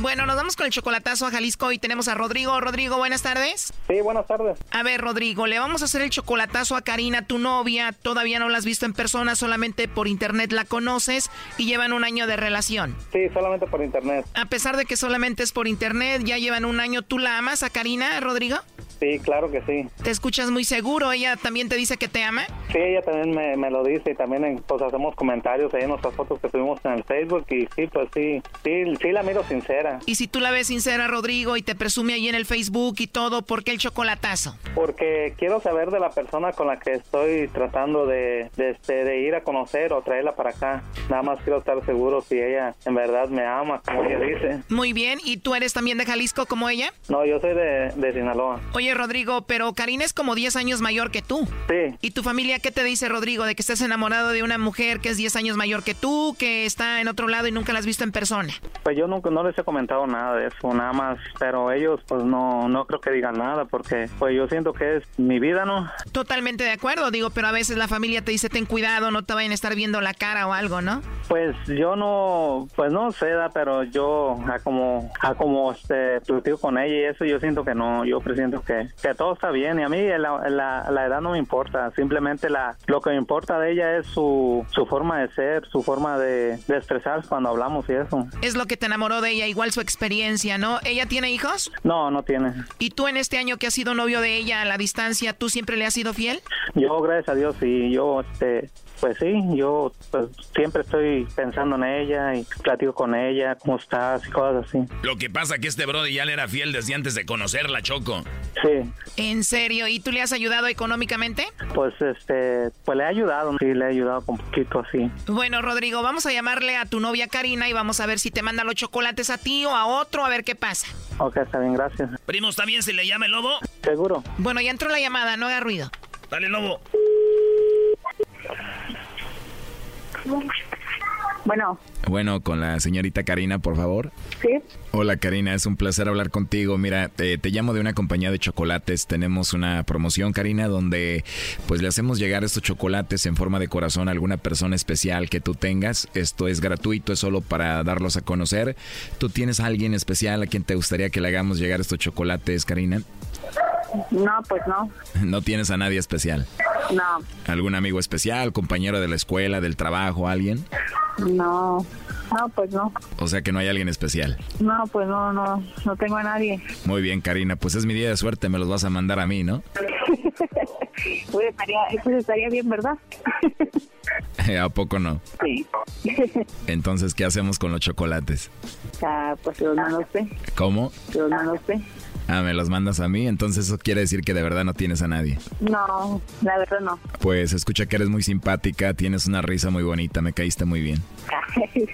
Bueno, nos vamos con el chocolatazo a Jalisco y tenemos a Rodrigo. Rodrigo, buenas tardes. Sí, buenas tardes. A ver, Rodrigo, le vamos a hacer el chocolatazo a Karina, tu novia. Todavía no la has visto en persona, solamente por internet la conoces y llevan un año de relación. Sí, solamente por internet. A pesar de que solamente es por internet, ya llevan un año. ¿Tú la amas a Karina, Rodrigo? Sí, claro que sí. ¿Te escuchas muy seguro? ¿Ella también te dice que te ama? Sí, ella también me, me lo dice y también pues hacemos comentarios ahí en nuestras fotos que subimos en el Facebook y sí, pues sí, sí, sí la miro sincera. Y si tú la ves sincera, Rodrigo, y te presume ahí en el Facebook y todo, ¿por qué el chocolatazo? Porque quiero saber de la persona con la que estoy tratando de, de, este, de ir a conocer o traerla para acá. Nada más quiero estar seguro si ella en verdad me ama, como ella dice. Muy bien, ¿y tú eres también de Jalisco como ella? No, yo soy de, de Sinaloa. Oye, Rodrigo, pero Karina es como 10 años mayor que tú. Sí. ¿Y tu familia qué te dice, Rodrigo, de que estás enamorado de una mujer que es 10 años mayor que tú, que está en otro lado y nunca la has visto en persona? Pues yo nunca no les he comentado nada de eso, nada más, pero ellos pues no no creo que digan nada porque pues yo siento que es mi vida, ¿no? Totalmente de acuerdo, digo, pero a veces la familia te dice ten cuidado, no te vayan a estar viendo la cara o algo, ¿no? Pues yo no, pues no sé, pero yo a como, a como este, platico con ella y eso, yo siento que no, yo presiento que, que todo está bien y a mí la, la, la edad no me importa, simplemente la, lo que me importa de ella es su, su forma de ser, su forma de, de expresarse cuando hablamos y eso. Es lo que te enamoró de ella, igual su experiencia, ¿no? ¿Ella tiene hijos? No, no tiene. ¿Y tú en este año que has sido novio de ella a la distancia, tú siempre le has sido fiel? Yo, gracias a Dios, sí, yo, este, pues sí, yo pues, siempre estoy pensando en ella y platico con ella, cómo estás y cosas así. Lo que pasa que este brody ya le era fiel desde antes de conocerla, Choco. Sí, ¿En serio? ¿Y tú le has ayudado económicamente? pues este, pues le he ayudado, sí, le he ayudado con poquito así. Bueno, Rodrigo, vamos a llamarle a tu novia Karina y vamos a ver si te manda los chocolates a ti o a otro, a ver qué pasa. Ok, está bien, gracias. Primo, ¿está bien si le llama el lobo? ¿Seguro? Bueno, ya entró la llamada, no haga ruido. Dale, lobo. Bueno, Bueno, con la señorita Karina, por favor. sí, Hola Karina, es un placer hablar contigo. Mira, te, te llamo de una compañía de chocolates. Tenemos una promoción, Karina, donde pues le hacemos llegar estos chocolates en forma de corazón a alguna persona especial que tú tengas. Esto es gratuito, es solo para darlos a conocer. ¿Tú tienes a alguien especial a quien te gustaría que le hagamos llegar estos chocolates, Karina? No, pues no, No tienes a nadie especial. no, ¿Algún amigo especial, compañero de la escuela, del trabajo, alguien? no, no, pues no, O sea que no hay alguien especial. no, pues no, no, no tengo a nadie. Muy bien, Karina, pues es mi día de suerte, me los vas a mandar a mí, ¿no? <laughs> Pues estaría, pues estaría bien, ¿verdad? <laughs> ¿A poco no? Sí. <laughs> Entonces, ¿qué hacemos con los chocolates? Ah, pues ¿Cómo? yo no lo sé. Ah, me los mandas a mí, entonces eso quiere decir que de verdad no tienes a nadie. No, la verdad no. Pues escucha que eres muy simpática, tienes una risa muy bonita, me caíste muy bien.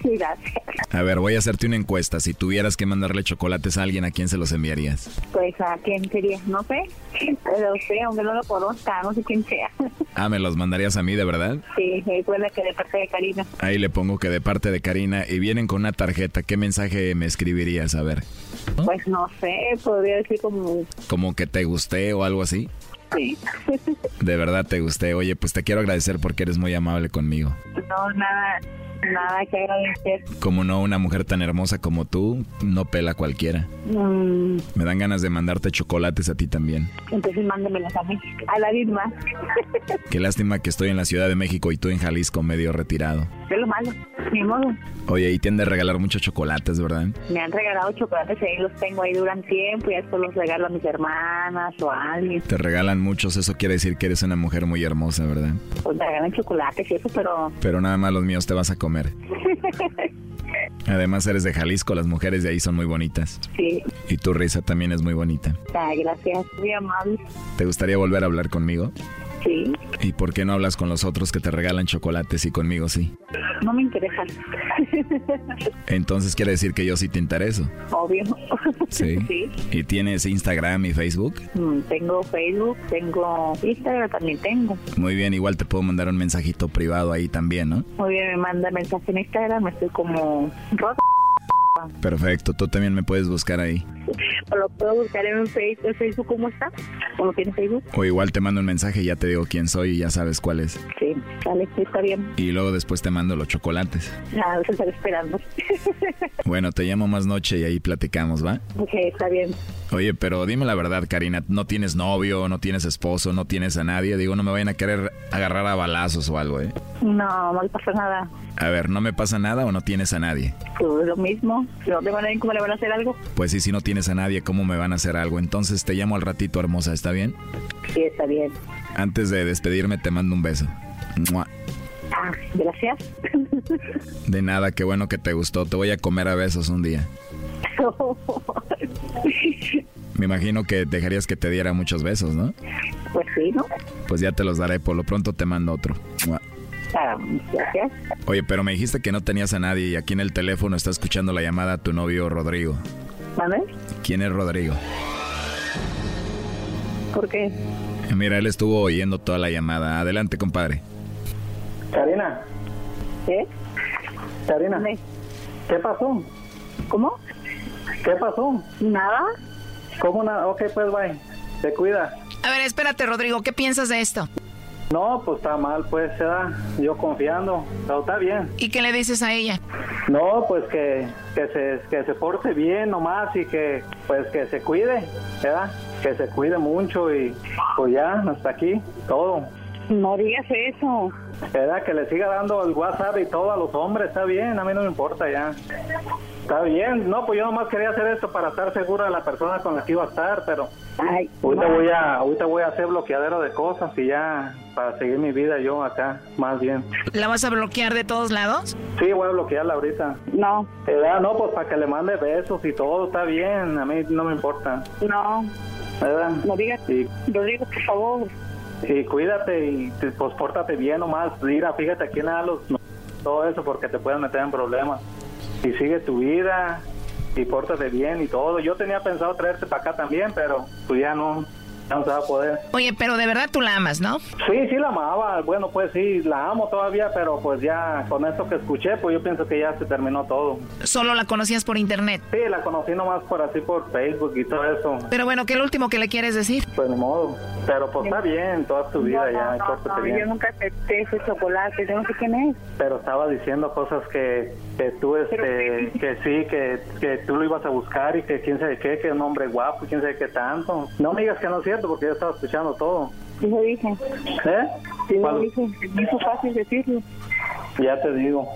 Gracias. A ver, voy a hacerte una encuesta. Si tuvieras que mandarle chocolates a alguien, ¿a quién se los enviarías? Pues a quién sería, no sé, pero usted, aunque no lo conozca, no sé quién sea. Ah, ¿me los mandarías a mí, de verdad? Sí, recuerda que de parte de Karina. Ahí le pongo que de parte de Karina y vienen con una tarjeta. ¿Qué mensaje me escribirías? A ver, Pues no sé, podría decir como, como que te gusté o algo así. Sí. De verdad te gusté. Oye, pues te quiero agradecer porque eres muy amable conmigo. No, nada, nada que agradecer. Como no, una mujer tan hermosa como tú no pela a cualquiera. Mm, Me dan ganas de mandarte chocolates a ti también. entonces mándemelas a mí, a la <laughs> misma. Qué lástima que estoy en la Ciudad de México y tú en Jalisco medio retirado. Es lo malo, ni modo. Oye, y te han de regalar muchos chocolates, ¿verdad? Me han regalado chocolates y ahí los tengo ahí durante tiempo y después los regalo a mis hermanas o a alguien. Te regalan muchos, eso quiere decir que eres una mujer muy hermosa, ¿verdad? Pues me regalan chocolates y eso, pero... Pero nada más los míos te vas a comer. <laughs> Además eres de Jalisco, las mujeres de ahí son muy bonitas. sí, Y tu risa también es muy bonita. ah, gracias, muy amable. ¿Te gustaría volver a hablar conmigo? Sí, ¿Y por qué no hablas con los otros que te regalan chocolates y conmigo sí? no me interesan. <laughs> Entonces quiere decir que yo sí te intereso. Obvio. Sí. <laughs> Sí. ¿Y tienes Instagram y Facebook? Mm, Tengo Facebook, tengo Instagram, también tengo. Muy bien, igual te puedo mandar un mensajito privado ahí también, ¿no? Muy bien, me manda mensaje en Instagram, estoy como rota. Perfecto, tú también me puedes buscar ahí. <laughs> O lo puedo buscar en Facebook, ¿en Facebook ¿cómo está? ¿Cómo tiene Facebook? O igual te mando un mensaje y ya te digo quién soy y ya sabes cuál es. Sí, vale, está bien. Y luego después te mando los chocolates. Nada, se estar esperando. <laughs> Bueno, te llamo más noche y ahí platicamos, ¿va? ok, está bien. Oye, pero dime la verdad, Karina, ¿no tienes novio, no tienes esposo, no tienes a nadie? Digo, no me vayan a querer agarrar a balazos o algo, ¿eh? No, no le pasa nada. A ver, ¿no me pasa nada o no tienes a nadie? Pues lo mismo. Si no tengo a nadie, ¿cómo le van a hacer algo? Pues sí, si no tienes a nadie, ¿cómo me van a hacer algo? Entonces te llamo al ratito, hermosa, ¿está bien? Sí, está bien. Antes de despedirme, te mando un beso. Mua. Ah, gracias. <laughs> De nada, qué bueno que te gustó. Te voy a comer a besos un día. <laughs> Me imagino que dejarías que te diera muchos besos, ¿no? pues sí, ¿no? Pues ya te los daré, por lo pronto te mando otro. Ah. Oye, pero me dijiste que no tenías a nadie y aquí en el teléfono está escuchando la llamada a tu novio Rodrigo. ¿Vale? ¿Quién es Rodrigo? ¿Por qué? Mira, él estuvo oyendo toda la llamada. Adelante, compadre. Karina, ¿Qué? Karina, ¿qué pasó? ¿Cómo? ¿Qué pasó? Nada. ¿Cómo nada? Ok, pues bye. Te cuida. A ver, espérate, Rodrigo, ¿qué piensas de esto? No, pues está mal, pues, se da. Yo confiando, pero está bien. ¿Y qué le dices a ella? No, pues que, que, se, que se porte bien nomás y que, pues, que se cuide, ¿verdad? Que se cuide mucho y, pues ya, hasta aquí, todo. No digas eso. ¿Verdad? Que le siga dando el WhatsApp y todo a los hombres, está bien, a mí no me importa ya. Está bien, no, pues yo nomás quería hacer esto para estar segura de la persona con la que iba a estar, pero Ay, ahorita no. voy a, ahorita voy a hacer bloqueadero de cosas y ya para seguir mi vida yo acá, más bien. ¿La vas a bloquear de todos lados? Sí, voy a bloquearla ahorita. No. ¿Verdad? No, pues para que le mande besos y todo, está bien, a mí no me importa. No. ¿Verdad? No digas. Y, Rodrigo, por favor. Y cuídate y pues pórtate bien nomás. Mira, fíjate aquí nada los todo eso porque te pueden meter en problemas. Y sigue tu vida y pórtate bien y todo. Yo tenía pensado traerte para acá también, pero pues ya no, no se va a poder. Oye, pero de verdad tú la amas, ¿no? Sí, sí la amaba. Bueno, pues sí, la amo todavía, pero pues ya con esto que escuché, pues yo pienso que ya se terminó todo. Solo la conocías por internet. Sí, la conocí nomás por así por Facebook y todo eso. Pero bueno, ¿qué es lo último que le quieres decir? Pues ni modo. Pero pues está bien toda tu vida ya, pórtate No, bien. yo nunca acepté ese chocolate. Yo no sé quién es. pero estaba diciendo cosas que, que tú este que sí que, que tú lo ibas a buscar y que quién sabe qué que un hombre guapo quién sabe qué tanto no me digas que no es cierto porque yo estaba escuchando todo Sí lo dije. ¿eh? Sí lo dije. Hizo fácil decirlo. ya te digo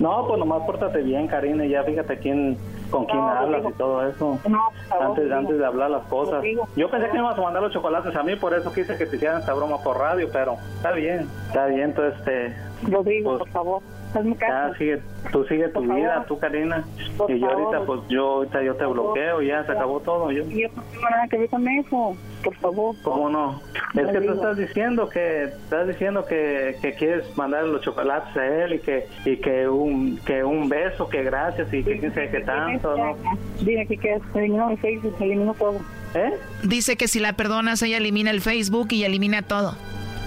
no pues nomás pórtate bien Karina y ya fíjate quién con quién No, hablas y todo eso No, antes antes de hablar las cosas yo pensé que me ibas a mandar los chocolates a mí por eso quise que te hicieran esta broma por radio pero está bien está bien entonces este Rodrigo, Pues, por favor. Hazme Ya, caso. sigue, tú sigue tu vida, tú Karina. Por y yo ahorita, pues yo ahorita yo te Por favor. bloqueo, ya se acabó todo. Yo, Yo no tengo nada que ver con eso. Por favor. ¿Cómo no? Es que tú Rodrigo. estás diciendo que estás diciendo que, que quieres mandar los chocolates a él y que y que un que un beso, que gracias y que quién sabe qué tanto, ¿no? Dime que quieres. Elimino mi Facebook, elimino todo. ¿Eh? Dice que si la perdonas, ella elimina el Facebook y elimina todo.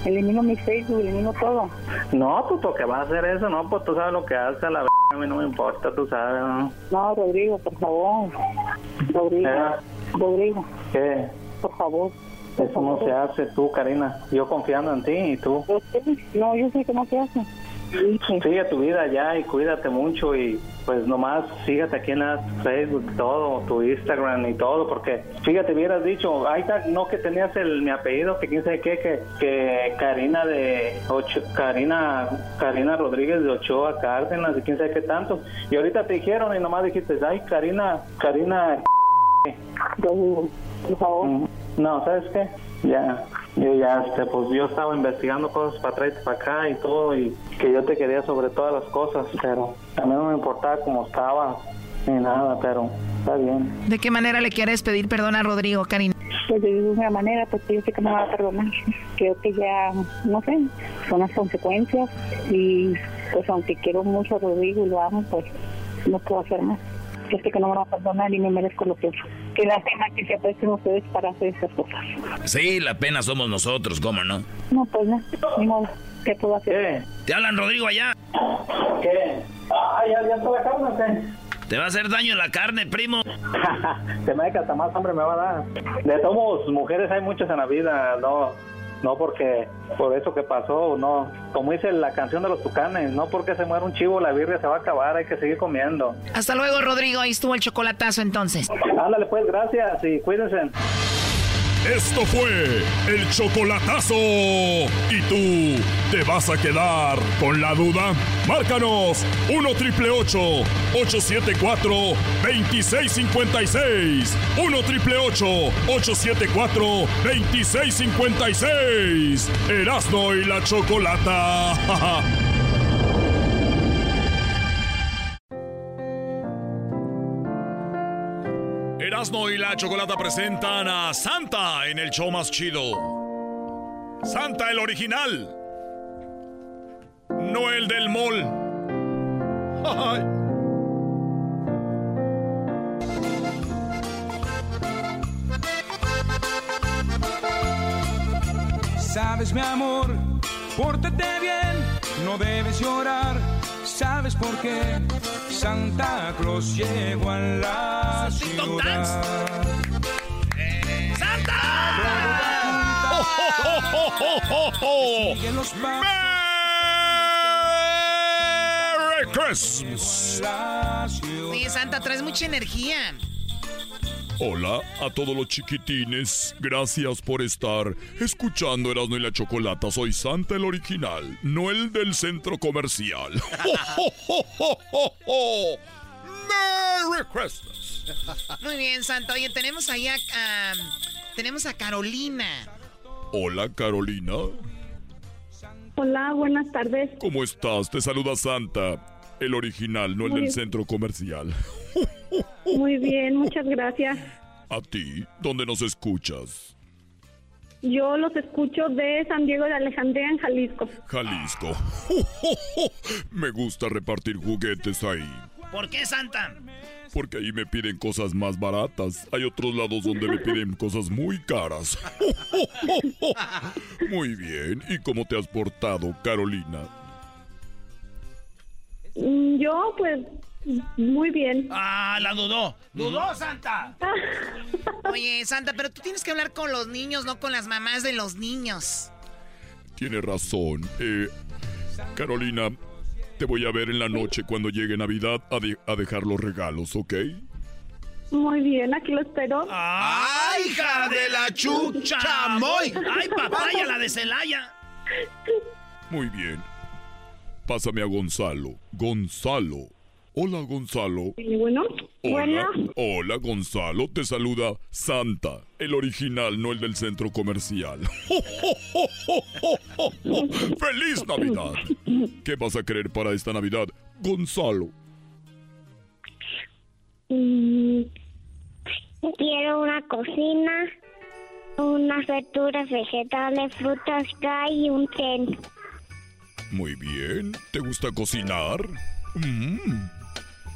Elimino mi Facebook, elimino todo. No, pues porque vas a hacer eso, no, pues tú sabes lo que haces a la v a mí no me importa, tú sabes, ¿no? No, Rodrigo, por favor. Rodrigo. ¿Eh? Rodrigo, ¿Qué? por favor. Eso no se hace tú, Karina. Yo confiando en ti y tú. No, yo sé que no se hace. Sigue tu vida ya y cuídate mucho y pues nomás sígate aquí en la Facebook todo, tu Instagram y todo, porque fíjate, hubieras dicho, ahí está, no que tenías el, mi apellido, que quién sabe qué, que, que Karina de Ocho, Karina, Karina Rodríguez de Ochoa Cárdenas y quién sabe qué tanto, y ahorita te dijeron y nomás dijiste, ay, Karina, Karina, por favor. no, ¿sabes qué? Ya, yo ya, este, pues yo estaba investigando cosas para atrás y para acá y todo, y que yo te quería sobre todas las cosas, pero a mí no me importaba cómo estaba ni nada, pero está bien. ¿De qué manera le quieres pedir perdón a Rodrigo, Karina? Pues de ninguna manera, porque yo sé que no me va a perdonar. Creo que ya, no sé, son las consecuencias. Y pues aunque quiero mucho a Rodrigo y lo amo, pues no puedo hacer más. Sé que no me va a perdonar y me merezco lo. Que la pena que se apresten ustedes para hacer esas cosas. Sí, la pena somos nosotros, ¿cómo no? No, pues no, ni modo. ¿Qué puedo hacer? Te hablan, Rodrigo, allá. ¿Qué? Ah, ya, ya está la carne, ¿o qué? Te va a hacer daño la carne, primo. <laughs> Se me que hasta más hambre me va a dar. De todos mujeres hay muchas en la vida, no, no porque por eso que pasó, no, como dice la canción de los tucanes, no porque se muera un chivo la birria se va a acabar, hay que seguir comiendo. Hasta luego, Rodrigo, ahí estuvo el chocolatazo entonces. Ándale pues, gracias y cuídense. Esto fue el chocolatazo. ¿Y tú te vas a quedar con la duda? Márcanos 1 triple 874 2656. 1 triple 874 2656. Erasno y la chocolata. <laughs> Erasmo y la Chocolata presentan a Santa en el show más chido. Santa el original. No el del mall. Sabes, mi amor, pórtate bien, no debes llorar. ¿Sabes por qué? Santa Claus llegó a la ciudad. ¡Santa! <laughs> Siguen los pasos Merry Christmas. Oye, Santa, traes mucha energía. Hola a todos los chiquitines, gracias por estar escuchando Erasmo y la Chocolata. Soy Santa el original, no el del centro comercial. <laughs> ¡Merry Christmas! Muy bien, Santa. Oye, tenemos ahí a, a- tenemos a Carolina. Hola Carolina, Hola, buenas tardes. ¿cómo estás? Te saluda Santa, el original, no el Muy del bien. centro comercial. <laughs> Muy bien, muchas gracias. A ti, ¿dónde nos escuchas? Yo los escucho de San Diego de Alejandría en Jalisco. Jalisco. <laughs> Me gusta repartir juguetes ahí. ¿Por qué, Santa? Porque ahí me piden cosas más baratas. Hay otros lados donde me piden <laughs> cosas muy caras. Muy bien. ¿Y cómo te has portado, Carolina? Mm, Yo, pues, muy bien. Ah, la dudó. ¿Dudó, Santa? <laughs> Oye, Santa, pero tú tienes que hablar con los niños, no con las mamás de los niños. Tiene razón. Eh, Carolina, te voy a ver en la noche cuando llegue Navidad a, de- a dejar los regalos, ¿ok? Muy bien, aquí lo espero. ¡Ay, hija de la chucha! chamoy! ¡Ay, papaya, <laughs> la de Celaya! Muy bien. Pásame a Gonzalo. Gonzalo. Hola, Gonzalo. Bueno, Hola. Hola, Gonzalo. Te saluda Santa, el original, no el del centro comercial. <laughs> ¡Feliz Navidad! ¿Qué vas a querer para esta Navidad, Gonzalo? Mm, Quiero una cocina, unas verduras, vegetales, frutas, y un tren. Muy bien. ¿Te gusta cocinar? Mm.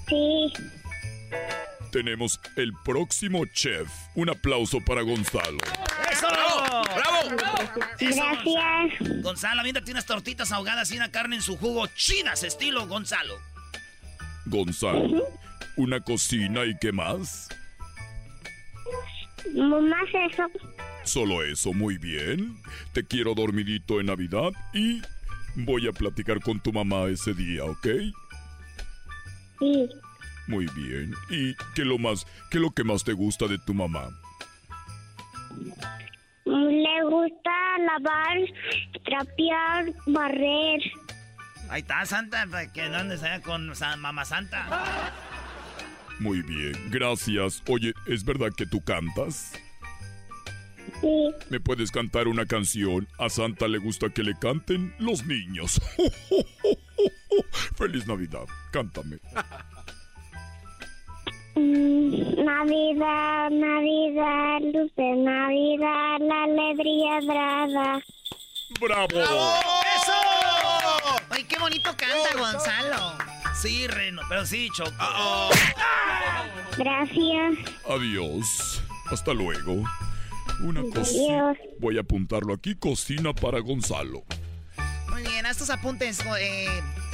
Sí, Tenemos el próximo chef. Un aplauso para Gonzalo. ¡Eso! ¡Bravo! Gracias. Gonzalo, aviéntate unas tortitas ahogadas y una carne en su jugo chidas, estilo Gonzalo. Gonzalo. Una cocina y qué más? más eso. Solo eso, muy bien. Te quiero dormidito en Navidad y voy a platicar con tu mamá ese día, ¿ok? Sí, Muy bien. ¿Y qué lo más, qué es lo que más te gusta de tu mamá? le gusta lavar, trapear, barrer. Ahí está, Santa, para que no andes allá con Mamá Santa. Muy bien, gracias. Oye, ¿es verdad que tú cantas? Sí. ¿Me puedes cantar una canción? A Santa le gusta que le canten los niños. <laughs> Feliz Navidad, cántame. Mm, Navidad, Navidad, luz de Navidad, la alegría brava. ¡Bravo! ¡Eso! Oye, qué bonito canta Gonzalo. Sí, Reno, pero sí, Choco. Gracias. Adiós. Hasta luego. Una cocina. Voy a apuntarlo aquí. Cocina para Gonzalo. Muy bien, a estos apuntes, eh,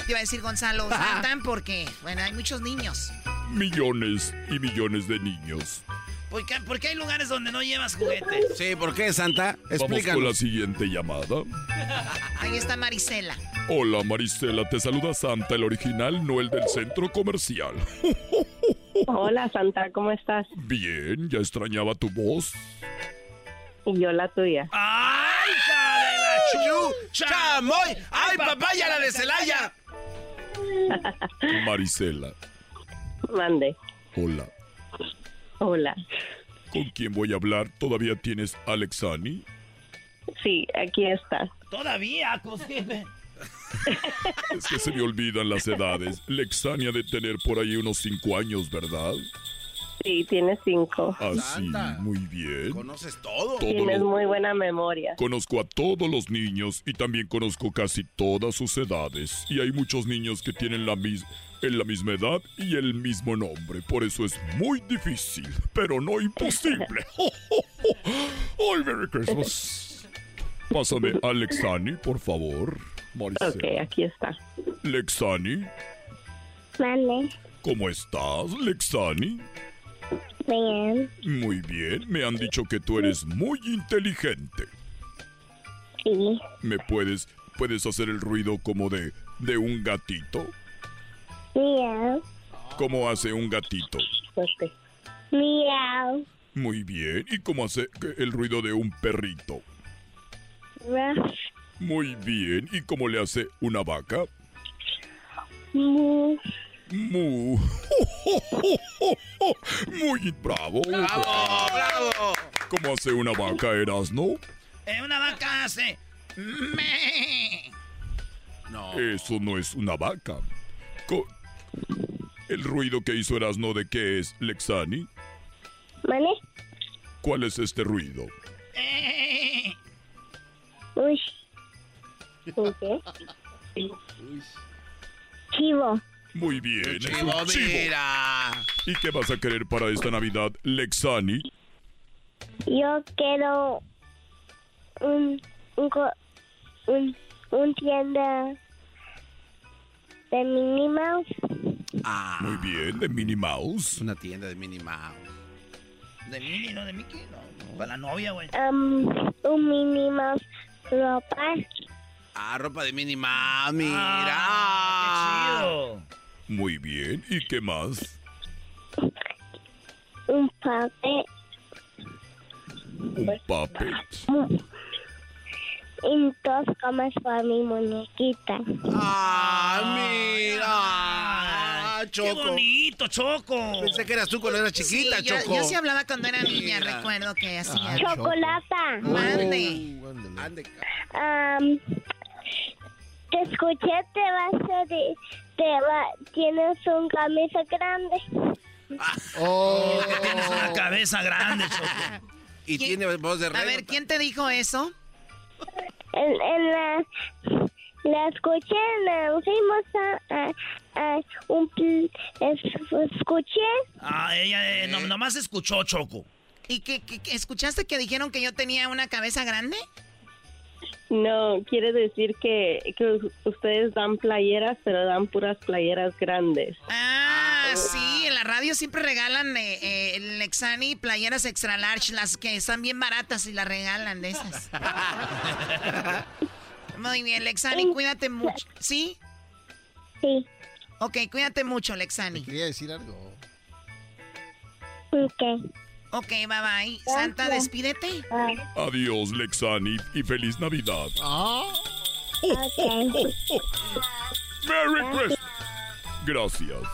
te iba a decir Gonzalo, saltan <laughs> porque, bueno, hay muchos niños. Millones y millones de niños. ¿Por qué, por qué hay lugares donde no llevas juguetes? <laughs> Sí, ¿por qué, Santa? Vamos Explícanos. con la siguiente llamada. <laughs> Ahí está Marisela. Hola Marisela, te saluda Santa, el original, no el del centro comercial. Hola Santa, ¿cómo estás? Bien, ya extrañaba tu voz. Y yo la tuya. ¡Ay, hija de la chu! ¡Chamoy! ¡Ay, papaya, la de Celaya! Marisela, Mande. hola. Hola. ¿Con quién voy a hablar? ¿Todavía tienes Alexani? Sí, aquí está. Todavía, cosquepe. Es que se me olvidan las edades. Lexani ha de tener por ahí unos cinco años, ¿verdad? Sí, tienes cinco. Así, muy bien. Conoces todo. Tienes muy buena memoria. Conozco a todos los niños y también conozco casi todas sus edades. Y hay muchos niños que tienen la, mis en la misma edad y el mismo nombre. Por eso es muy difícil, pero no imposible. <laughs> ¡Oh, Merry Christmas! Pásame a Lexani, por favor. Maricela. Ok, aquí está. Lexani, Vale, ¿cómo estás, Lexani? Bien, Muy bien, me han dicho que tú eres muy inteligente. sí, ¿Me puedes, puedes hacer el ruido como de, de un gatito? miau, ¿Cómo hace un gatito? Fuerte. miau, Muy bien. ¿Y cómo hace el ruido de un perrito? ruff, Muy bien. ¿Y cómo le hace una vaca? mu, Mu. <laughs> Muy bravo. ¡Bravo, bravo! ¿Cómo hace una vaca, Erasno? Eh, una vaca hace... Me. No. Eso no es una vaca. Co- ¿El ruido que hizo Erasno de qué es, Lexani? ¿vale? ¿Cuál es este ruido? Eh. Uy, ¿qué? <laughs> Chivo, Muy bien. es un Chivo, chivo. mira. ¿Y qué vas a querer para esta Navidad, Lexani? yo quiero un, un, co- un, un tienda de Minnie Mouse, Ah, Muy bien, de Minnie Mouse. una tienda de Minnie Mouse. De Minnie, no de Mickey, no. Para la novia, güey. um, un Minnie Mouse ropa, Ah, ropa de Minnie Mouse, mira. Ah, qué chido. Muy bien. ¿Y qué más? un papel, Un puppet. y dos camas para mi muñequita. Ah, mira. Ah, Qué Choco. bonito, Choco. Pensé que eras tú cuando eras chiquita, Sí, yo, Choco. yo sí hablaba cuando era niña, Mira. recuerdo que hacía. Chocolata. Mande. Ande, Am, te escuché, te vas a de, te va, tienes un camisa grande. Oh. Que tienes una cabeza grande, Choco. Y tiene voz de A rey. ver, ¿quién te dijo eso? En, en la, la escuché, la fuimos a, a, a un, es- escuché, Ah, ella eh, no- nomás escuchó, Choco. ¿Y que, escuchaste que dijeron que yo tenía una cabeza grande? No, quiere decir que, que ustedes dan playeras, pero dan puras playeras grandes. Ah, sí, en la radio siempre regalan eh, eh, el Lexani playeras extra large, las que están bien baratas y las regalan de esas. <laughs> Muy bien, Lexani, cuídate mucho. ¿Sí? Sí. Ok, cuídate mucho, Lexani. Quería decir algo. Ok. Ok, bye bye. Santa, despídete. Adiós, Lexani, y feliz Navidad. Merry Christmas. Gracias.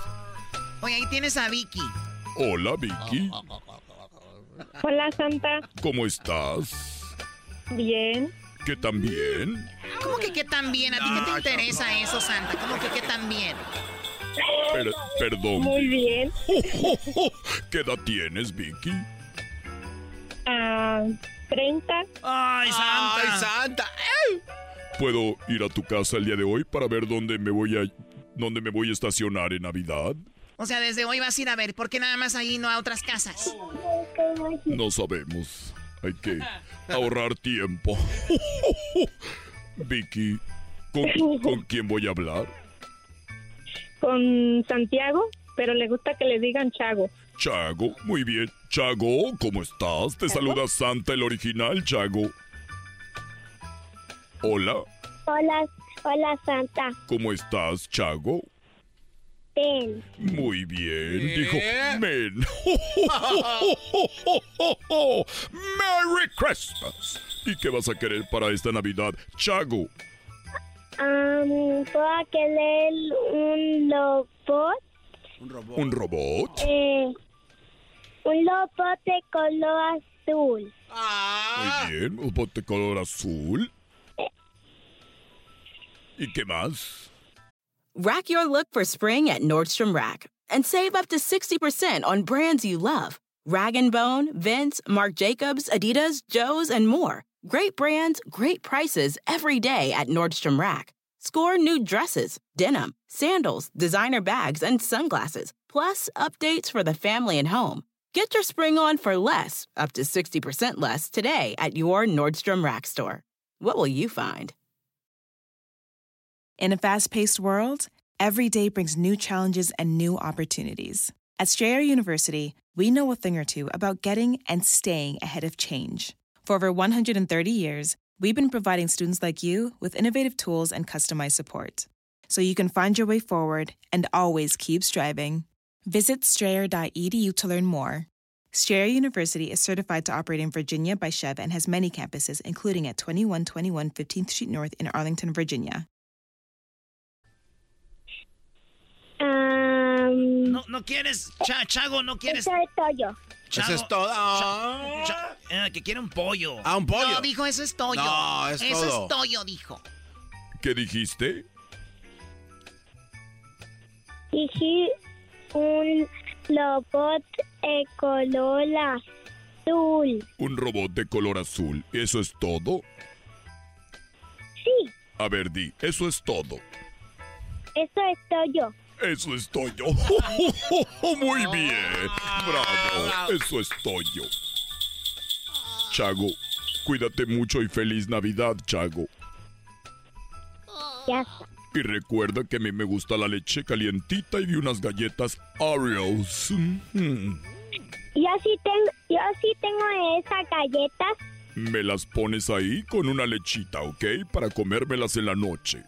Oye, ahí tienes a Vicky. Hola, Vicky. Hola, Santa. ¿Cómo estás? Bien. ¿Qué tan bien? ¿Cómo que qué tan bien? ¿A ti qué te interesa eso, Santa? ¿Cómo que qué tan bien? Per- perdón. Muy bien. <laughs> ¿Qué edad tienes, Vicky? Ah, 30. ¡Ay, Santa! ¡Ay, Santa! ¿Puedo ir a tu casa el día de hoy para ver dónde me voy a dónde me voy a estacionar en Navidad? O sea, desde hoy vas a ir a ver. ¿Por qué nada más ahí no a otras casas? No sabemos. Hay que ahorrar tiempo. <laughs> Vicky, ¿con, con quién voy a hablar? Con Santiago. pero le gusta que le digan Chago. Chago, muy bien. Chago, ¿cómo estás? Te saluda Santa, el original, Chago. Hola, Hola, hola Santa. ¿cómo estás, Chago? Ven. Muy bien, dijo ¿Eh? Men. <laughs> ¡Merry Christmas! ¿Y qué vas a querer para esta Navidad, Chago? Um, ¿Puedo querer un robot? ¿Un robot? Eh, un robot de color azul. Ah. Muy bien, un bote color azul. ¿Y qué más? Rack your look for spring at Nordstrom Rack and save up to 60% on brands you love. Rag & Bone, Vince, Marc Jacobs, Adidas, Joe's, and more. Great brands, great prices every day at Nordstrom Rack. Score new dresses, denim, sandals, designer bags, and sunglasses, plus updates for the family and home. Get your spring on for less, up to 60% less, today at your Nordstrom Rack store. What will you find? In a fast paced world, every day brings new challenges and new opportunities. At Strayer University, we know a thing or two about getting and staying ahead of change. For over 130 years, we've been providing students like you with innovative tools and customized support. So you can find your way forward and always keep striving. Visit strayer.edu to learn more. Strayer University is certified to operate in Virginia by Chev and has many campuses, including at 2121 15th Street North in Arlington, Virginia. Um, No, no quieres, Cha- Chago, no quieres. Eso es todo. Eso es todo. Eh, que quiere un pollo. Ah, un pollo. No, dijo, eso es toyo. No, es eso todo. es toyo, dijo. ¿Qué dijiste? Dije un robot de color azul. Un robot de color azul. ¿Eso es todo? Sí, A ver, di, eso es todo. eso es todo. Eso es Toyo. <laughs> Muy bien. Bravo. Eso es Toyo. Chago, cuídate mucho y feliz Navidad, Chago. Ya está. Y recuerda que a mí me gusta la leche calientita y unas galletas Oreos. Mm. Yo sí tengo, yo sí tengo esas galletas. Me las pones ahí con una lechita, ¿ok? Para comérmelas en la noche.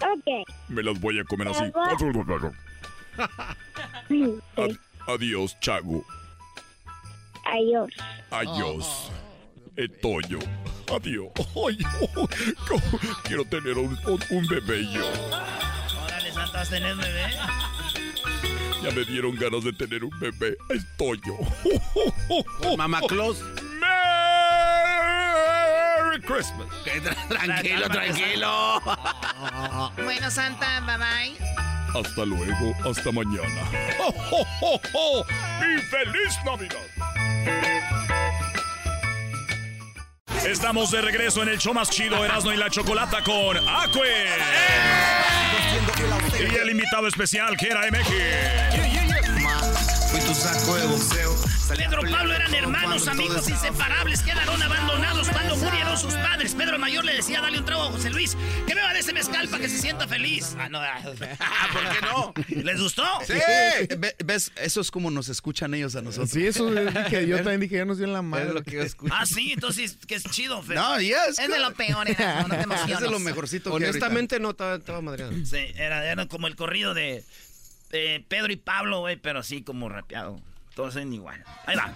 Ok. Me las voy a comer así. <laughs> Ad- adiós, Chago. Adiós. Adiós. Etoyo. Adiós. Ay, oh, quiero tener un, un- un bebé yo. Órale, Santa, vas a tener un bebé. Ya me dieron ganas de tener un bebé. Estoyo. Mamá Claus. Christmas. <laughs> Tranquilo, tranquilo. <laughs> Bueno, Santa, bye bye. Hasta luego. Hasta mañana. ¡Oh, oh, oh, oh! ¡Y feliz Navidad! Estamos de regreso en el show más chido Erasmo y la Chocolata con Acue. Y el invitado especial, que era MX. Fui tu saco de boxeo. Pedro Pablo eran hermanos, amigos inseparables, quedaron abandonados cuando murieron sus padres. Pedro Mayor le decía, dale un trago a José Luis, que beba de ese mezcal para que se sienta feliz. Ah, no, ah, <laughs> ¿por qué no? ¿Les gustó? Ve- ¿Ves? Eso es como nos escuchan ellos a nosotros. Sí, eso <laughs> dije, yo también dije, ya nos dio en la madre. Es lo que yo escucho. Ah, sí, entonces, que es chido, Fer. No, yes. Es de lo peor, Erasmo, no te emociones. <laughs> Es de lo mejorcito que Honestamente no estaba, estaba madreado. Sí, era, era como el corrido de eh, Pedro y Pablo, güey, pero así como rapeado. Todos en igual. Ahí va.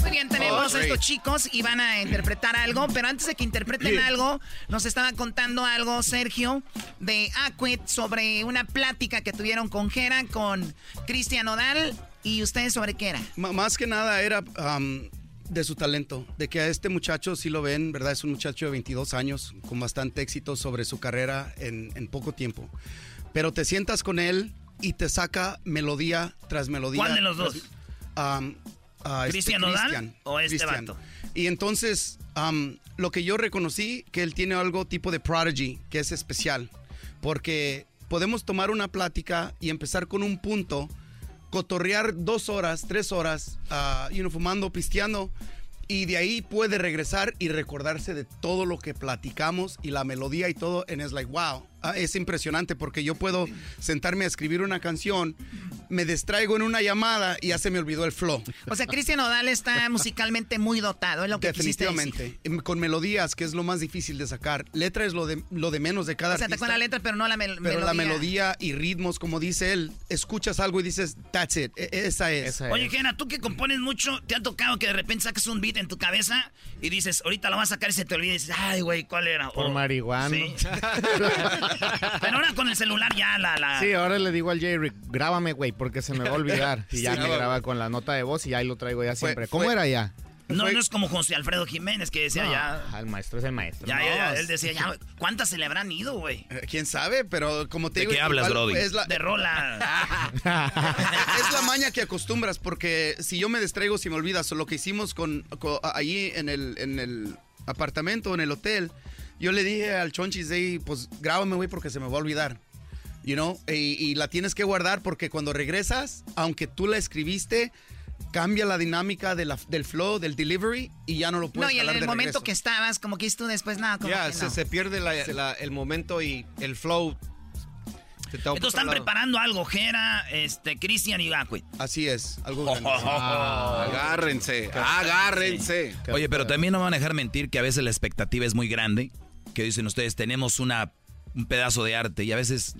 Muy bien, tenemos Oh, a estos chicos y van a interpretar algo, pero antes de que interpreten algo, nos estaba contando algo, Sergio, de Aquit sobre una plática que tuvieron con Jera, con Cristian Odal, y ustedes sobre qué era. M- más que nada era de su talento, de que a este muchacho sí lo ven, ¿verdad? Es un muchacho de 22 años con bastante éxito sobre su carrera en, en poco tiempo. Pero te sientas con él y te saca melodía tras melodía. ¿Cuál de los dos? este ¿Cristian Nodal Cristian, o este Cristian. vato? Y entonces, lo que yo reconocí, que él tiene algo tipo de prodigy, que es especial, porque podemos tomar una plática y empezar con un punto, cotorrear dos horas, tres horas, ah, you know, fumando, pisteando, Y de ahí puede regresar y recordarse de todo lo que platicamos y la melodía y todo. And it's like, wow, es impresionante porque yo puedo sentarme a escribir una canción, me distraigo en una llamada y ya se me olvidó el flow. O sea, Cristian Odal está musicalmente muy dotado, es lo que decir. Definitivamente. Con melodías, que es lo más difícil de sacar. Letra es lo de, lo de menos de cada O sea, te artista. con la letra, pero no la mel- Pero melodía. la melodía y ritmos, como dice él, escuchas algo y dices, that's it, e- esa es. Oye, Jena, tú que compones mucho, ¿te ha tocado que de repente saques un beat en tu cabeza y dices, ahorita lo vas a sacar y se te olvida y dices, ay, güey, ¿cuál era? Por O- marihuana. Sí. <laughs> <laughs> Pero ahora con el celular ya la... la... Sí, ahora le digo al Jerry, grábame, güey, porque se me va a olvidar. <laughs> Y ya Sí. me graba con la nota de voz y ahí lo traigo ya siempre. ¿Cómo fue- era ya? No, no es como José Alfredo Jiménez que decía No, ya... El maestro es el maestro. Ya, ya, ya, él decía, ya, ¿cuántas se le habrán ido, güey? Eh, ¿Quién sabe? Pero como te ¿De digo... qué hablas, igual Brody? Es la, De rola. <laughs> es la maña que acostumbras, porque si yo me distraigo, si me olvidas, lo que hicimos con, con- allí en el, en el apartamento, en el hotel, yo le dije al Chonchis, "Ey, pues grábame, güey, porque se me va a olvidar. You know? Y, y la tienes que guardar porque cuando regresas, aunque tú la escribiste, cambia la dinámica de la- del flow, del delivery, y ya no lo No, puedes y en el de momento regreso. que estabas, como que tú después, nada, como Ya, que se, no. se pierde la- la- el momento y el flow. Entonces están lado. preparando algo, Jera, este, Cristian y Gacue. Así es, algo grande. Agárrense, agárrense. Oye, pero también no me van a dejar mentir que a veces la expectativa es muy grande. Que dicen ustedes, tenemos una, un pedazo de arte y a veces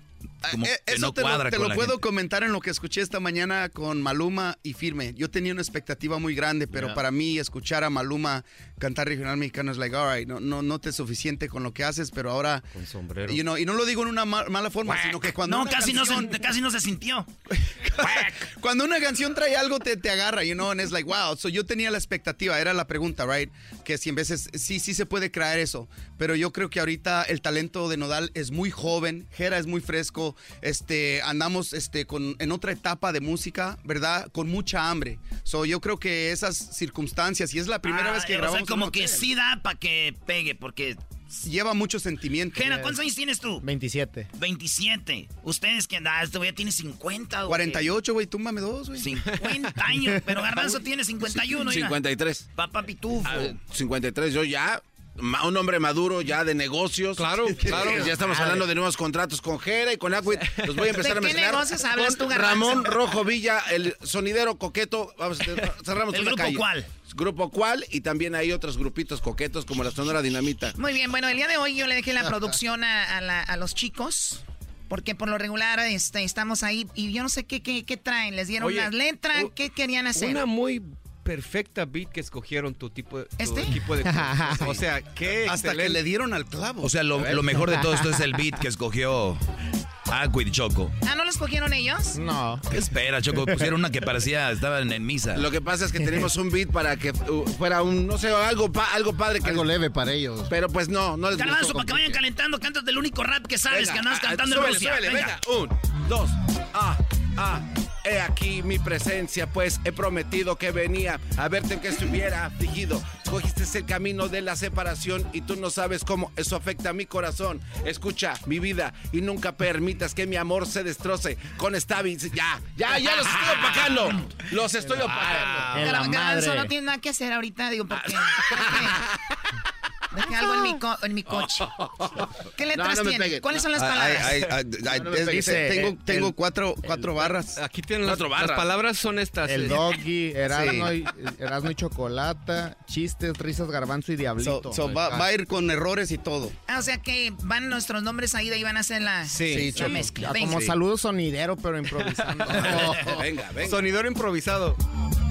como Eh, que Eso no te cuadra lo, te con lo la puedo gente. comentar en lo que escuché esta mañana con Maluma y Firme. Yo tenía una expectativa muy grande, pero Yeah. para mí escuchar a Maluma cantar regional mexicano es like, all right, no, no, no te es suficiente con lo que haces, pero ahora... Con sombrero. You know, y no lo digo en una ma- mala forma, sino que cuando No, casi, canción, no se, casi no se sintió. <laughs> cuando una canción trae algo te, te agarra, you know, and it's like, wow. So yo tenía la expectativa, era la pregunta, right? Que si en veces sí, sí se puede crear eso, pero yo creo que ahorita el talento de Nodal es muy joven, Jera es muy fresco, este, andamos este, con, en otra etapa de música, ¿verdad? Con mucha hambre. So yo creo que esas circunstancias, y es la primera Ah, vez que o sea, grabamos. como que sí da para que pegue, porque... Lleva mucho sentimiento. Jera, ¿cuántos años tienes tú? 27. 27. Ustedes que andan, este güey ya tiene 50, güey. 48, güey, túmbame dos, güey. 50 años, pero <laughs> Garbanzo tiene 51, mira. 53. Papá Pitufo. Ah, 53, yo ya, un hombre maduro ya de negocios. Claro, <laughs> claro. Ya estamos hablando de nuevos contratos con Jera y con Aquit. Los voy a empezar ¿De a qué mezclar. negocios hablas tú, Garbanzo? Ramón Rojo Villa, el sonidero coqueto. Vamos, cerramos ¿El una grupo calle. cuál? Grupo cuál y también hay otros grupitos coquetos como la Sonora Dinamita. Muy bien, bueno, el día de hoy yo le dejé la producción a, a la- a los chicos. Porque por lo regular este, estamos ahí y yo no sé qué, qué, qué traen. ¿Les dieron Oye, las letras? ¿Qué querían hacer? Una muy perfecta beat que escuchieron tu tipo de tu ¿Este? equipo de <laughs> O sea, qué Hasta que excelente. le dieron al clavo. O sea, lo, A lo mejor de todo esto es el <laughs> beat que escogió Aquid Choco. ¿Ah, no los cogieron ellos? No. ¿Qué espera, Choco? Pusieron una que parecía, estaban en misa. Lo que pasa es que tenemos un beat para que uh, fuera un, no sé, algo, pa- algo padre. Que Algo leve para ellos. Pero pues no, no les Garbanzo, para que vayan calentando, cántate el único rap que sabes, Venga, que andas ah, cantando súbele, en Rusia. súbele, venga. venga. Un, dos, ah, ah. He aquí mi presencia, pues he prometido que venía a verte en que estuviera afligido. Cogiste el camino de la separación y tú no sabes cómo eso afecta a mi corazón. Escucha mi vida y nunca permitas que mi amor se destroce con esta Ya, ya, ya los estoy opacando. Los estoy opacando. Garbanzo madre. no tiene nada que hacer ahorita, digo, porque... Dejé, <laughs> dejé algo en mi, co- en mi coche. <laughs> ¿Qué letras no tiene? ¿Cuáles son las palabras? No es- dice, tengo el- tengo cuatro, cuatro barras. Aquí tienen las, Cuatro las barras. palabras son estas. El doggy, Erasmo, y, Erasmo y Chocolata, chistes, risas, garbanzo y diablito. So- so va, va a ir con errores y todo. Ah, o sea que van nuestros nombres ahí, de ahí van a hacer la, Sí, la Choco. mezcla. Ah, como saludo sonidero, pero improvisando. <laughs> Venga, venga. Sonidor improvisado.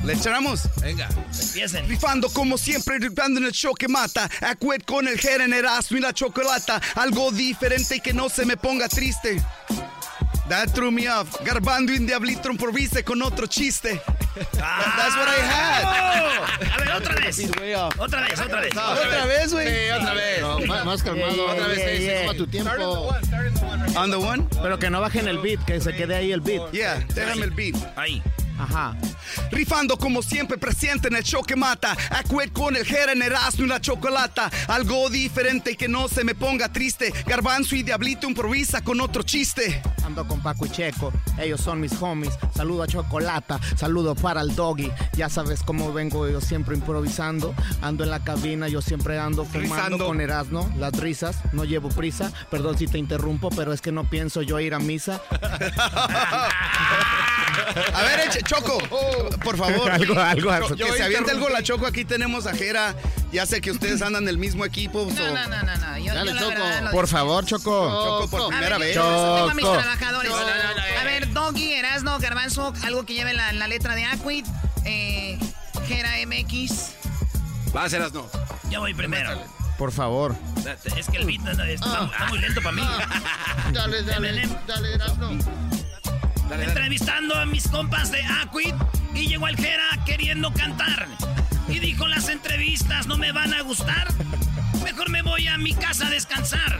¿Le echamos? Venga. Empiecen. Rifando como siempre, rifando en el show que mata. Acuet con el Erasmo y la chocolata. Algo diferente y que no se me ponga triste. That threw me off. Garbando y un diablito improvise con otro chiste. That's what I had. Oh, a ver, otra vez. Otra vez, otra vez. Otra vez, güey. Sí, otra vez. No, más, calmado. Otra vez, yeah, yeah. tu tiempo. On the one? pero que no bajen el beat, que se quede ahí el beat. Yeah, déjame el beat. Ahí. Ajá. Rifando como siempre presente en el show que mata. Acued con el jera en Erasmo y la chocolata. Algo diferente y que no se me ponga triste. Garbanzo y Diablito improvisa con otro chiste. Ando con Paco y Checo, ellos son mis homies. Saludo a Chocolata, saludo para el doggy. Ya sabes cómo vengo yo siempre improvisando. Ando en la cabina, yo siempre ando fumando Rizando. con Erasmo, las risas. No llevo prisa, perdón si te interrumpo, pero es que no pienso yo ir a misa. <laughs> A ver, eche, Choco, <laughs> por favor. Algo, algo, Cho- algo. Que se aviente algo la Choco. Aquí tenemos a Jera. Ya sé que ustedes <laughs> andan en el mismo equipo. so- No, no, no, no, no. Yo, Dale, yo la Choco. verdad Por favor, Choco. Choco, por A primera ver, vez. yo tengo a mis Choco. trabajadores. A ver, Doggy, Erasno, Garbanzo, algo que lleve la, la letra de Aquid. Eh, Gera MX. Va a ser no. Yo voy primero. Por favor. Es que el beat no- está, está muy lento para mí. Dale, dale, dale, Entrevistando a mis compas de Aquid y llegó el Jera queriendo cantar. Y dijo, las entrevistas no me van a gustar. Mejor me voy a mi casa a descansar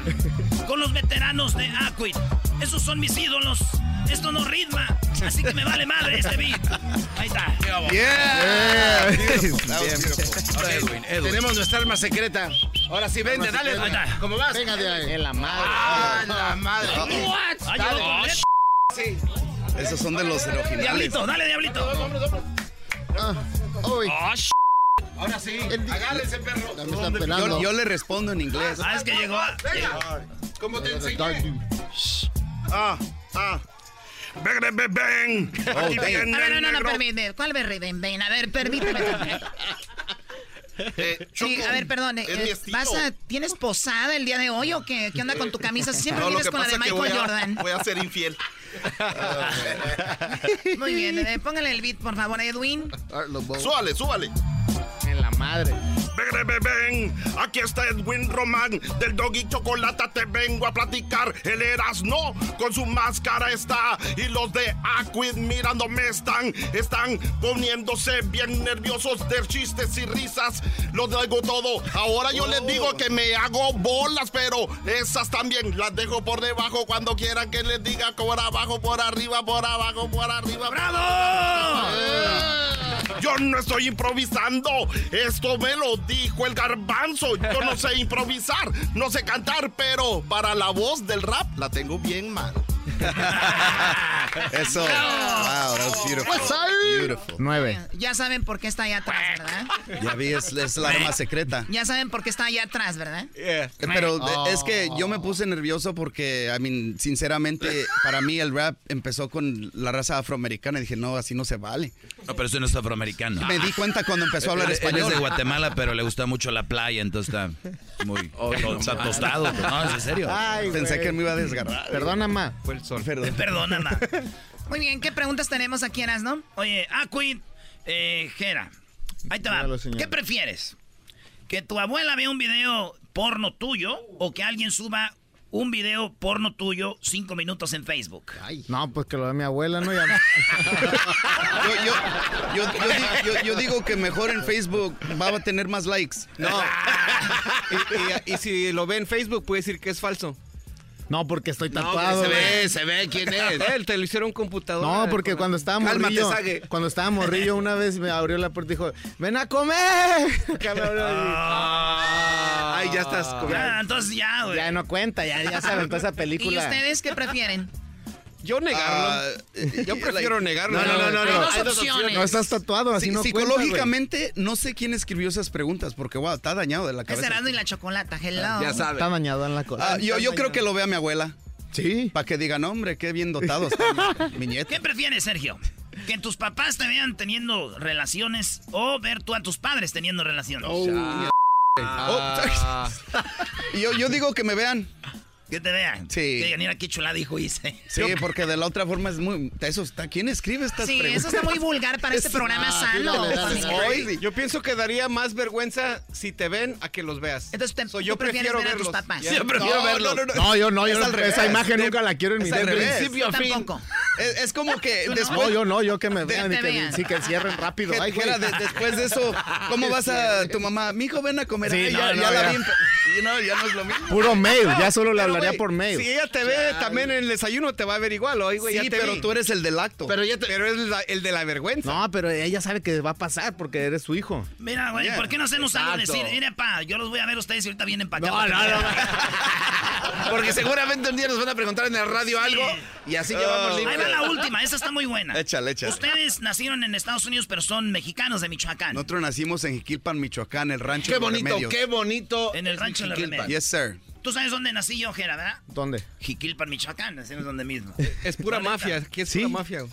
con los veteranos de Aquid. Esos son mis ídolos. Esto no ritma, así que me vale madre este beat. Ahí está. Yeah. Beautiful. Ahora, Edwin, Edwin. Tenemos nuestra arma secreta. Ahora sí, vende, dale. Ahí está. ¿Cómo vas? Venga de ahí. En la madre. Ah, la madre. What? Letra. Sí. Esos son de los originales. Diablito, dale, diablito. Ah, uy, Oh, sh- Ahora sí. Agárrense, perro. ya me están pelando. Yo, yo le respondo en inglés. Ah, es que llegó. Venga. Como te enseñé. Ah, ah. Ven, ven, ven. Viene A ver, no, no, no, permíteme. ¿Cuál berry? Ven, ven, a ver, permíteme. Eh, Sí, a ver, perdón. eh, eh, estilo. ¿vas a, ¿Tienes posada el día de hoy o qué? ¿Qué onda con tu camisa? Siempre No, vienes con la de Michael voy a- Jordan. Voy a ser infiel. <laughs> Muy bien, eh, póngale el beat, por favor, Edwin. Ah. Súbale, súbale. En la madre. Ven, ven, ven, aquí está Edwin Román del Doggy Chocolata te vengo a platicar. El Erasno con su máscara está y los de Aquid mirándome están, están poniéndose bien nerviosos de chistes y risas. Lo traigo todo. Ahora yo les digo que me hago bolas, pero esas también las dejo por debajo cuando quieran que les diga por abajo, por arriba, por abajo, por arriba. ¡Bravo! Yo no estoy improvisando. Esto me lo dijo el garbanzo. Yo no sé <laughs> improvisar, no sé cantar, pero para la voz del rap la tengo bien mal. <laughs> Eso. Wow, that was beautiful. Beautiful. Nueve. Ya saben por qué está allá atrás, ¿verdad? Ya vi, es, es la arma secreta. Ya saben por qué está allá atrás, ¿verdad? Eh, Pero de- es que yo me puse nervioso porque, I mean, sinceramente, para mí el rap empezó con la raza afroamericana y dije, no, así no se vale. No, pero eso no es afroamericano. Me di cuenta cuando empezó a hablar Él- Él es español. de Guatemala, pero le gusta mucho la playa, entonces está muy está tostado. No, es en serio. Ay, Pensé güey. que me iba a desgarrar. Perdona, ma. Fue el sol. Perdón. <laughs> Perdona, ma. <laughs> Muy bien, ¿qué preguntas tenemos aquí, no? Oye, Aquid, eh, Jera, ahí te va. ¿Qué prefieres? ¿Que tu abuela vea un video porno tuyo o que alguien suba un video porno tuyo cinco minutos en Facebook? No, pues que lo de mi abuela, ¿no? Ya- <laughs> Yo, yo, yo, yo di- yo- yo digo que mejor en Facebook va a tener más likes. No. y, y- y si lo ve en Facebook, puede decir que es falso. No, porque estoy No, tatuado. se ve, se ve quién es. <laughs> Él te lo hicieron en computadora. No, porque cuando estaba Cálmate, morrillo, Sague. cuando estaba morrillo una vez me abrió la puerta y dijo, ven a comer. <laughs> Acá me abrió Ah. y- Ay, ya estás Ya, comiendo. entonces ya, güey. Ya no cuenta, ya, ya se aventó esa <laughs> ¿Y película. ustedes qué prefieren? Yo negarlo. Ah, Yo <laughs> prefiero negarlo. No, no, no, no, no. Hay dos opciones. No estás tatuado, así Sí, no cuenta, psicológicamente, no sé quién escribió esas preguntas porque, wow, está dañado de la cabeza. Erasmo y la chocolata, hello. Ya güey. sabes. Está dañado en la cosa. Ah, yo yo creo que lo vea mi abuela. Sí. Para que digan, hombre, qué bien dotado está mi, <laughs> mi nieto. ¿Qué prefieres, Sergio? ¿Que tus papás te vean teniendo relaciones o ver tú a tus padres teniendo relaciones? Oh, <laughs> yo, yo digo que me vean. Que te vean. Sí. Que digan, mira qué chulada hijo hice. Sí, porque de la otra forma es muy... Eso está... ¿Quién escribe estas Sí, preguntas? eso está muy vulgar para este programa sano. dale, familiar. Hoy, yo pienso que daría más vergüenza si te ven a que los veas. Entonces, te- So, tú yo prefiero ver a verlos. tus papás. Yo prefiero No, verlos. no, no, no. No, yo no, yo Es no- al revés. esa imagen De- nunca la quiero en mi revés. principio a fin. Tampoco. Es, es como que No, después... yo no, yo que me vean y que, vean. sí, que cierren rápido. Ay, güey. de- después de eso, ¿cómo <laughs> vas a tu mamá? Mijo, ven a comer. Sí, Ay, no, ya, no, ya la vi. no, ya no es lo mismo. Puro mail, ya solo le Pero, por mail. Si ella te ve también en el desayuno, te va a ver igual. Oye, güey, Sí, ya te pero vi. tú eres el del acto. Pero, ya te- pero es la- el de la vergüenza. No, pero ella sabe que va a pasar porque eres su hijo. Mira, güey, Yeah. ¿por qué no hacemos algo? Decir, mire, pa, yo los voy a ver a ustedes y ahorita vienen para acá. No, no, no, vean". <laughs> Porque seguramente un día nos van a preguntar en el radio algo y así llevamos Ahí libre. va la última, esa está muy buena. Échale, échale. Ustedes nacieron en Estados Unidos, pero son mexicanos de Michoacán. Nosotros nacimos en Jiquilpan, Michoacán, el rancho Qué de los bonito, qué bonito. En el rancho de Jiquilpan. Remedios. Yes, sir. Tú sabes dónde nací yo, Jera, ¿verdad? ¿Dónde? Jiquilpan, Michoacán, nacimos donde mismo. Es pura mafia. ¿Qué es pura mafia?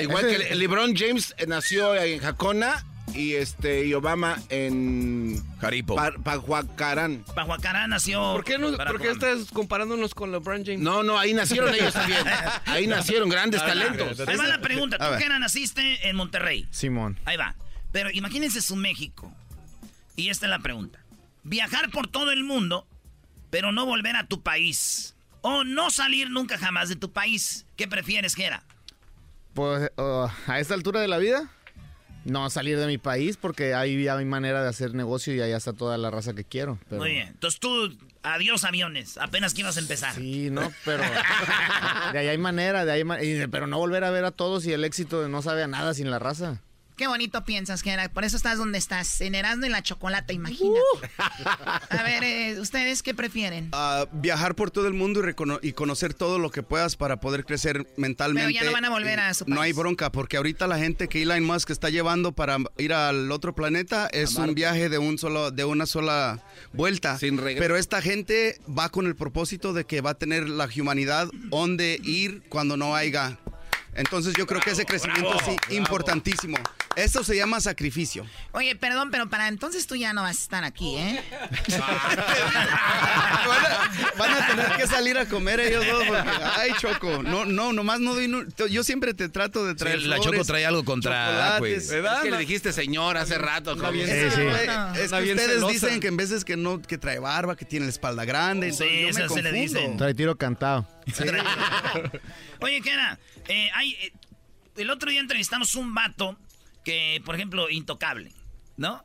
Igual que el- LeBron James eh, nació en Jacona y este y Obama en Jaripo. Pa- Pajuacarán. Pajuacarán nació. ¿Por qué, no, ¿por qué estás comparándonos con LeBron James? No, no, ahí nacieron ellos también. <laughs> Ahí nacieron grandes talentos. Ahí va la pregunta. Tú. Jera, naciste en Monterrey. Simón. Ahí va. Pero imagínense su México. Y esta es la pregunta. Viajar por todo el mundo, pero no volver a tu país. O no salir nunca jamás de tu país. ¿Qué prefieres, Jera? Pues uh, a esta altura de la vida, no salir de mi país porque ahí ya hay manera de hacer negocio y allá está toda la raza que quiero. Pero... Muy bien. Entonces tú, adiós aviones. Apenas que ibas a empezar. Sí, no, pero <laughs> de ahí hay manera, de ahí ma- y de- pero no volver a ver a todos y el éxito de no sabe a nada sin la raza. Qué bonito piensas, Jera. Por eso estás donde estás, en Erasmo y la Chocolata, imagínate. A ver, eh, ¿ustedes qué prefieren? Ah, viajar por todo el mundo y, recono- y conocer todo lo que puedas para poder crecer mentalmente. Pero ya no van a volver a su No hay país. bronca, porque ahorita la gente que Elon Musk está llevando para ir al otro planeta es un viaje de un solo, de una sola vuelta. Pero esta gente va con el propósito de que va a tener la humanidad donde ir cuando no haya. Entonces yo creo que ese crecimiento bravo, es importantísimo. Eso se llama sacrificio. Oye, perdón, pero para entonces tú ya no vas a estar aquí, ¿eh? <laughs> Van a tener que salir a comer ellos dos porque, ay, Choco, no, no, nomás no doy, nu- yo siempre te trato de traer Sí, la flores, Choco trae algo contra chocolates. Aquis. Es que le dijiste señor hace rato. Sí, sí. güey, Es que ustedes celosa. dicen que en veces que no, que trae barba, que tiene la espalda grande. Sí, yo me eso se le confundo. dicen. Trae tiro cantado. <laughs> Oye, Jera, eh, hay, eh, el otro día entrevistamos un vato que, por ejemplo, intocable, ¿no?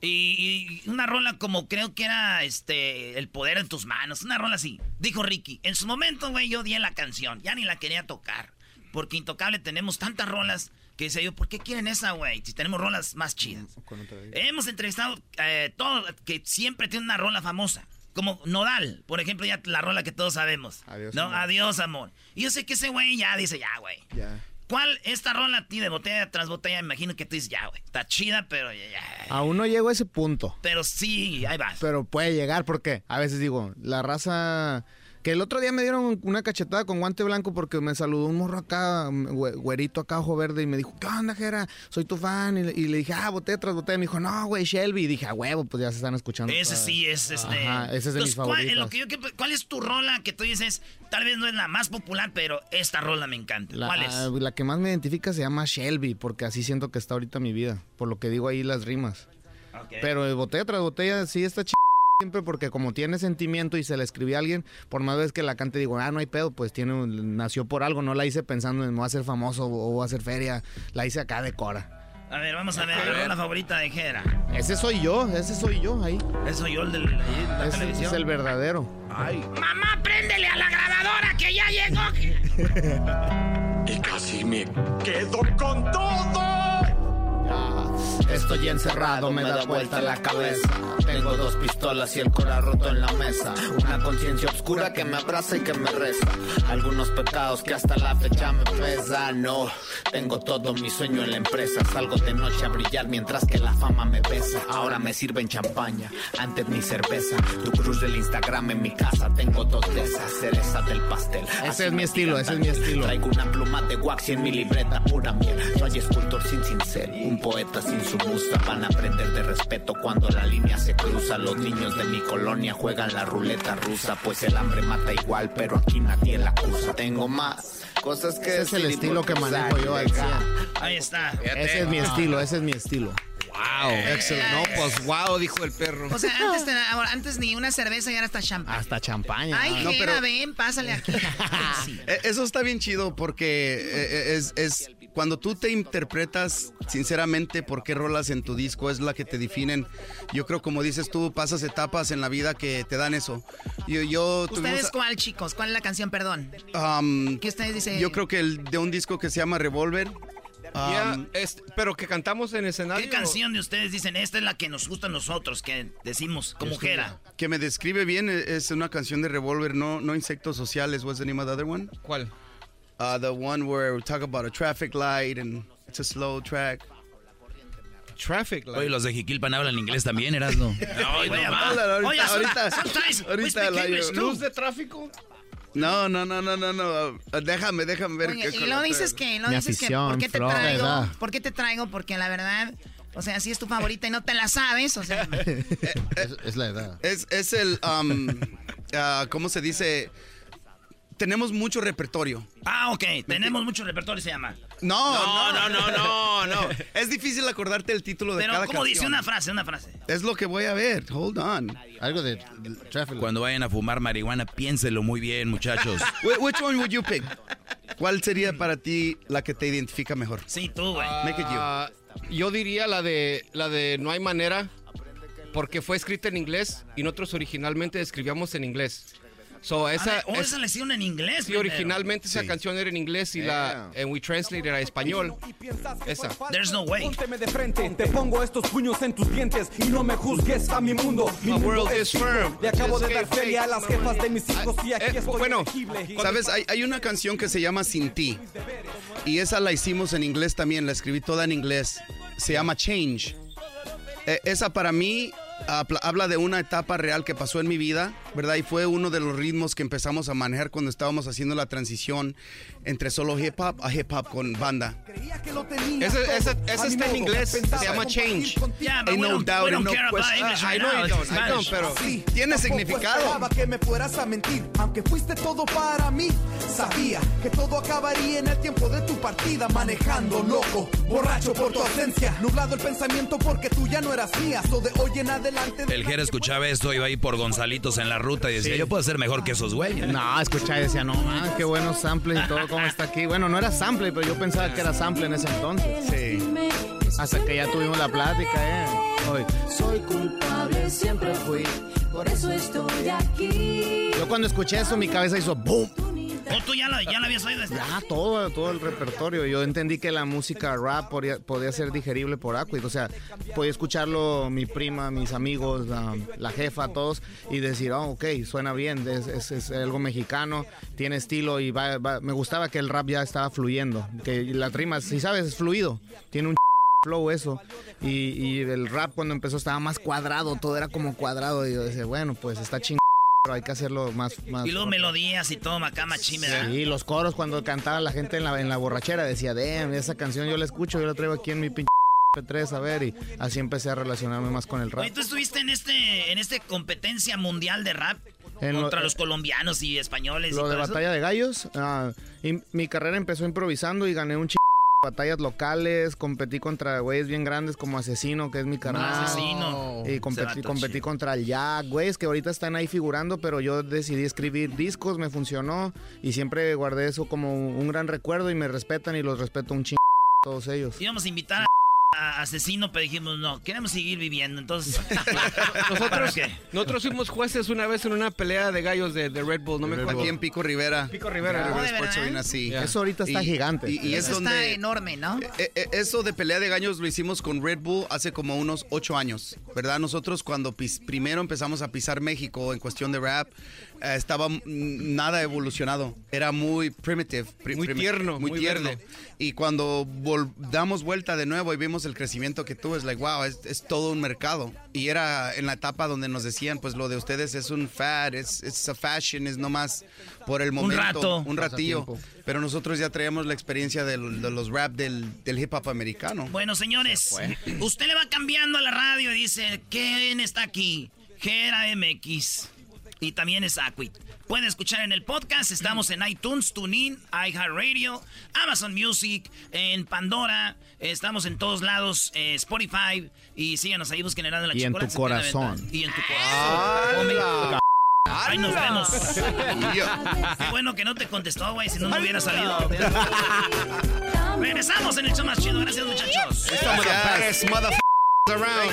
Y, y una rola como creo que era este El poder en tus manos, una rola así. Dijo Ricky, en su momento, güey, yo di la canción, ya ni la quería tocar. Porque intocable tenemos tantas rolas que decía yo, ¿por qué quieren esa, güey? Si tenemos rolas más chidas. Hemos entrevistado eh, todo, que siempre tiene una rola famosa. Como Nodal, por ejemplo, ya la rola que todos sabemos. Adiós, no, amor. adiós, amor. Y yo sé que ese güey ya dice, ya, güey. Ya. ¿Cuál esta rola a ti de botella tras botella? Me imagino que tú dices, ya, güey. Está chida, pero ya, ya. Aún no llego a ese punto. Pero sí, ahí vas. Pero puede llegar porque a veces digo, la raza... Que el otro día me dieron una cachetada con guante blanco porque me saludó un morro acá, güe- güerito acá, ojo verde, y me dijo, ¿qué onda, Jera? Soy tu fan. Y le, y le dije, ah, botella tras botella. Me dijo, no, güey, Shelby. Y dije, a huevo, pues ya se están escuchando. Ese todas. sí es este. Ajá, ese es de mis Entonces, ¿cuál, en lo favoritos. que yo que- ¿Cuál es tu rola que tú dices? Tal vez no es la más popular, pero esta rola me encanta. La, ¿Cuál es? ah, la que más me identifica se llama Shelby, porque así siento que está ahorita mi vida, por lo que digo ahí las rimas. Pero de botella tras botella sí está ch... siempre porque como tiene sentimiento y se la escribí a alguien, por más vez que la cante digo, ah, no hay pedo, pues tiene nació por algo, no la hice pensando en a ser famoso o voy a hacer feria, la hice acá de cora. A ver, vamos a ver, la favorita de Jera. Ese soy yo, ese soy yo ahí. Ese soy yo, el de la, la Ese televisión. es el verdadero. Ay. ¡Mamá, préndele a la grabadora que ya llegó! <laughs> Y casi me quedo con todo. Estoy encerrado, me da vuelta la cabeza. Tengo dos pistolas y el cora roto en la mesa. Una conciencia oscura que me abraza y que me reza. Algunos pecados que hasta la fecha me pesan. No, tengo todo mi sueño en la empresa. Salgo de noche a brillar mientras que la fama me besa. Ahora me sirven champaña, antes mi cerveza. Tu cruz del Instagram en mi casa. Tengo dos de esas, cereza del pastel. Ese es mi estilo, ese es mi estilo. Traigo una pluma de wax y en mi libreta pura miel. Soy escultor sin cincel, un poeta sin su musa. Van a aprender de respeto cuando la línea se cruza. Los niños de mi colonia juegan la ruleta rusa. Pues el hambre mata igual, pero aquí nadie la acusa. Tengo más cosas que Ese es el estilo que manejo yo al 100. Ahí está. Ese es mi estilo, ese es mi estilo. Wow, excelente. No, pues wow, dijo el perro. O sea, antes, te ni una cerveza y ahora hasta champán. Hasta champaña. Ay, No, Jera, pero- ven, pásale aquí. <laughs> Eh, Eso está bien chido porque eh, es, es cuando tú te interpretas sinceramente por qué rolas en tu disco es la que te definen. Yo creo, como dices tú, pasas etapas en la vida que te dan eso. Yo, yo ¿Ustedes cuál, chicos? ¿Cuál es la canción, perdón? um, ¿Qué ustedes dicen? yo creo que el de un disco que se llama Revolver. Um, es- pero que cantamos en escenario. ¿Qué canción de ustedes dicen? Esta es la que nos gusta a nosotros, que decimos como Jera. que me describe bien eh, es una canción de Revolver, no, no Insectos Sociales. What's the name of the other one? ¿Cuál? Uh, the one where we talk about a traffic light and it's a slow track. Traffic Oye, los de Jiquilpan hablan inglés también, Erasno. <laughs> Oye, no, va. ahorita, Oye, ahorita, ahorita speak la-. ¿Luz de tráfico? No, no, no, no, no, no. Uh, Déjame, déjame ver. Oye, qué y luego dices que, luego Mi dices que, afición, ¿por qué te Flor, traigo? ¿verdad? ¿Por qué te traigo? Porque la verdad, o sea, si es tu favorita y no te la sabes, o sea, <laughs> Es, es la edad. Es, es el, um, <laughs> uh, ¿cómo se dice? Tenemos mucho repertorio. Ah, ok. Tenemos mucho repertorio, se llama. No, No, no, no, no, no. <laughs> Es difícil acordarte el título de Pero, cada ¿cómo canción. dice una frase? Una frase. Es lo que voy a ver. Hold on. Algo de, traffic. Cuando vayan a fumar marihuana, piénselo muy bien, muchachos. <laughs> Wh- Which one would you pick? ¿Cuál sería para ti la que te identifica mejor? Sí, tú, güey. Make it you. Ah, yo diría la de la de No hay manera porque fue escrita en inglés y nosotros originalmente escribíamos en inglés. So, esa, Ah, oh, es- esa la hicieron en inglés. sí, originalmente esa Sí. canción era en inglés y la and we translated a español. Esa. There's no way. Pónteme de frente, te pongo estos puños en tus dientes y no me juzgues a mi mundo. Mi mundo world es firm. Le acabo de dar feria a las jefas de mis hijos y aquí Eh, estoy bueno, elegible. ¿Sabes? Hay, hay una canción que se llama Sin ti. Y esa la hicimos en inglés también. La escribí toda en inglés. Se llama Change. Eh, esa para mí habla de una etapa real que pasó en mi vida, ¿verdad? Y fue uno de los ritmos que empezamos a manejar cuando estábamos haciendo la transición entre solo hip hop a hip hop con banda. Ese, ese, ese está en inglés, se llama Change. Yeah, but Ain't we no don't, doubt we and don't no care about I know now. you It's don't, I don't, Spanish. pero Sí, Tiene significado. esperaba que me fueras a mentir, aunque fuiste todo para mí. Sabía que todo acabaría en el tiempo de tu partida, manejando loco, borracho por tu ausencia, nublado el pensamiento porque tú ya no eras mía. So de hoy en adelante. El Jera escuchaba esto, iba ahí por Gonzalitos en la ruta y decía, Sí. yo puedo ser mejor que esos güeyes. No, escuchaba y decía, no, man, qué buenos samples y todo, cómo <laughs> está aquí. Bueno, no era sample, pero yo pensaba que era sample en ese entonces. Sí. Hasta que ya tuvimos la plática, ¿eh? Hoy. Soy culpable, siempre fui, por eso estoy aquí. Yo cuando escuché eso, mi cabeza hizo boom. ¿O tú ya la, ya la habías oído? Ya, todo, todo el repertorio. Yo entendí que la música rap podía, podía ser digerible por Aquid. O sea, podía escucharlo mi prima, mis amigos, la, la jefa, todos, y decir, oh, ok, suena bien, es, es- es algo mexicano, tiene estilo y va, va- me gustaba que el rap ya estaba fluyendo. Que las rimas, si sabes, es fluido. Tiene un <laughs> flow eso. Y, y el rap cuando empezó estaba más cuadrado, todo era como cuadrado. Y yo decía, bueno, pues está chingón, pero hay que hacerlo más... más Y luego melodías y todo, acá ¿verdad? Sí, los coros cuando cantaba la gente en la, en la borrachera decía, damn, esa canción yo la escucho, yo la traigo aquí en mi pinche P3 a ver y así empecé a relacionarme más con el rap. Oye, ¿tú estuviste en este en este competencia mundial de rap? En lo- contra los colombianos y españoles y Lo de eso? batalla de gallos, ah, y mi carrera empezó improvisando y gané un ch batallas locales, competí contra güeyes bien grandes como Asesino, que es mi carnal. Asesino. Y competí, contra el Jack, güeyes que ahorita están ahí figurando, pero yo decidí escribir discos, me funcionó y siempre guardé eso como un gran recuerdo y me respetan y los respeto un chingo todos ellos. Íbamos a invitar a Asesino, pero dijimos, no, queremos seguir viviendo, entonces... <laughs> ¿para Nosotros, qué? nosotros fuimos jueces una vez en una pelea de gallos de, de Red Bull, no me acuerdo. Aquí en Pico Rivera. Pico Rivera. Arena, sí. Ya. Eso ahorita está Y- gigante. Y, y es Eso está donde... enorme, ¿no? Eh, eh, Eso de pelea de gallos lo hicimos con Red Bull hace como unos ocho años, ¿verdad? Nosotros cuando pis- primero empezamos a pisar México en cuestión de rap, eh, estaba mm, nada evolucionado. Era muy primitive. pri- Muy primi- tierno, muy tierno. Y cuando damos vuelta de nuevo y vimos el crecimiento que tuvo, es like, wow, es, es todo un mercado. Y era en la etapa donde nos decían, pues lo de ustedes es un fad, es, es a fashion, es nomás por el momento. rato. Un ratillo. Pero nosotros ya traíamos la experiencia de los rap del, del hip hop americano. Bueno, señores, usted le va cambiando a la radio y dice, ¿quién está aquí? Gera MX. Y también es Aquit. Pueden escuchar en el podcast. Estamos en iTunes, TuneIn, iHeartRadio, Amazon Music, en Pandora. Estamos en todos lados, eh, Spotify. Y síganos ahí, busquen Erasmo la Y en tu corazón. Y en tu corazón. Ahí nos vemos. Qué bueno que no te contestó, güey, si no, no hubiera salido. Regresamos en el show más chido. Gracias, muchachos. The motherfuckers around.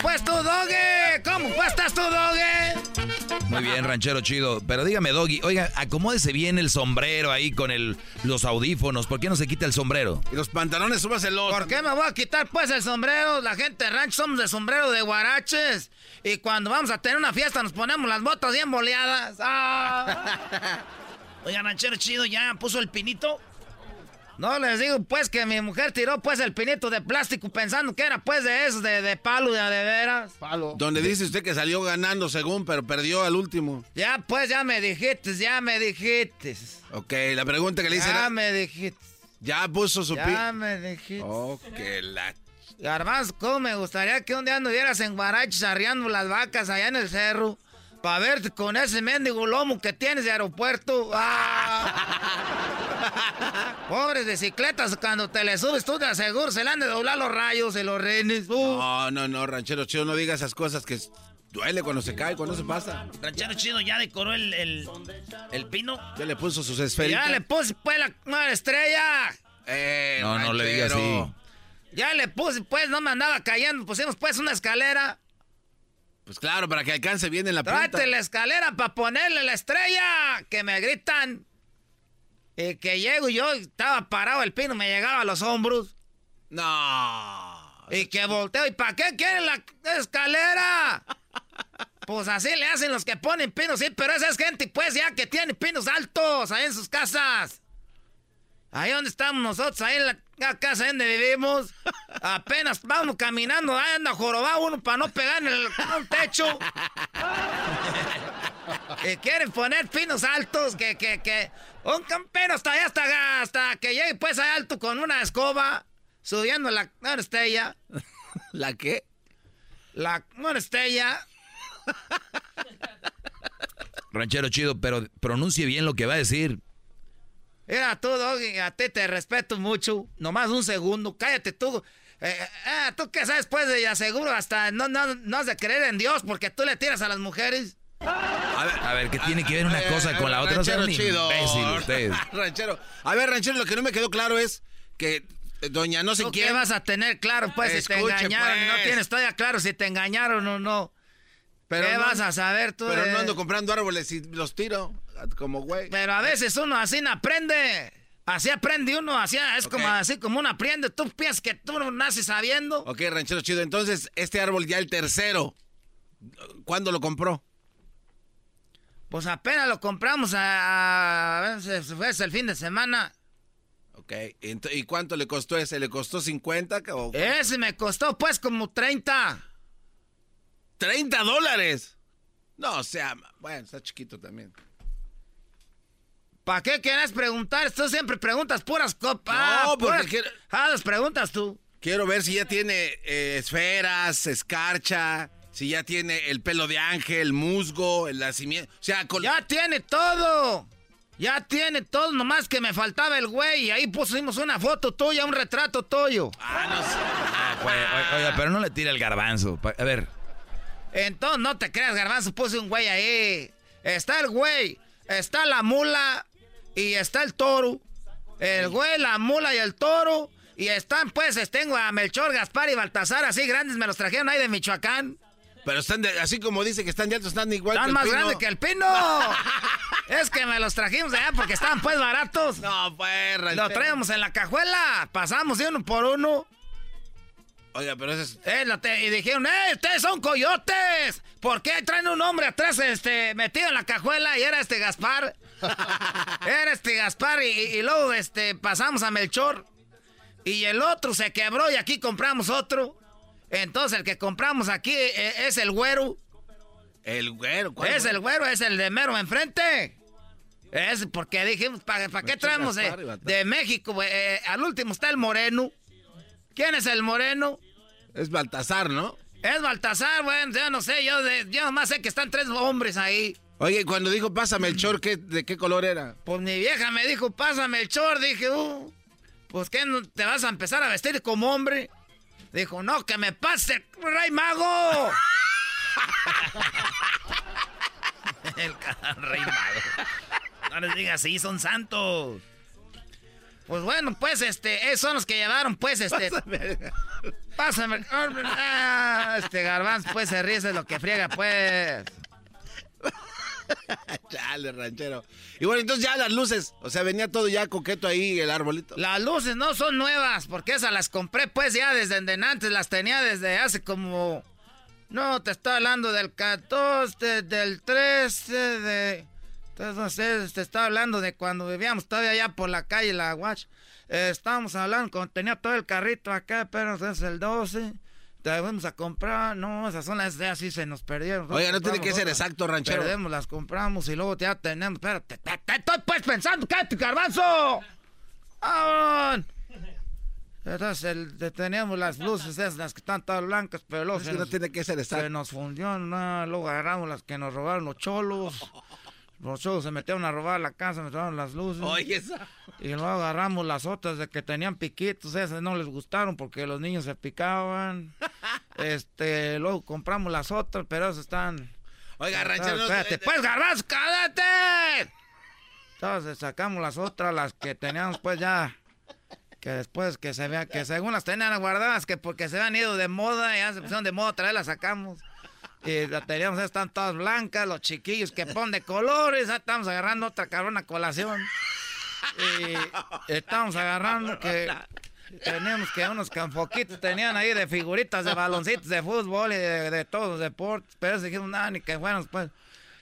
pues tú, Doge. ¿Cómo pues estás tú, Doge? Muy bien, ranchero chido. Pero dígame, Doggy, oiga, acomódese bien el sombrero ahí con el, los audífonos. ¿Por qué no se quita el sombrero? Y los pantalones, súbaselos. ¿Por qué me voy a quitar pues el sombrero? La gente de rancho somos de sombrero de guaraches. Y cuando vamos a tener una fiesta nos ponemos las botas bien boleadas. ¡Ah! <laughs> Oiga, ranchero chido, ¿ya puso el pinito? No, les digo pues que mi mujer tiró pues el pinito de plástico pensando que era pues de esos, de, de palo, de, de veras. Palo. Donde dice usted que salió ganando según, pero perdió al último. Ya pues, ya me dijiste, ya me dijiste. Ok, la pregunta que le hice Ya era- me dijiste. Ya puso su. Ya me dijiste. Oh, la... Garbanzo, ¿cómo me gustaría que un día anduvieras en Guaraches arriando las vacas allá en el cerro? Para verte con ese mendigo lomo que tienes de aeropuerto. ¡Ah! <laughs> Pobres bicicletas, cuando te le subes tú te aseguro se le han de doblar los rayos y los renes. Uh. No, no, no, ranchero chido, no diga esas cosas que duele cuando se cae, cuando se pasa. Ranchero chido ya decoró el, el, el pino. Ya le puso sus esferitas. Ya le puse pues la nueva estrella. Eh, No, no le diga ranchero. así. Ya le puse pues, no me andaba cayendo. Pusimos pues una escalera. Pues claro, para que alcance bien en la punta. Tráete la escalera para ponerle la estrella. Que me gritan. Y que llego y yo, estaba parado el pino, me llegaba a los hombros. No. Y que volteo. ¿Y para qué quieren la escalera? Pues así le hacen los que ponen pinos, sí, pero esa es gente, pues, ya que tiene pinos altos ahí en sus casas. Ahí donde estamos nosotros, ahí en la casa donde vivimos. Apenas vamos caminando, ahí anda jorobado uno para no pegar en el un techo. Y quieren poner pinos altos, que, que, que. Un campero hasta allá, hasta, hasta que llegue pues ahí alto con una escoba, subiendo la una estrella. ¿La qué? La una estrella. Ranchero chido, pero pronuncie bien lo que va a decir. Mira tú, Doggy, a ti te respeto mucho. Nomás un segundo, cállate tú. Eh, eh, tú qué sabes, pues, de aseguro hasta no, no, no has de creer en Dios porque tú le tiras a las mujeres. A ver, A ver, ¿qué tiene que ver una cosa con la otra? No Ranchero chido. imbécil <laughs> ranchero. A ver, ranchero, lo que no me quedó claro es que eh, doña no sé ¿Tú quién... qué vas a tener claro, pues, si te Escuche, engañaron? pues. No tienes todavía claro si te engañaron o no. Pero ¿Qué no- vas a saber tú? Pero de- no ando comprando árboles y los tiro como güey. Pero a veces uno así no aprende. Así aprende uno, así es como así como uno aprende. Tú piensas que tú no naces sabiendo. Ok, ranchero chido. Entonces, este árbol ya el tercero. ¿Cuándo lo compró? Pues apenas lo compramos a, a ver, se- fue el fin de semana. Ok. ¿Y cuánto le costó ese? ¿Le costó 50? O... Ese me costó pues como 30. ¿30 dólares? No, o sea, bueno, está chiquito también. ¿Para qué quieres preguntar? Tú siempre preguntas puras copas. No, porque puras... quiero- Ah, las preguntas tú. Quiero ver si ya tiene eh, esferas, escarcha, si ya tiene el pelo de ángel, musgo, el nacimiento. O sea, con... Ya tiene todo. Ya tiene todo, nomás que me faltaba el güey. Y ahí pusimos una foto tuya, un retrato tuyo. Ah, pues, o- oiga, pero no le tire el garbanzo. A ver, Entonces, no te creas, garbanzo, puse un güey ahí. Está el güey, está la mula y está el toro. El güey, la mula y el toro. Y están, pues, tengo a Melchor, Gaspar y Baltasar, así grandes, me los trajeron ahí de Michoacán. Pero están de- así como dice que están de altos, están igual Están que el más pino. grandes que el pino. <laughs> es que me los trajimos de allá porque estaban, pues, baratos. No, pues, Lo traemos en la cajuela. Pasamos de uno por uno. Oiga, pero eso es... Eh, lo te- y dijeron, ¡eh, ustedes son coyotes! ¿Por qué traen un hombre atrás este, metido en la cajuela? Y era este Gaspar. <laughs> era este Gaspar y, luego este, pasamos a Melchor. Y el otro se quebró y aquí compramos otro. Entonces el que compramos aquí eh, es el güero. El güero, ¿cuál Es güero? el güero, es el de mero enfrente. Es porque dijimos, ¿para qué traemos eh, de México? Eh, al último está el moreno. ¿Quién es el moreno? Es Baltasar, ¿no? Es Baltasar, bueno, yo no sé, yo, yo nomás sé que están tres hombres ahí. Oye, cuando dijo pásame el ¿qué, ¿de qué color era? Pues mi vieja me dijo, pásame el short, dije, uh, pues ¿qué, te vas a empezar a vestir como hombre? Dijo, no, que me pase, Rey Mago. <laughs> <laughs> el Rey Mago. No les digas así, son santos. Pues bueno, pues este, esos son los que llevaron, pues este. Pásame. Ah, este garbanzo, pues se ríe, es lo que friega, pues. <laughs> Chale, ranchero. Y bueno, entonces ya las luces. O sea, venía todo ya coqueto ahí, el arbolito. Las luces no son nuevas, porque esas las compré pues ya desde antes, las tenía desde hace como... No, te estoy hablando del 14, del 13, de... Entonces, no sé, te estaba hablando de cuando vivíamos todavía allá por la calle La Watch. Eh, estábamos hablando cuando tenía todo el carrito acá, pero es el 12. Te fuimos a comprar, no, esas son las de así se nos perdieron. Oiga, no tiene que ser exacto, ranchero. Perdemos, las compramos y luego ya tenemos. Espérate, te, te- estoy pues pensando, cállate, garbanzo. ¡Vamos! Entonces el- te- teníamos las luces esas, las que están todas blancas, pero luego Es se que no nos- tiene que ser exacto. se nos fundió, no, luego agarramos las que nos robaron los cholos. Los cholos se metieron a robar la casa, me robaron las luces. Oye, esa. Y luego agarramos las otras de que tenían piquitos, esas no les gustaron porque los niños se picaban. <laughs> este, luego compramos las otras, pero esas están... Oiga, ranchero, no- Espérate, pues garbanzo, cállate. Entonces sacamos las otras, las que teníamos pues ya... Que después que se vea, que según las tenían guardadas, que porque se habían ido de moda, ya se pusieron de moda, otra vez las sacamos. Y la teníamos, están todas blancas, los chiquillos que ponen de colores, ya estamos agarrando otra cabrona colación. Y estamos agarrando que tenemos que unos canfoquitos tenían ahí de figuritas de baloncitos de fútbol y de, de todos los deportes, pero eso dijimos, nada, ni que fueran pues.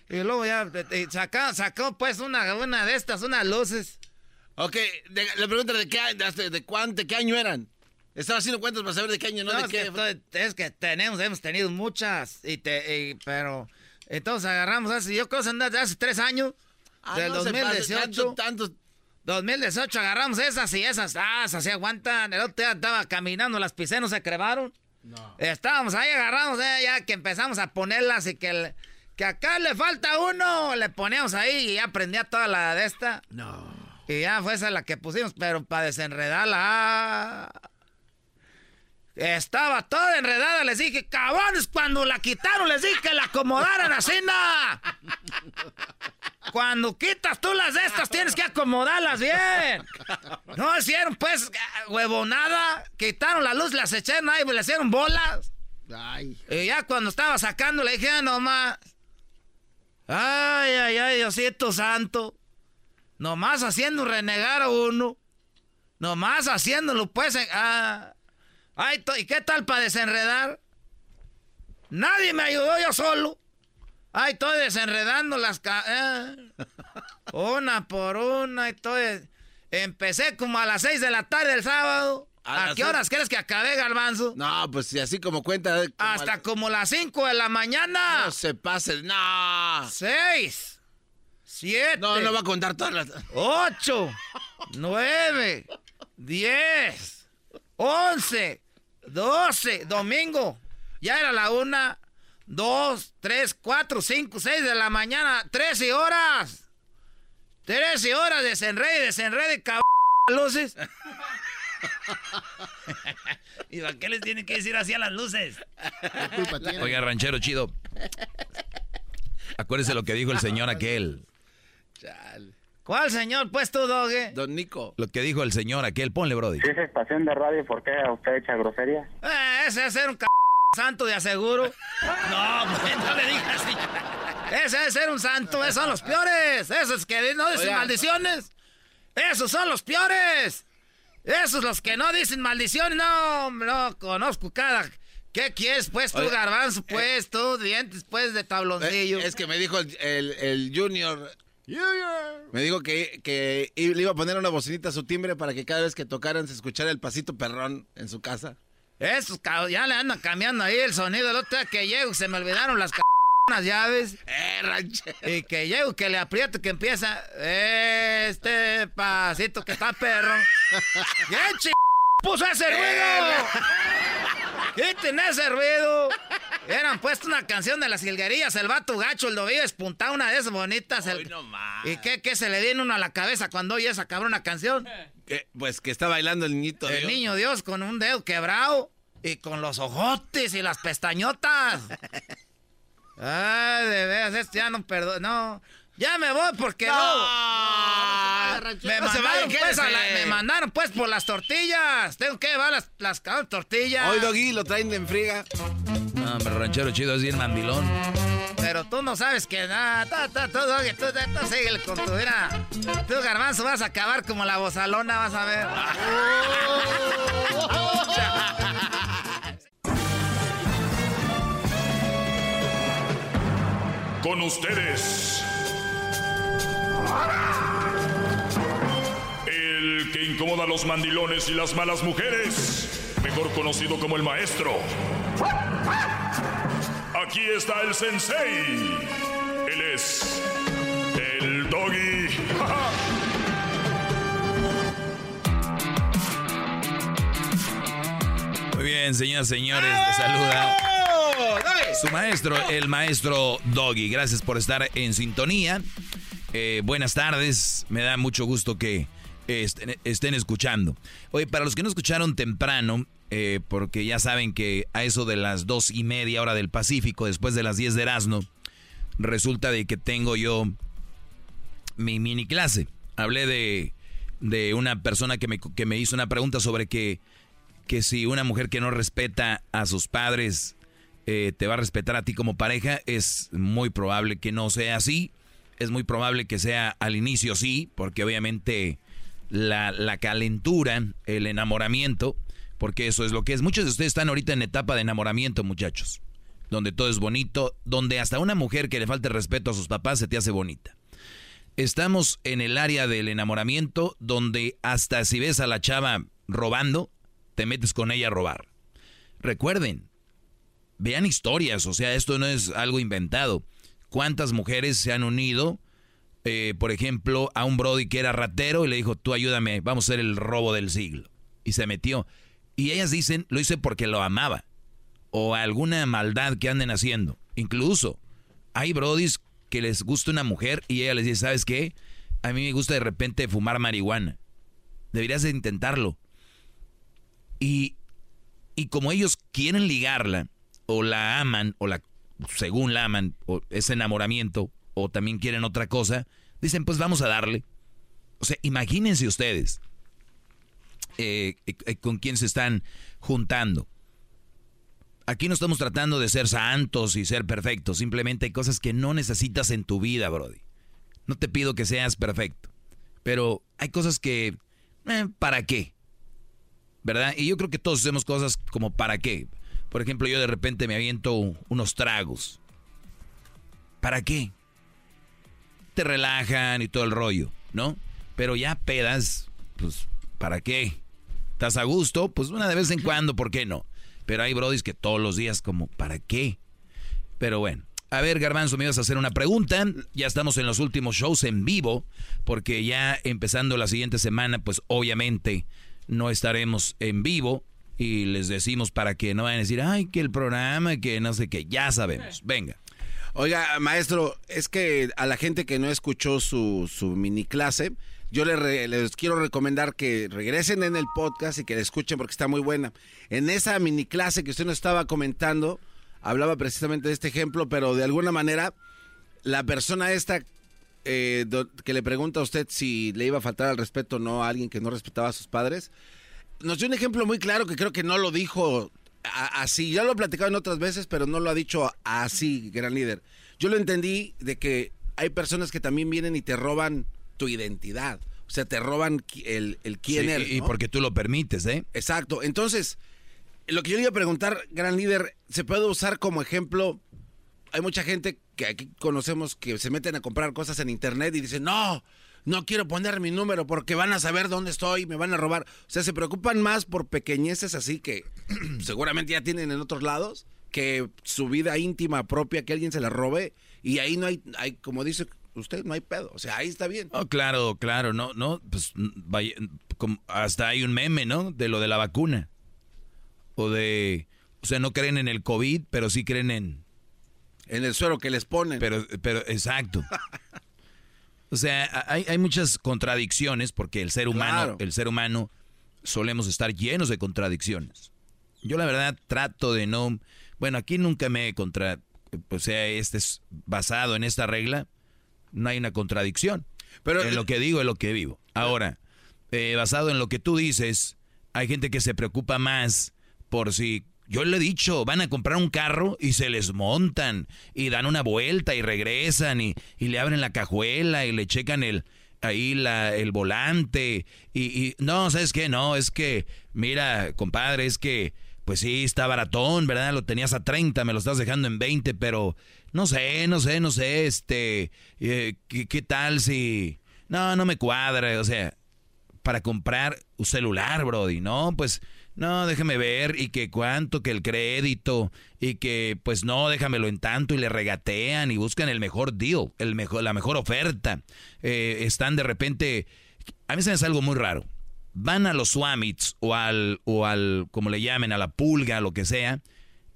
Y luego ya y saca- sacó pues una, una de estas, unas luces. Ok, de- le pregunto de qué, de, de cuánto, de qué año eran. Estaba haciendo cuentas para saber de qué año, no, No, de es, qué. que, es que tenemos, hemos tenido muchas, y te, y- pero entonces agarramos hace, yo creo que hace tres años, Ah, del no se pase, 2018. tanto- 2018 agarramos esas y esas, ah, esas sí aguantan. El otro día estaba caminando, las pisé, no se crevaron. Estábamos ahí, agarramos, eh, ya que empezamos a ponerlas y que, el- que acá le falta uno, le poníamos ahí y ya prendía toda la de esta. No. Y ya fue esa la que pusimos, pero para desenredarla. Ah, estaba toda enredada, les dije, cabrones, cuando la quitaron, les dije que la acomodaran así, na. <laughs> Cuando quitas tú las de estas, tienes que acomodarlas bien. No hicieron, pues, huevonada. Quitaron la luz, las echaron ahí, le hicieron bolas. Y ya cuando estaba sacando, le dije, "Ah, nomás. Ay, ay, ay, Diosito santo. Nomás haciendo renegar a uno. Nomás haciéndolo, pues. en- ah. Ay, ¿y qué tal para desenredar? Nadie me ayudó yo solo. Ay, estoy desenredando las... ca- ah. Una por una, estoy... Empecé como a las 6 de la tarde el sábado. A ¿A, las qué horas crees que acabé, Garbanzo? No, pues si así como cuenta. eh, como Hasta al- como las 5 de la mañana. No se pase, no. 6, 7. No, no va a contar todas las. 8, 9, 10, 11, 12, domingo. Ya era la 1, 2, 3, 4, 5, 6 de la mañana, 13 horas. 13 horas de desenrede, desenrede, cabrón, luces. <laughs> ¿Y para qué les tienen que decir así a las luces? Oiga, ranchero chido. Acuérdese lo que dijo el señor aquel. ¿Cuál señor? Pues tú, Doge. Don Nico. Lo que dijo el señor aquel. Ponle, Brody. Si es estación de radio, ¿por qué usted echa grosería? Eh, ese es ser un c santo de aseguro. <laughs> No, pues, no le digas así. Ese es ser un santo, esos son los peores. Esos que no dicen Oiga. maldiciones. Esos son los peores. Esos los que no dicen maldición, no, no conozco cada... ¿Qué quieres, pues, tú, garbanzo, pues, tú, dientes, pues, de tabloncillo? Eh, es que me dijo el, el- el Junior. Me dijo que, que le iba a poner una bocinita a su timbre para que cada vez que tocaran se escuchara el pasito perrón en su casa. Esos cabros, ya le andan cambiando ahí el sonido. El otro día que llego, se me olvidaron las c llaves. Eh, ranchero. Y que llego, que le aprieto, que empieza. Este pasito que está perro. <laughs> ¿Qué ch... puso ese ruido? Quiten ese ruido. Eran puesto una canción de las jilguerillas, el vato gacho, el dobillo espuntado, una de esas bonitas. el- ¿Y qué, qué se le viene uno a la cabeza cuando oye esa cabrona canción? Pues que está bailando el niñito. El Dios. niño Dios con un dedo quebrado y con los ojotes y las pestañotas. <laughs> Ay, de veras, este ya no perdón. No, ya me voy porque no. Me, No mandaron, pues, a la- quédese. me mandaron pues por las tortillas. Tengo que llevar las, las tortillas. Hoy, Doggy, lo traen de enfriga. No, hombre, ranchero chido es bien mandilón. Pero tú no sabes que nada. Tú, tú, tú, Doggy, tú, tú, con tu mira. Tú, garbanzo, vas a acabar como la bozalona, vas a ver. Con ustedes. El que incomoda a los mandilones y las malas mujeres, mejor conocido como el maestro. Aquí está el sensei. Él es el doggy. <laughs> Muy bien, señoras y señores, les saluda su maestro, el maestro Doggy. Gracias por estar en sintonía. Eh, buenas tardes, me da mucho gusto que estén, estén escuchando. Oye, para los que no escucharon temprano, eh, porque ya saben que a eso de las dos y media hora del Pacífico, después de las 10 de Erasmo, resulta de que tengo yo mi mini clase. Hablé de, de una persona que me, que me hizo una pregunta sobre que, que si una mujer que no respeta a sus padres eh, te va a respetar a ti como pareja, es muy probable que no sea así. Es muy probable que sea al inicio sí, porque obviamente la, calentura, el enamoramiento, porque eso es lo que es. Muchos de ustedes están ahorita en etapa de enamoramiento, muchachos, donde todo es bonito, donde hasta una mujer que le falte respeto a sus papás se te hace bonita. Estamos en el área del enamoramiento donde hasta si ves a la chava robando, te metes con ella a robar. Recuerden, vean historias, o sea, esto no es algo inventado. ¿Cuántas mujeres se han unido, eh, por ejemplo, a un Brody que era ratero y le dijo, tú ayúdame, vamos a hacer el robo del siglo? Y se metió. Y ellas dicen, lo hice porque lo amaba. O alguna maldad que anden haciendo. Incluso, hay Brodis que les gusta una mujer y ella les dice, ¿sabes qué? A mí me gusta de repente fumar marihuana. Deberías de intentarlo. Y, y como ellos quieren ligarla, o la aman, o la según la aman, o ese enamoramiento, o también quieren otra cosa, dicen, pues vamos a darle. O sea, imagínense ustedes eh, eh, con quién se están juntando. Aquí no estamos tratando de ser santos y ser perfectos, simplemente hay cosas que no necesitas en tu vida, Brody. No te pido que seas perfecto, pero hay cosas que, eh, ¿para qué? ¿Verdad? Y yo creo que todos hacemos cosas como ¿para qué? Por ejemplo, yo de repente me aviento unos tragos. ¿Para qué? Te relajan y todo el rollo, ¿no? Pero ya pedas, pues, ¿para qué? ¿Estás a gusto? Pues una de vez en cuando, ¿por qué no? Pero hay brodis que todos los días como, ¿para qué? Pero bueno. A ver, Garbanzo, me ibas a hacer una pregunta. Ya estamos en los últimos shows en vivo, porque ya empezando la siguiente semana, pues obviamente no estaremos en vivo. Y les decimos para que no vayan a decir, ay, que el programa, que no sé qué. Ya sabemos. Venga. Oiga, maestro, es que a la gente que no escuchó su, su mini clase, yo les, re- les quiero recomendar que regresen en el podcast y que la escuchen porque está muy buena. En esa mini clase que usted nos estaba comentando, hablaba precisamente de este ejemplo, pero de alguna manera, la persona esta eh, do- que le pregunta a usted si le iba a faltar al respeto o no a alguien que no respetaba a sus padres, nos dio un ejemplo muy claro que creo que no lo dijo así. Ya lo he platicado en otras veces, pero no lo ha dicho así, gran líder. Yo lo entendí de que hay personas que también vienen y te roban tu identidad. O sea, te roban el, el quién Sí, eres. y porque tú lo permites, ¿eh? Exacto. Entonces, lo que yo le iba a preguntar, gran líder, ¿se puede usar como ejemplo? Hay mucha gente que aquí conocemos que se meten a comprar cosas en internet y dicen, no, no quiero poner mi número porque van a saber dónde estoy, me van a robar. O sea, se preocupan más por pequeñeces así que <clears throat> seguramente ya tienen en otros lados que su vida íntima propia, que alguien se la robe y ahí no hay, hay como dice usted, no hay pedo. O sea, ahí está bien. Oh, claro, claro, no, no, pues vaya, como- hasta hay un meme, ¿no? De lo de la vacuna. O de, o sea, no creen en el COVID, pero sí creen en... En el suero que les ponen. Pero, pero, exacto. <laughs> O sea, hay, hay muchas contradicciones porque el ser humano, Claro. el ser humano, solemos estar llenos de contradicciones. Yo la verdad trato de no, bueno, aquí nunca me he contra, o sea, este es basado en esta regla, no hay una contradicción. Pero en lo que digo es lo que vivo. Ahora, eh, basado en lo que tú dices, hay gente que se preocupa más por si yo le he dicho, van a comprar un carro y se les montan y dan una vuelta y regresan y, y le abren la cajuela y le checan el ahí la, el volante y, y no, ¿sabes qué? No, es que, mira, compadre, es que pues sí, está baratón, ¿verdad? Lo tenías a 30, me lo estás dejando en 20, pero no sé, no sé, no sé, este, eh, ¿qué, qué tal si... No, no me cuadra, o sea, para comprar un celular, Brody, ¿no? Pues, no, déjame ver, y que cuánto, que el crédito, y que, pues no, déjamelo en tanto, y le regatean y buscan el mejor deal, el mejor, la mejor oferta. Eh, están de repente, a mí se me hace algo muy raro. Van a los Swamits o al, o al, como le llamen, a la pulga, lo que sea,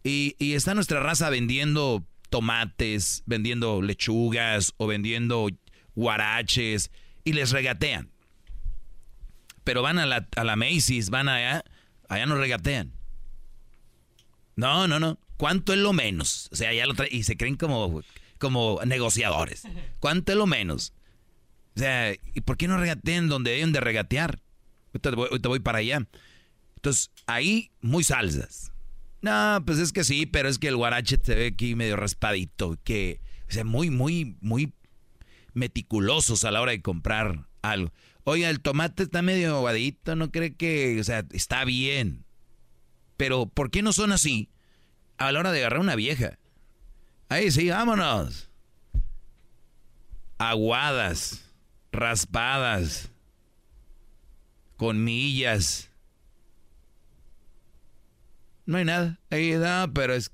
y, está nuestra raza vendiendo tomates, vendiendo lechugas o vendiendo guaraches, y les regatean. Pero van a la, a la Macy's, van allá, allá no regatean. No, no, no. ¿Cuánto es lo menos? O sea, ya lo y se creen como, como negociadores. ¿Cuánto es lo menos? O sea, ¿y por qué no regatean donde deben de regatear? Ahorita voy para allá. Entonces, ahí muy salsas. No, pues es que sí, pero es que el guarache se ve aquí medio raspadito. Que, o sea, muy, muy, muy meticulosos a la hora de comprar algo. Oiga, el tomate está medio aguadito, ¿no cree que, o sea, está bien? Pero, ¿por qué no son así a la hora de agarrar una vieja? Ahí sí, vámonos. Aguadas, raspadas, con millas. No hay nada. Ahí no, pero es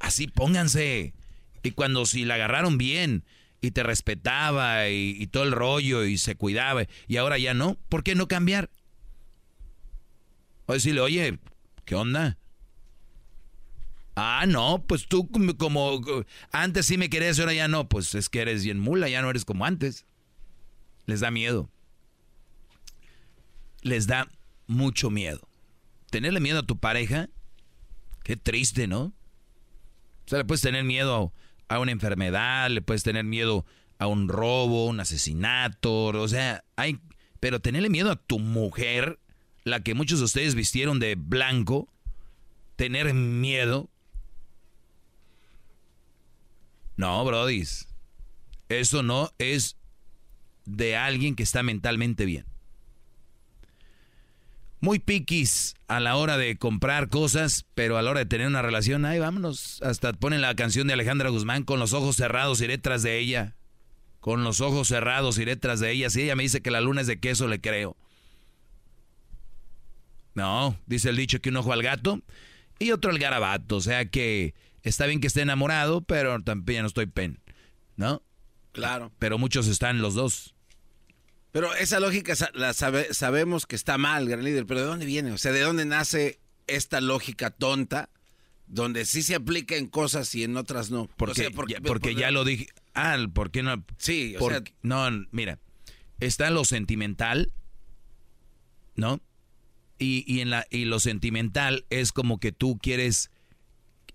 así pónganse. Y cuando si la agarraron bien y te respetaba y, todo el rollo y se cuidaba y ahora ya no, ¿por qué no cambiar? O decirle, oye, ¿qué onda? Ah, no, pues tú como, antes sí me querías ahora ya no, pues es que eres bien mula, ya no eres como antes. Les da miedo. Les da mucho miedo. Tenerle miedo a tu pareja, qué triste, ¿no? O sea, le puedes tener miedo a una enfermedad, le puedes tener miedo a un robo, un asesinato, o sea, hay, pero tenerle miedo a tu mujer, la que muchos de ustedes vistieron de blanco, tener miedo. No, brodis. Eso no es de alguien que está mentalmente bien. Muy piquis a la hora de comprar cosas, pero a la hora de tener una relación, ay, vámonos. Hasta ponen la canción de Alejandra Guzmán, con los ojos cerrados iré tras de ella. Con los ojos cerrados iré tras de ella. Si ella me dice que la luna es de queso, le creo. No, dice el dicho que un ojo al gato y otro al garabato. O sea que está bien que esté enamorado, pero también no estoy pen. ¿No? Claro. Pero muchos están los dos. Pero esa lógica la sabe- sabemos que está mal, gran líder, pero ¿de dónde viene? O sea, ¿de dónde nace esta lógica tonta donde sí se aplica en cosas y en otras no? Porque, O sea, ya, porque ya lo dije. Ah, ¿por qué no? Sí, o Por- sea- no, mira, está lo sentimental, ¿no? Y, y en la, y lo sentimental es como que tú quieres.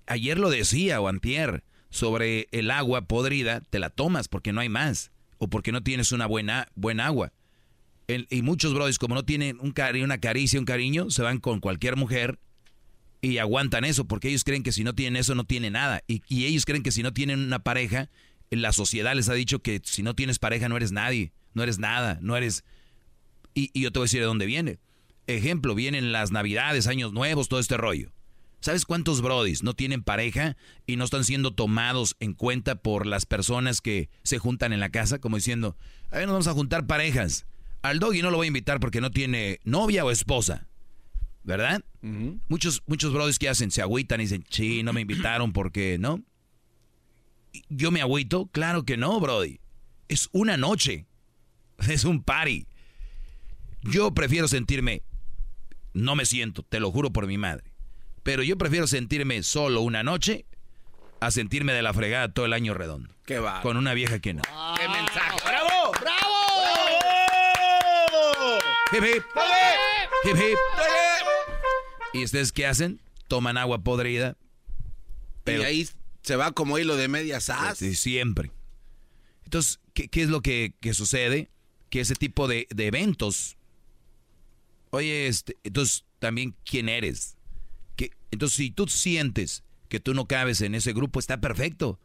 Ayer lo decía, o antier, sobre el agua podrida, te la tomas porque no hay más. O porque no tienes una buena, agua. Y muchos brothers, como no tienen un cari una caricia, un cariño, se van con cualquier mujer y aguantan eso, porque ellos creen que si no tienen eso, no tienen nada. Y, y ellos creen que si no tienen una pareja, la sociedad les ha dicho que si no tienes pareja no eres nadie, no eres nada, no eres... Y, y yo te voy a decir de dónde viene. Ejemplo, vienen las navidades, años nuevos, todo este rollo. ¿Sabes cuántos brodis no tienen pareja y no están siendo tomados en cuenta por las personas que se juntan en la casa? Como diciendo, a ver, nos vamos a juntar parejas. Al doggy no lo voy a invitar porque no tiene novia o esposa. ¿Verdad? Muchos, muchos brodis que hacen, se agüitan y dicen, sí, no me invitaron porque, ¿no? ¿Yo me agüito? Claro que no, brody. Es una noche. <laughs> Es un party. Yo prefiero sentirme, no me siento, te lo juro por mi madre pero yo prefiero sentirme solo una noche a sentirme de la fregada todo el año redondo. Qué va. Con una vieja que no. ¡Qué mensaje! ¡Bravo! ¡Bravo! Hip hip. Hip hip. ¿Y ustedes qué hacen? Toman agua podrida. Pero, y ahí se va como hilo de medias as. Sí, siempre. Entonces, ¿qué, qué es lo que, que, sucede? Que ese tipo de, de eventos. Oye, este, entonces, también, ¿quién eres? Entonces, si tú sientes que tú no cabes en ese grupo, está perfecto.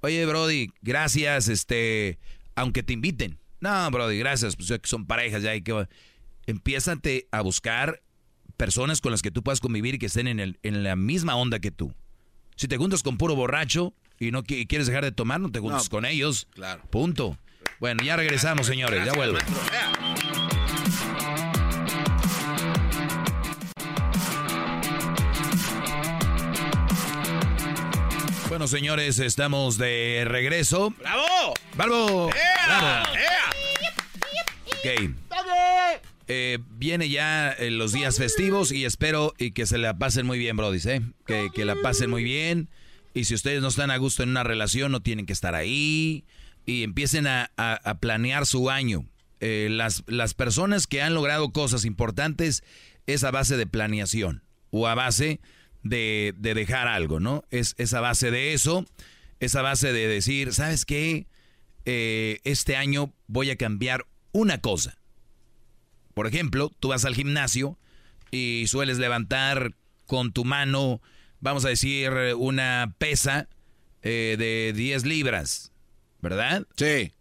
Oye, Brody, gracias, este, aunque te inviten. No, Brody, gracias, pues son parejas ya hay que... Empiézate a buscar personas con las que tú puedas convivir y que estén en, el, en la misma onda que tú. Si te juntas con puro borracho y no quieres dejar de tomar, no te juntas con ellos. Claro. Punto. Bueno, ya regresamos, señores. ya vuelvo. Bueno, señores, estamos de regreso. ¡Bravo! ¡Bravo! ¡Ea! ¡Ea! Ok. Eh, viene ya eh, los días festivos y espero y que se la pasen muy bien, Brody, ¿eh? Que, que, la pasen muy bien. Y si ustedes no están a gusto en una relación, no tienen que estar ahí. Y empiecen a, a, a planear su año. Eh, las, las personas que han logrado cosas importantes es a base de planeación o a base de, de dejar algo, ¿no? Es esa base de eso, esa base de decir, ¿sabes qué? Eh, este año voy a cambiar una cosa. Por ejemplo, tú vas al gimnasio y sueles levantar con tu mano, vamos a decir, una pesa eh, de 10 libras, ¿verdad? Sí.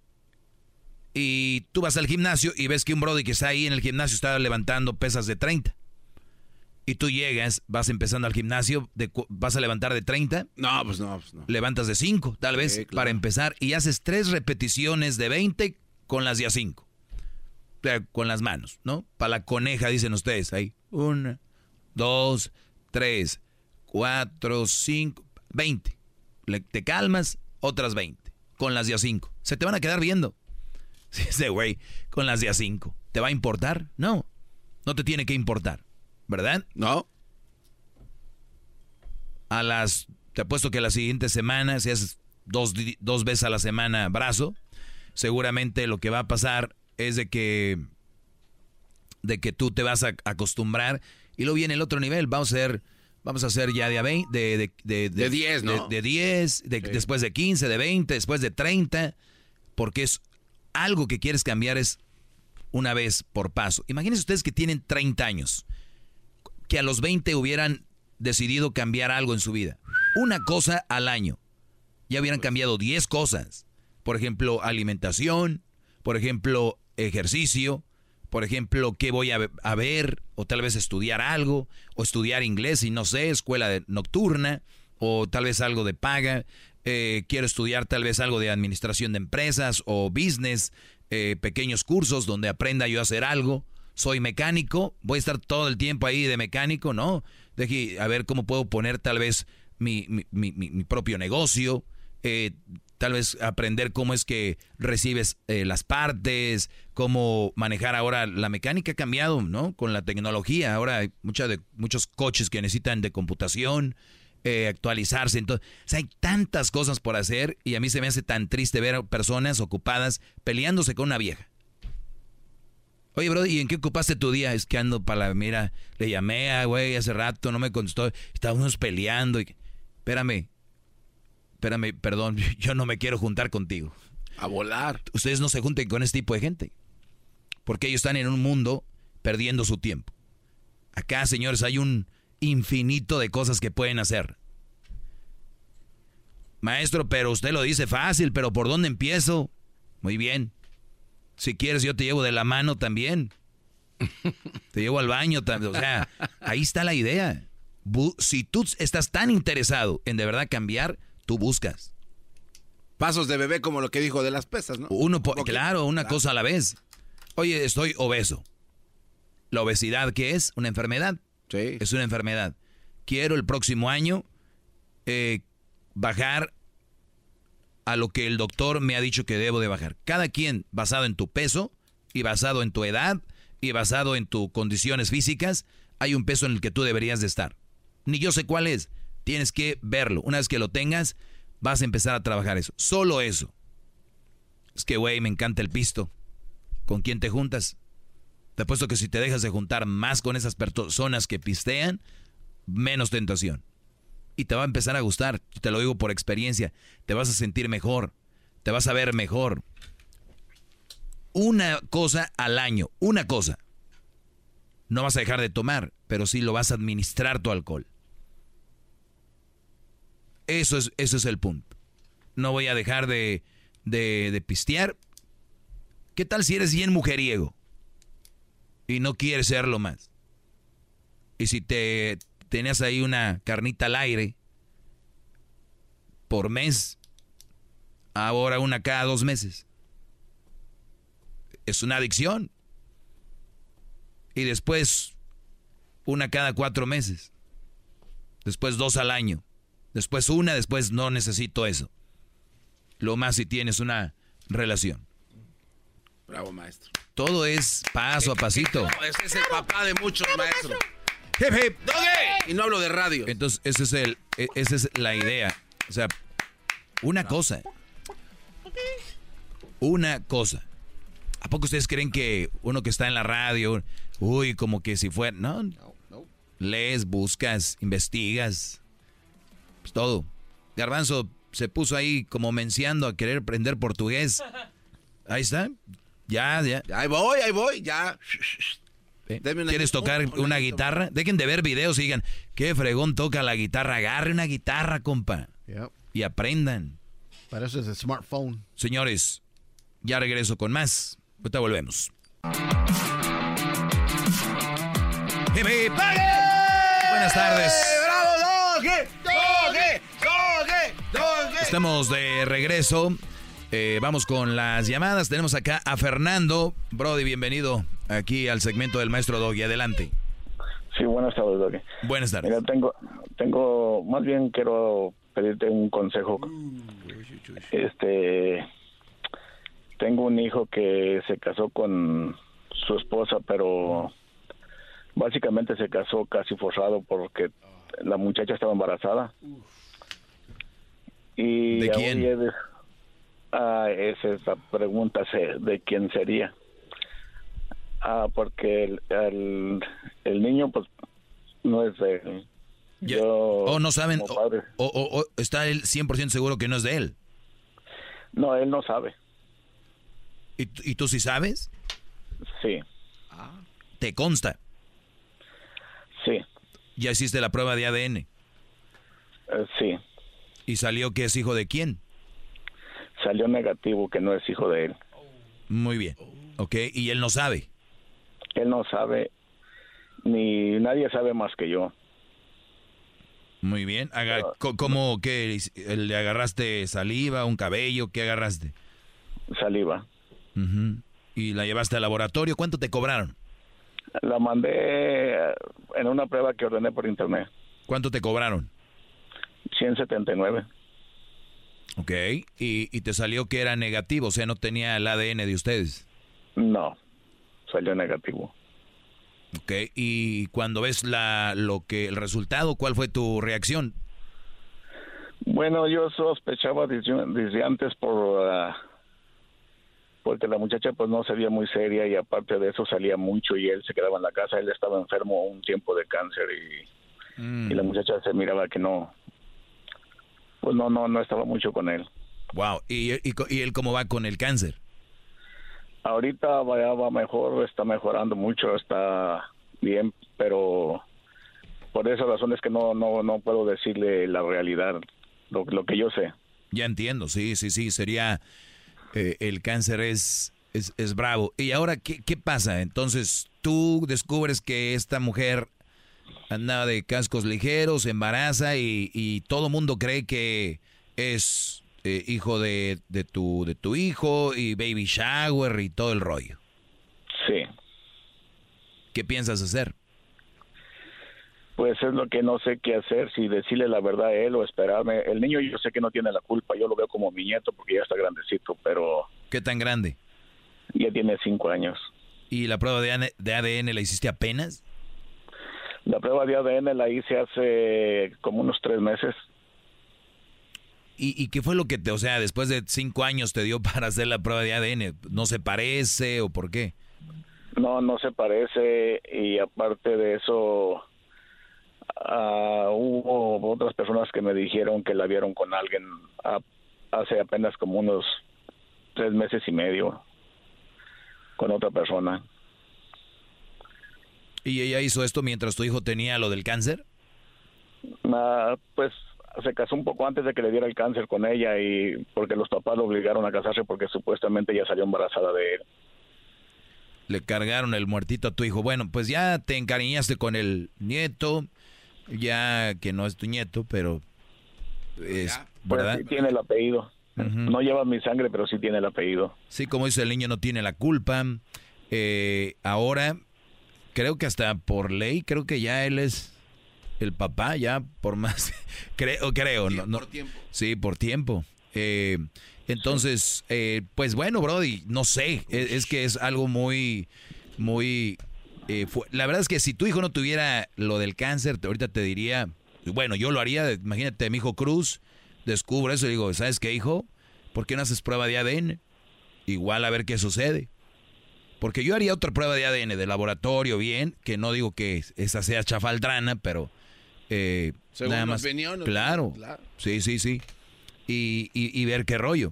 Y tú vas al gimnasio y ves que un brody que está ahí en el gimnasio está levantando pesas de 30 y tú llegas, vas empezando al gimnasio, de, vas a levantar de 30. No, pues no, pues no. Levantas de 5, tal vez, Sí, claro. para empezar, y haces tres repeticiones de 20 con las de a 5. Con las manos, ¿no? Para la coneja, dicen ustedes ahí. Una, dos, tres, cuatro, cinco, 20. Le- te calmas, otras 20. Con las de a 5. Se te van a quedar viendo. <laughs> Sí, Ese güey, con las de a 5. ¿Te va a importar? No. No te tiene que importar. ¿Verdad? No. A las. Te apuesto que la siguiente semana, si haces dos, dos veces a la semana brazo, seguramente lo que va a pasar es de que. de que tú te vas a acostumbrar. Y luego viene el otro nivel. Vamos a hacer. Vamos a hacer ya de a 20, de, de, de, De 10, ¿no? De, de 10, de- después de 15, de 20, después de 30, porque es algo que quieres cambiar es una vez por paso. Imagínense ustedes que tienen 30 años, que a los 20 hubieran decidido cambiar algo en su vida. Una cosa al año. Ya hubieran cambiado 10 cosas. Por ejemplo, alimentación, por ejemplo, ejercicio, por ejemplo, qué voy a, ve- a ver, o tal vez estudiar algo, o estudiar inglés y no sé, escuela de- nocturna, o tal vez algo de paga. eh, quiero estudiar tal vez algo de administración de empresas o business, eh, pequeños cursos donde aprenda yo a hacer algo. Soy mecánico, voy a estar todo el tiempo ahí de mecánico, ¿no? Deje a ver cómo puedo poner tal vez mi, mi- mi- mi- propio negocio, eh, tal vez aprender cómo es que recibes eh, las partes, cómo manejar ahora la mecánica ha cambiado, ¿no? Con la tecnología, ahora hay mucha de, muchos coches que necesitan de computación, eh, actualizarse, entonces, o sea, hay tantas cosas por hacer y a mí se me hace tan triste ver personas ocupadas peleándose con una vieja. Oye, bro, ¿y en qué ocupaste tu día? Es que ando para la mira, le llamé a güey hace rato, no me contestó, estábamos peleando y... Espérame, espérame, perdón, <laughs> yo no me quiero juntar contigo. A volar. Ustedes no se junten con este tipo de gente. Porque ellos están en un mundo perdiendo su tiempo. Acá, señores, hay un infinito de cosas que pueden hacer. Maestro, pero usted lo dice fácil, pero ¿por dónde empiezo? Muy bien. Si quieres, yo te llevo de la mano también. Te llevo al baño también. O sea, ahí está la idea. Si tú estás tan interesado en de verdad cambiar, tú buscas. Pasos de bebé como lo que dijo de las pesas, ¿no? Uno, po- claro, una cosa a la vez. Oye, estoy obeso. ¿La obesidad qué es? ¿Una enfermedad? Sí. Es una enfermedad. Quiero el próximo año eh, bajar a lo que el doctor me ha dicho que debo de bajar. Cada quien, basado en tu peso y basado en tu edad y basado en tus condiciones físicas, hay un peso en el que tú deberías de estar. Ni yo sé cuál es. Tienes que verlo. Una vez que lo tengas, vas a empezar a trabajar eso. Solo eso. Es que, güey, me encanta el pisto. ¿Con quién te juntas? Te apuesto que si te dejas de juntar más con esas personas que pistean, menos tentación. Y te va a empezar a gustar. Te lo digo por experiencia. Te vas a sentir mejor. Te vas a ver mejor. Una cosa al año. Una cosa. No vas a dejar de tomar, pero sí lo vas a administrar tu alcohol. Eso es, eso es el punto. No voy a dejar de, de, de pistear. ¿Qué tal si eres bien mujeriego? Y no quieres serlo más. Y si te tenías ahí una carnita al aire por mes, ahora una cada dos meses. Es una adicción. Y después una cada cuatro meses. Después dos al año. Después una, después no necesito eso. Lo más si tienes una relación. Bravo, maestro. Todo es paso a pasito. Ese es el papá de muchos maestros. Hip, hip, doggy. Y no hablo de radio. Entonces, ese es el, e- esa es la idea. O sea, una cosa. Una cosa. ¿A poco ustedes creen que uno que está en la radio, uy, como que si fuera... No, lees, buscas, investigas, pues todo. Garbanzo se puso ahí como menciando a querer aprender portugués. Ahí está. Ya, ya. Ahí voy, ahí voy, ya. ¿Quieres tocar un- una guitarra? Dejen de ver videos y digan, qué fregón toca la guitarra. Agarre una guitarra, compa. Y aprendan. Para eso es el smartphone. Señores, ya regreso con más. Ahorita volvemos. Buenas tardes. Estamos de regreso. Eh, vamos con las llamadas. Tenemos acá a Fernando. Brody, bienvenido aquí al segmento del maestro Doggy. Adelante. Sí, buenas tardes, Doggy. Buenas tardes. Mira, tengo, tengo, más bien quiero pedirte un consejo. Este, tengo un hijo que se casó con su esposa, pero básicamente se casó casi forzado porque la muchacha estaba embarazada. Y ¿De quién? Ah, esa es la pregunta de quién sería. Ah, porque el, el, el niño, pues, no es de él. Yo, O no saben, o, está él 100% seguro que no es de él. no, él no sabe. ¿Y, tú- y tú sí sabes? Sí, ¿Te consta? sí, ¿Ya hiciste la prueba de ADN? eh, sí. ¿Y salió que es hijo de quién? Salió negativo que no es hijo de él. Muy bien. Ok, y él no sabe. Él no sabe, ni nadie sabe más que yo. Muy bien. Aga- co- ¿Cómo que le agarraste saliva, un cabello? ¿Qué agarraste? Saliva. ¿Y la llevaste al laboratorio? ¿Cuánto te cobraron? La mandé eh, en una prueba que ordené por internet. ¿Cuánto te cobraron? 179. Ok. ¿Y, y te salió que era negativo, o sea, no tenía el ADN de ustedes. No, salió negativo. Ok. ¿Y cuando ves la, lo que, el resultado, cuál fue tu reacción? Bueno, yo sospechaba desde, desde antes por ah, porque la muchacha pues no se veía muy seria y aparte de eso salía mucho y él se quedaba en la casa. Él estaba enfermo un tiempo de cáncer y, y la muchacha se miraba que no, pues no, no, no estaba mucho con él. Wow. ¿Y, y, y él cómo va con el cáncer? Ahorita va, ya va mejor, está mejorando mucho, está bien, pero por esa razón es que no, no, no puedo decirle la realidad, lo, lo que yo sé. Ya entiendo, sí, sí, sí, sería... eh, el cáncer es Es, es bravo. ¿Y ahora ¿qué, qué pasa? Entonces tú descubres que esta mujer andaba de cascos ligeros, embaraza y, y todo mundo cree que es eh, hijo de, de, tu, de tu hijo y baby shower y todo el rollo. Sí. ¿Qué piensas hacer? Pues es lo que no sé qué hacer, si decirle la verdad a él o esperarme. El niño yo sé que no tiene la culpa, yo lo veo como mi nieto porque ya está grandecito, pero... ¿Qué tan grande? Ya tiene cinco años. ¿Y la prueba de ADN, de ADN la hiciste apenas? La prueba de ADN la hice hace como unos tres meses. ¿Y, ¿Y, qué fue lo que te, o sea, después de cinco años te dio <laughs> para hacer la prueba de ADN? ¿No se parece o por qué? No, no se parece y aparte de eso, uh, hubo otras personas que me dijeron que la vieron con alguien hace apenas como unos tres meses y medio con otra persona. ¿Y ella hizo esto mientras tu hijo tenía lo del cáncer? Uh, pues se casó un poco antes de que le diera el cáncer con ella y porque los papás lo obligaron a casarse porque supuestamente ella salió embarazada de él. Le cargaron el muertito a tu hijo. Bueno, pues ya te encariñaste con el nieto, ya que no es tu nieto, pero es verdad. Pues sí tiene el apellido. Uh -huh. No lleva mi sangre, pero sí tiene el apellido. Sí, como dice el niño, no tiene la culpa. Eh, ahora, creo que hasta por ley, creo que ya él es el papá, ya por más. <laughs> creo, creo. Sí, no, no, por tiempo. Sí, por tiempo. Eh, entonces, eh, pues bueno, Brody, no sé. Es, es, que es algo muy, muy. Eh, la verdad es que si tu hijo no tuviera lo del cáncer, te, ahorita te diría. Bueno, yo lo haría. Imagínate, mi hijo Cruz descubre eso y digo, ¿sabes qué, hijo? ¿Por qué no haces prueba de ADN? Igual a ver qué sucede. Porque yo haría otra prueba de ADN de laboratorio, bien, que no digo que esa sea chafaldrana, pero eh, Según nada más. opinión, claro. claro. Sí, sí, sí. Y, y, y, ver qué rollo.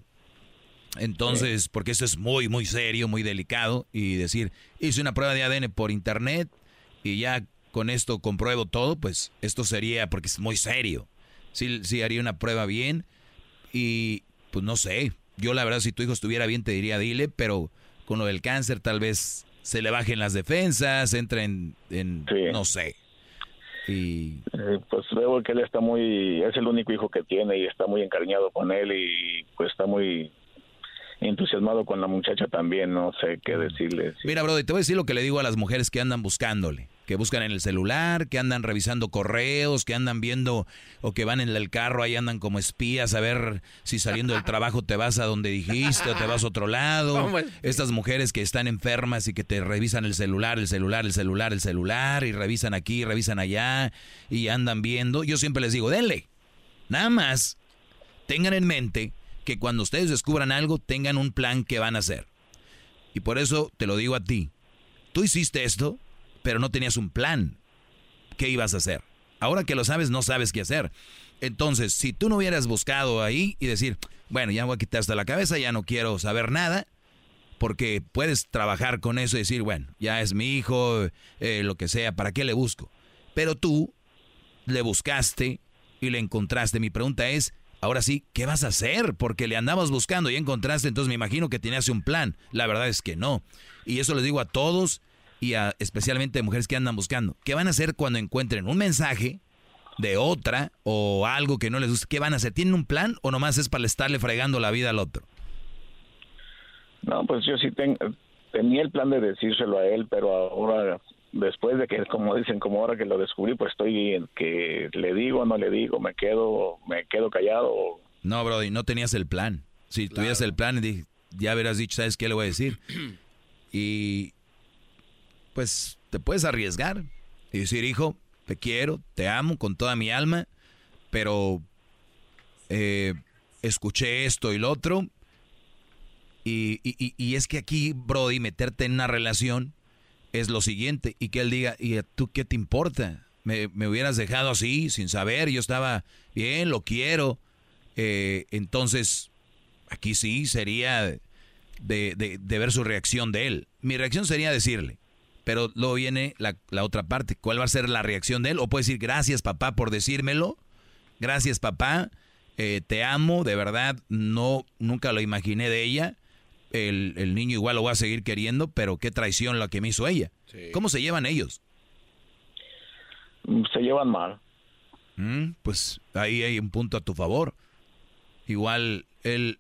Entonces, sí. porque eso es muy, muy serio, muy delicado. Y decir, hice una prueba de ADN por internet y ya con esto compruebo todo, pues esto sería, porque es muy serio. Sí, sí haría una prueba bien y pues no sé. Yo la verdad si tu hijo estuviera bien te diría dile, pero con lo del cáncer tal vez se le bajen las defensas, entre en, en sí. no sé. Y eh, pues veo que él está muy, es el único hijo que tiene y está muy encariñado con él y pues está muy entusiasmado con la muchacha también, no sé qué decirle. Sí. Mira, Brody, te voy a decir lo que le digo a las mujeres que andan buscándole, que buscan en el celular, que andan revisando correos, que andan viendo o que van en el carro, ahí andan como espías a ver si saliendo del trabajo te vas a donde dijiste o te vas a otro lado. Estas mujeres que están enfermas y que te revisan el celular, el celular, el celular, el celular y revisan aquí, revisan allá y andan viendo. Yo siempre les digo, denle. Nada más tengan en mente que cuando ustedes descubran algo tengan un plan que van a hacer. Y por eso te lo digo a ti. Tú hiciste esto, pero no tenías un plan. ¿Qué ibas a hacer? Ahora que lo sabes, no sabes qué hacer. Entonces, si tú no hubieras buscado ahí y decir, bueno, ya voy a quitar hasta la cabeza, ya no quiero saber nada, porque puedes trabajar con eso y decir, bueno, ya es mi hijo, eh, lo que sea, ¿para qué le busco? Pero tú le buscaste y le encontraste. Mi pregunta es, Ahora sí, ¿qué vas a hacer? Porque le andamos buscando y encontraste, entonces me imagino que tenías un plan. La verdad es que no. Y eso les digo a todos y a, especialmente mujeres que andan buscando. ¿Qué van a hacer cuando encuentren un mensaje de otra o algo que no les guste? ¿Qué van a hacer? ¿Tienen un plan o nomás es para estarle fregando la vida al otro? No, pues yo sí ten, tenía el plan de decírselo a él, pero ahora después de que, como dicen, como ahora que lo descubrí, pues estoy en que le digo, no le digo, me quedo, me quedo callado. No, Brody, no tenías el plan. Si claro. tuvieras el plan, ya hubieras dicho, ¿sabes qué le voy a decir? <clears throat> y pues te puedes arriesgar y decir, hijo, te quiero, te amo con toda mi alma, pero eh, escuché esto y lo otro. Y, y, es que aquí, Brody, meterte en una relación es lo siguiente y que él diga, ¿y tú qué te importa? Me, me, hubieras dejado así, sin saber, yo estaba bien, lo quiero. Eh, entonces, aquí sí sería de, de, ver su reacción de él. Mi reacción sería decirle, pero luego viene la, la, otra parte, ¿cuál va a ser la reacción de él? O puede decir, gracias papá por decírmelo, gracias papá, eh, te amo, de verdad, no, nunca lo imaginé de ella el, el niño igual lo va a seguir queriendo, pero qué traición la que me hizo ella. ¿Cómo se llevan ellos? Mm, Se llevan mal. Mm, pues ahí hay un punto a tu favor. Igual él,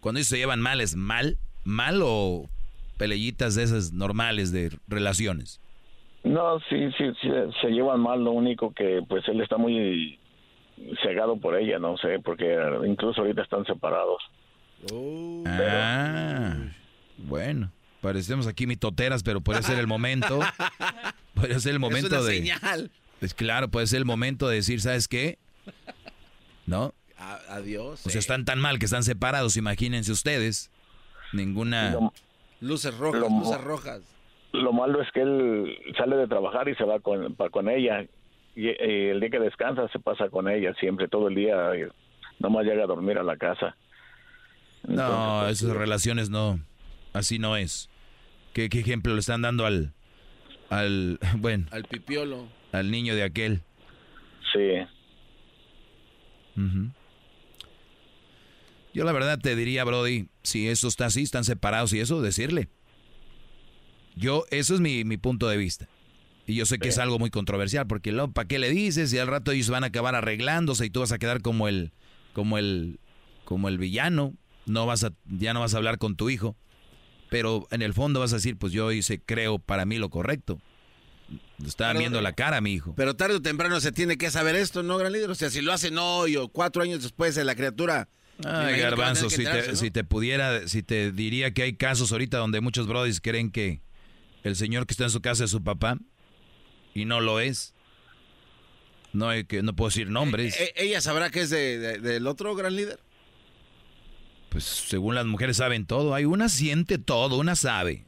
cuando ellos se llevan mal, ¿es mal? ¿Mal o pelellitas de esas normales de relaciones? No, sí, sí, sí, se llevan mal. Lo único que, pues, él está muy cegado por ella, no sé, porque incluso ahorita están separados. Ah, bueno. Parecemos aquí mitoteras, pero puede ser el momento. <laughs> Puede ser el momento es una de. señal. Pues claro, puede ser el momento de decir, ¿sabes qué? ¿No? A- adiós. O sea, están tan mal que están separados, imagínense ustedes. Ninguna. Luces rojas, Lo- luces rojas. Lo malo es que él sale de trabajar y se va con, pa- con ella. Y, eh, el día que descansa se pasa con ella siempre, todo el día. Nomás llega a dormir a la casa. No, pues, esas relaciones no. Así no es. ¿Qué, qué ejemplo le están dando al. al. <laughs> bueno, Al pipiolo. al niño de aquel? Sí. Ujú. Yo la verdad te diría, Brody, si eso está así, están separados y eso, decirle. Yo, eso es mi, mi punto de vista. Y yo sé que es algo muy controversial, porque luego, ¿para qué le dices? Y al rato ellos van a acabar arreglándose y tú vas a quedar como el, como el, como el villano. No vas a, ya no vas a hablar con tu hijo. Pero en el fondo vas a decir, pues yo hice, creo, para mí lo correcto. Estaba Pero- viendo la cara mi hijo. Pero tarde o temprano se tiene que saber esto, ¿no, gran líder? O sea, si lo hacen hoy o cuatro años después de la criatura. Ay, que van a Garbanzo, si te, si te pudiera, si te diría que hay casos ahorita donde muchos brodis creen que el señor que está en su casa es su papá y no lo es. No, hay que, no puedo decir nombres. Eh, ¿Ella sabrá que es de- de- del otro gran líder? Pues según las mujeres saben todo. Hay una siente todo, una sabe.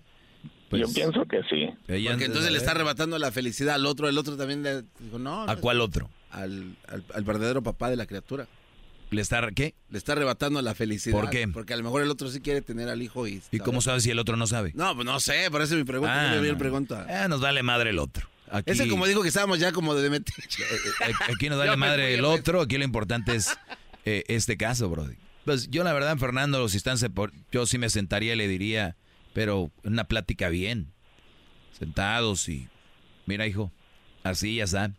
Pues, Yo pienso que sí. ella- Porque entonces le está arrebatando la felicidad al otro, el otro también le dijo, no. ¿A no, cuál otro? Al, al, al verdadero papá de la criatura. ¿Le está qué? Le está arrebatando la felicidad. ¿Por qué? Porque a lo mejor el otro sí quiere tener al hijo y... ¿Y cómo sabes si el otro no sabe? No, pues no sé, por eso es mi pregunta. Ah, no. pregunta. Ah, nos vale madre el otro. Aquí, Ese como dijo que estábamos ya como de meter. <laughs> aquí nos vale me madre el me- otro. Aquí lo importante es eh, este caso, Brody. Pues yo la verdad, Fernando, si están yo sí me sentaría y le diría, pero una plática bien. Sentados y, mira hijo, así ya está.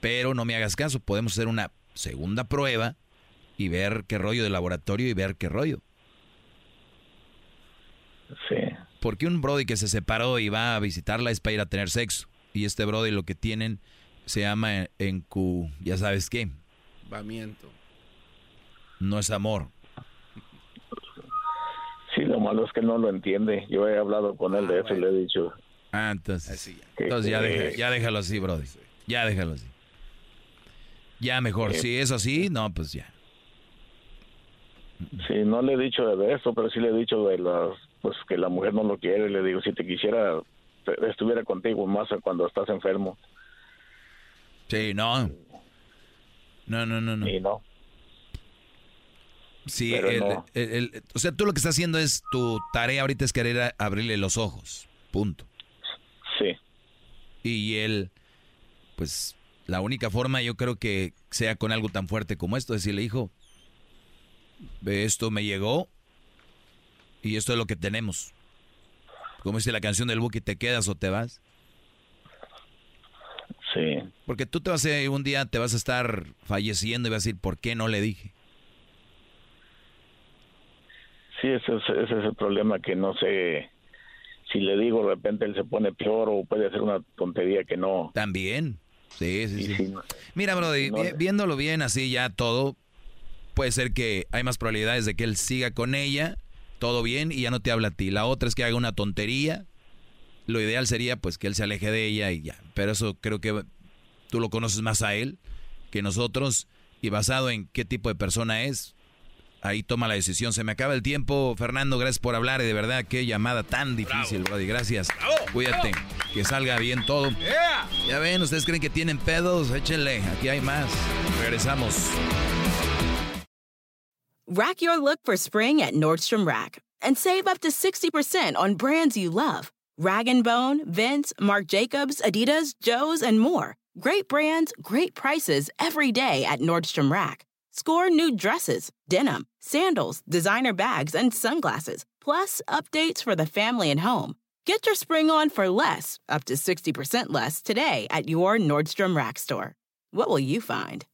Pero no me hagas caso, podemos hacer una segunda prueba y ver qué rollo de laboratorio y ver qué rollo. Sí. Porque un Brody que se separó y va a visitarla es para ir a tener sexo. Y este Brody lo que tienen se llama en Q, ya sabes qué, Vamiento. no es amor. Sí, lo malo es que no lo entiende. Yo he hablado con él de eso y le he dicho. Ah, entonces, entonces ya, deja- ya déjalo así, Brody. Ya déjalo así. Ya mejor, Sí. si es así, no, pues ya. Sí, no le he dicho de eso, pero sí le he dicho de las, pues que la mujer no lo quiere. Le digo, si te quisiera, te- estuviera contigo más cuando estás enfermo. Sí, no. No, no, no, no. Y no. Sí, el- no. el- el- o sea, tú lo que estás haciendo es, tu tarea ahorita es querer abrirle los ojos. Punto. Sí. Y él, pues, la única forma yo creo que sea con algo tan fuerte como esto, decirle, hijo, ve, esto me llegó y esto es lo que tenemos. Como dice la canción del Buki, ¿te quedas o te vas? Sí. Porque tú te vas a, un día te vas a estar falleciendo y vas a decir, ¿por qué no le dije? Sí, ese es, ese es el problema que no sé si le digo de repente él se pone peor o puede hacer una tontería que no. También. Sí, sí, sí. Mira, Brody, No, viéndolo bien así ya todo, puede ser que hay más probabilidades de que él siga con ella, todo bien, y ya no te habla a ti. La otra es que haga una tontería. Lo ideal sería pues que él se aleje de ella y ya. Pero eso creo que tú lo conoces más a él que nosotros y basado en qué tipo de persona es, ahí toma la decisión. Se me acaba el tiempo, Fernando, gracias por hablar y de verdad qué llamada tan difícil, Brody. Gracias. Cuídate, que salga bien todo. Ya ven, ustedes creen que tienen pedos, échenle, aquí hay más. Regresamos. Rack your look for spring at Nordstrom Rack and save up to 60% on brands you love. Rag & Bone, Vince, Marc Jacobs, Adidas, Joe's, and more. Great brands, great prices every day at Nordstrom Rack. Score new dresses, denim, sandals, designer bags, and sunglasses, plus updates for the family and home. Get your spring on for less, up to 60% less, today at your Nordstrom Rack store. What will you find?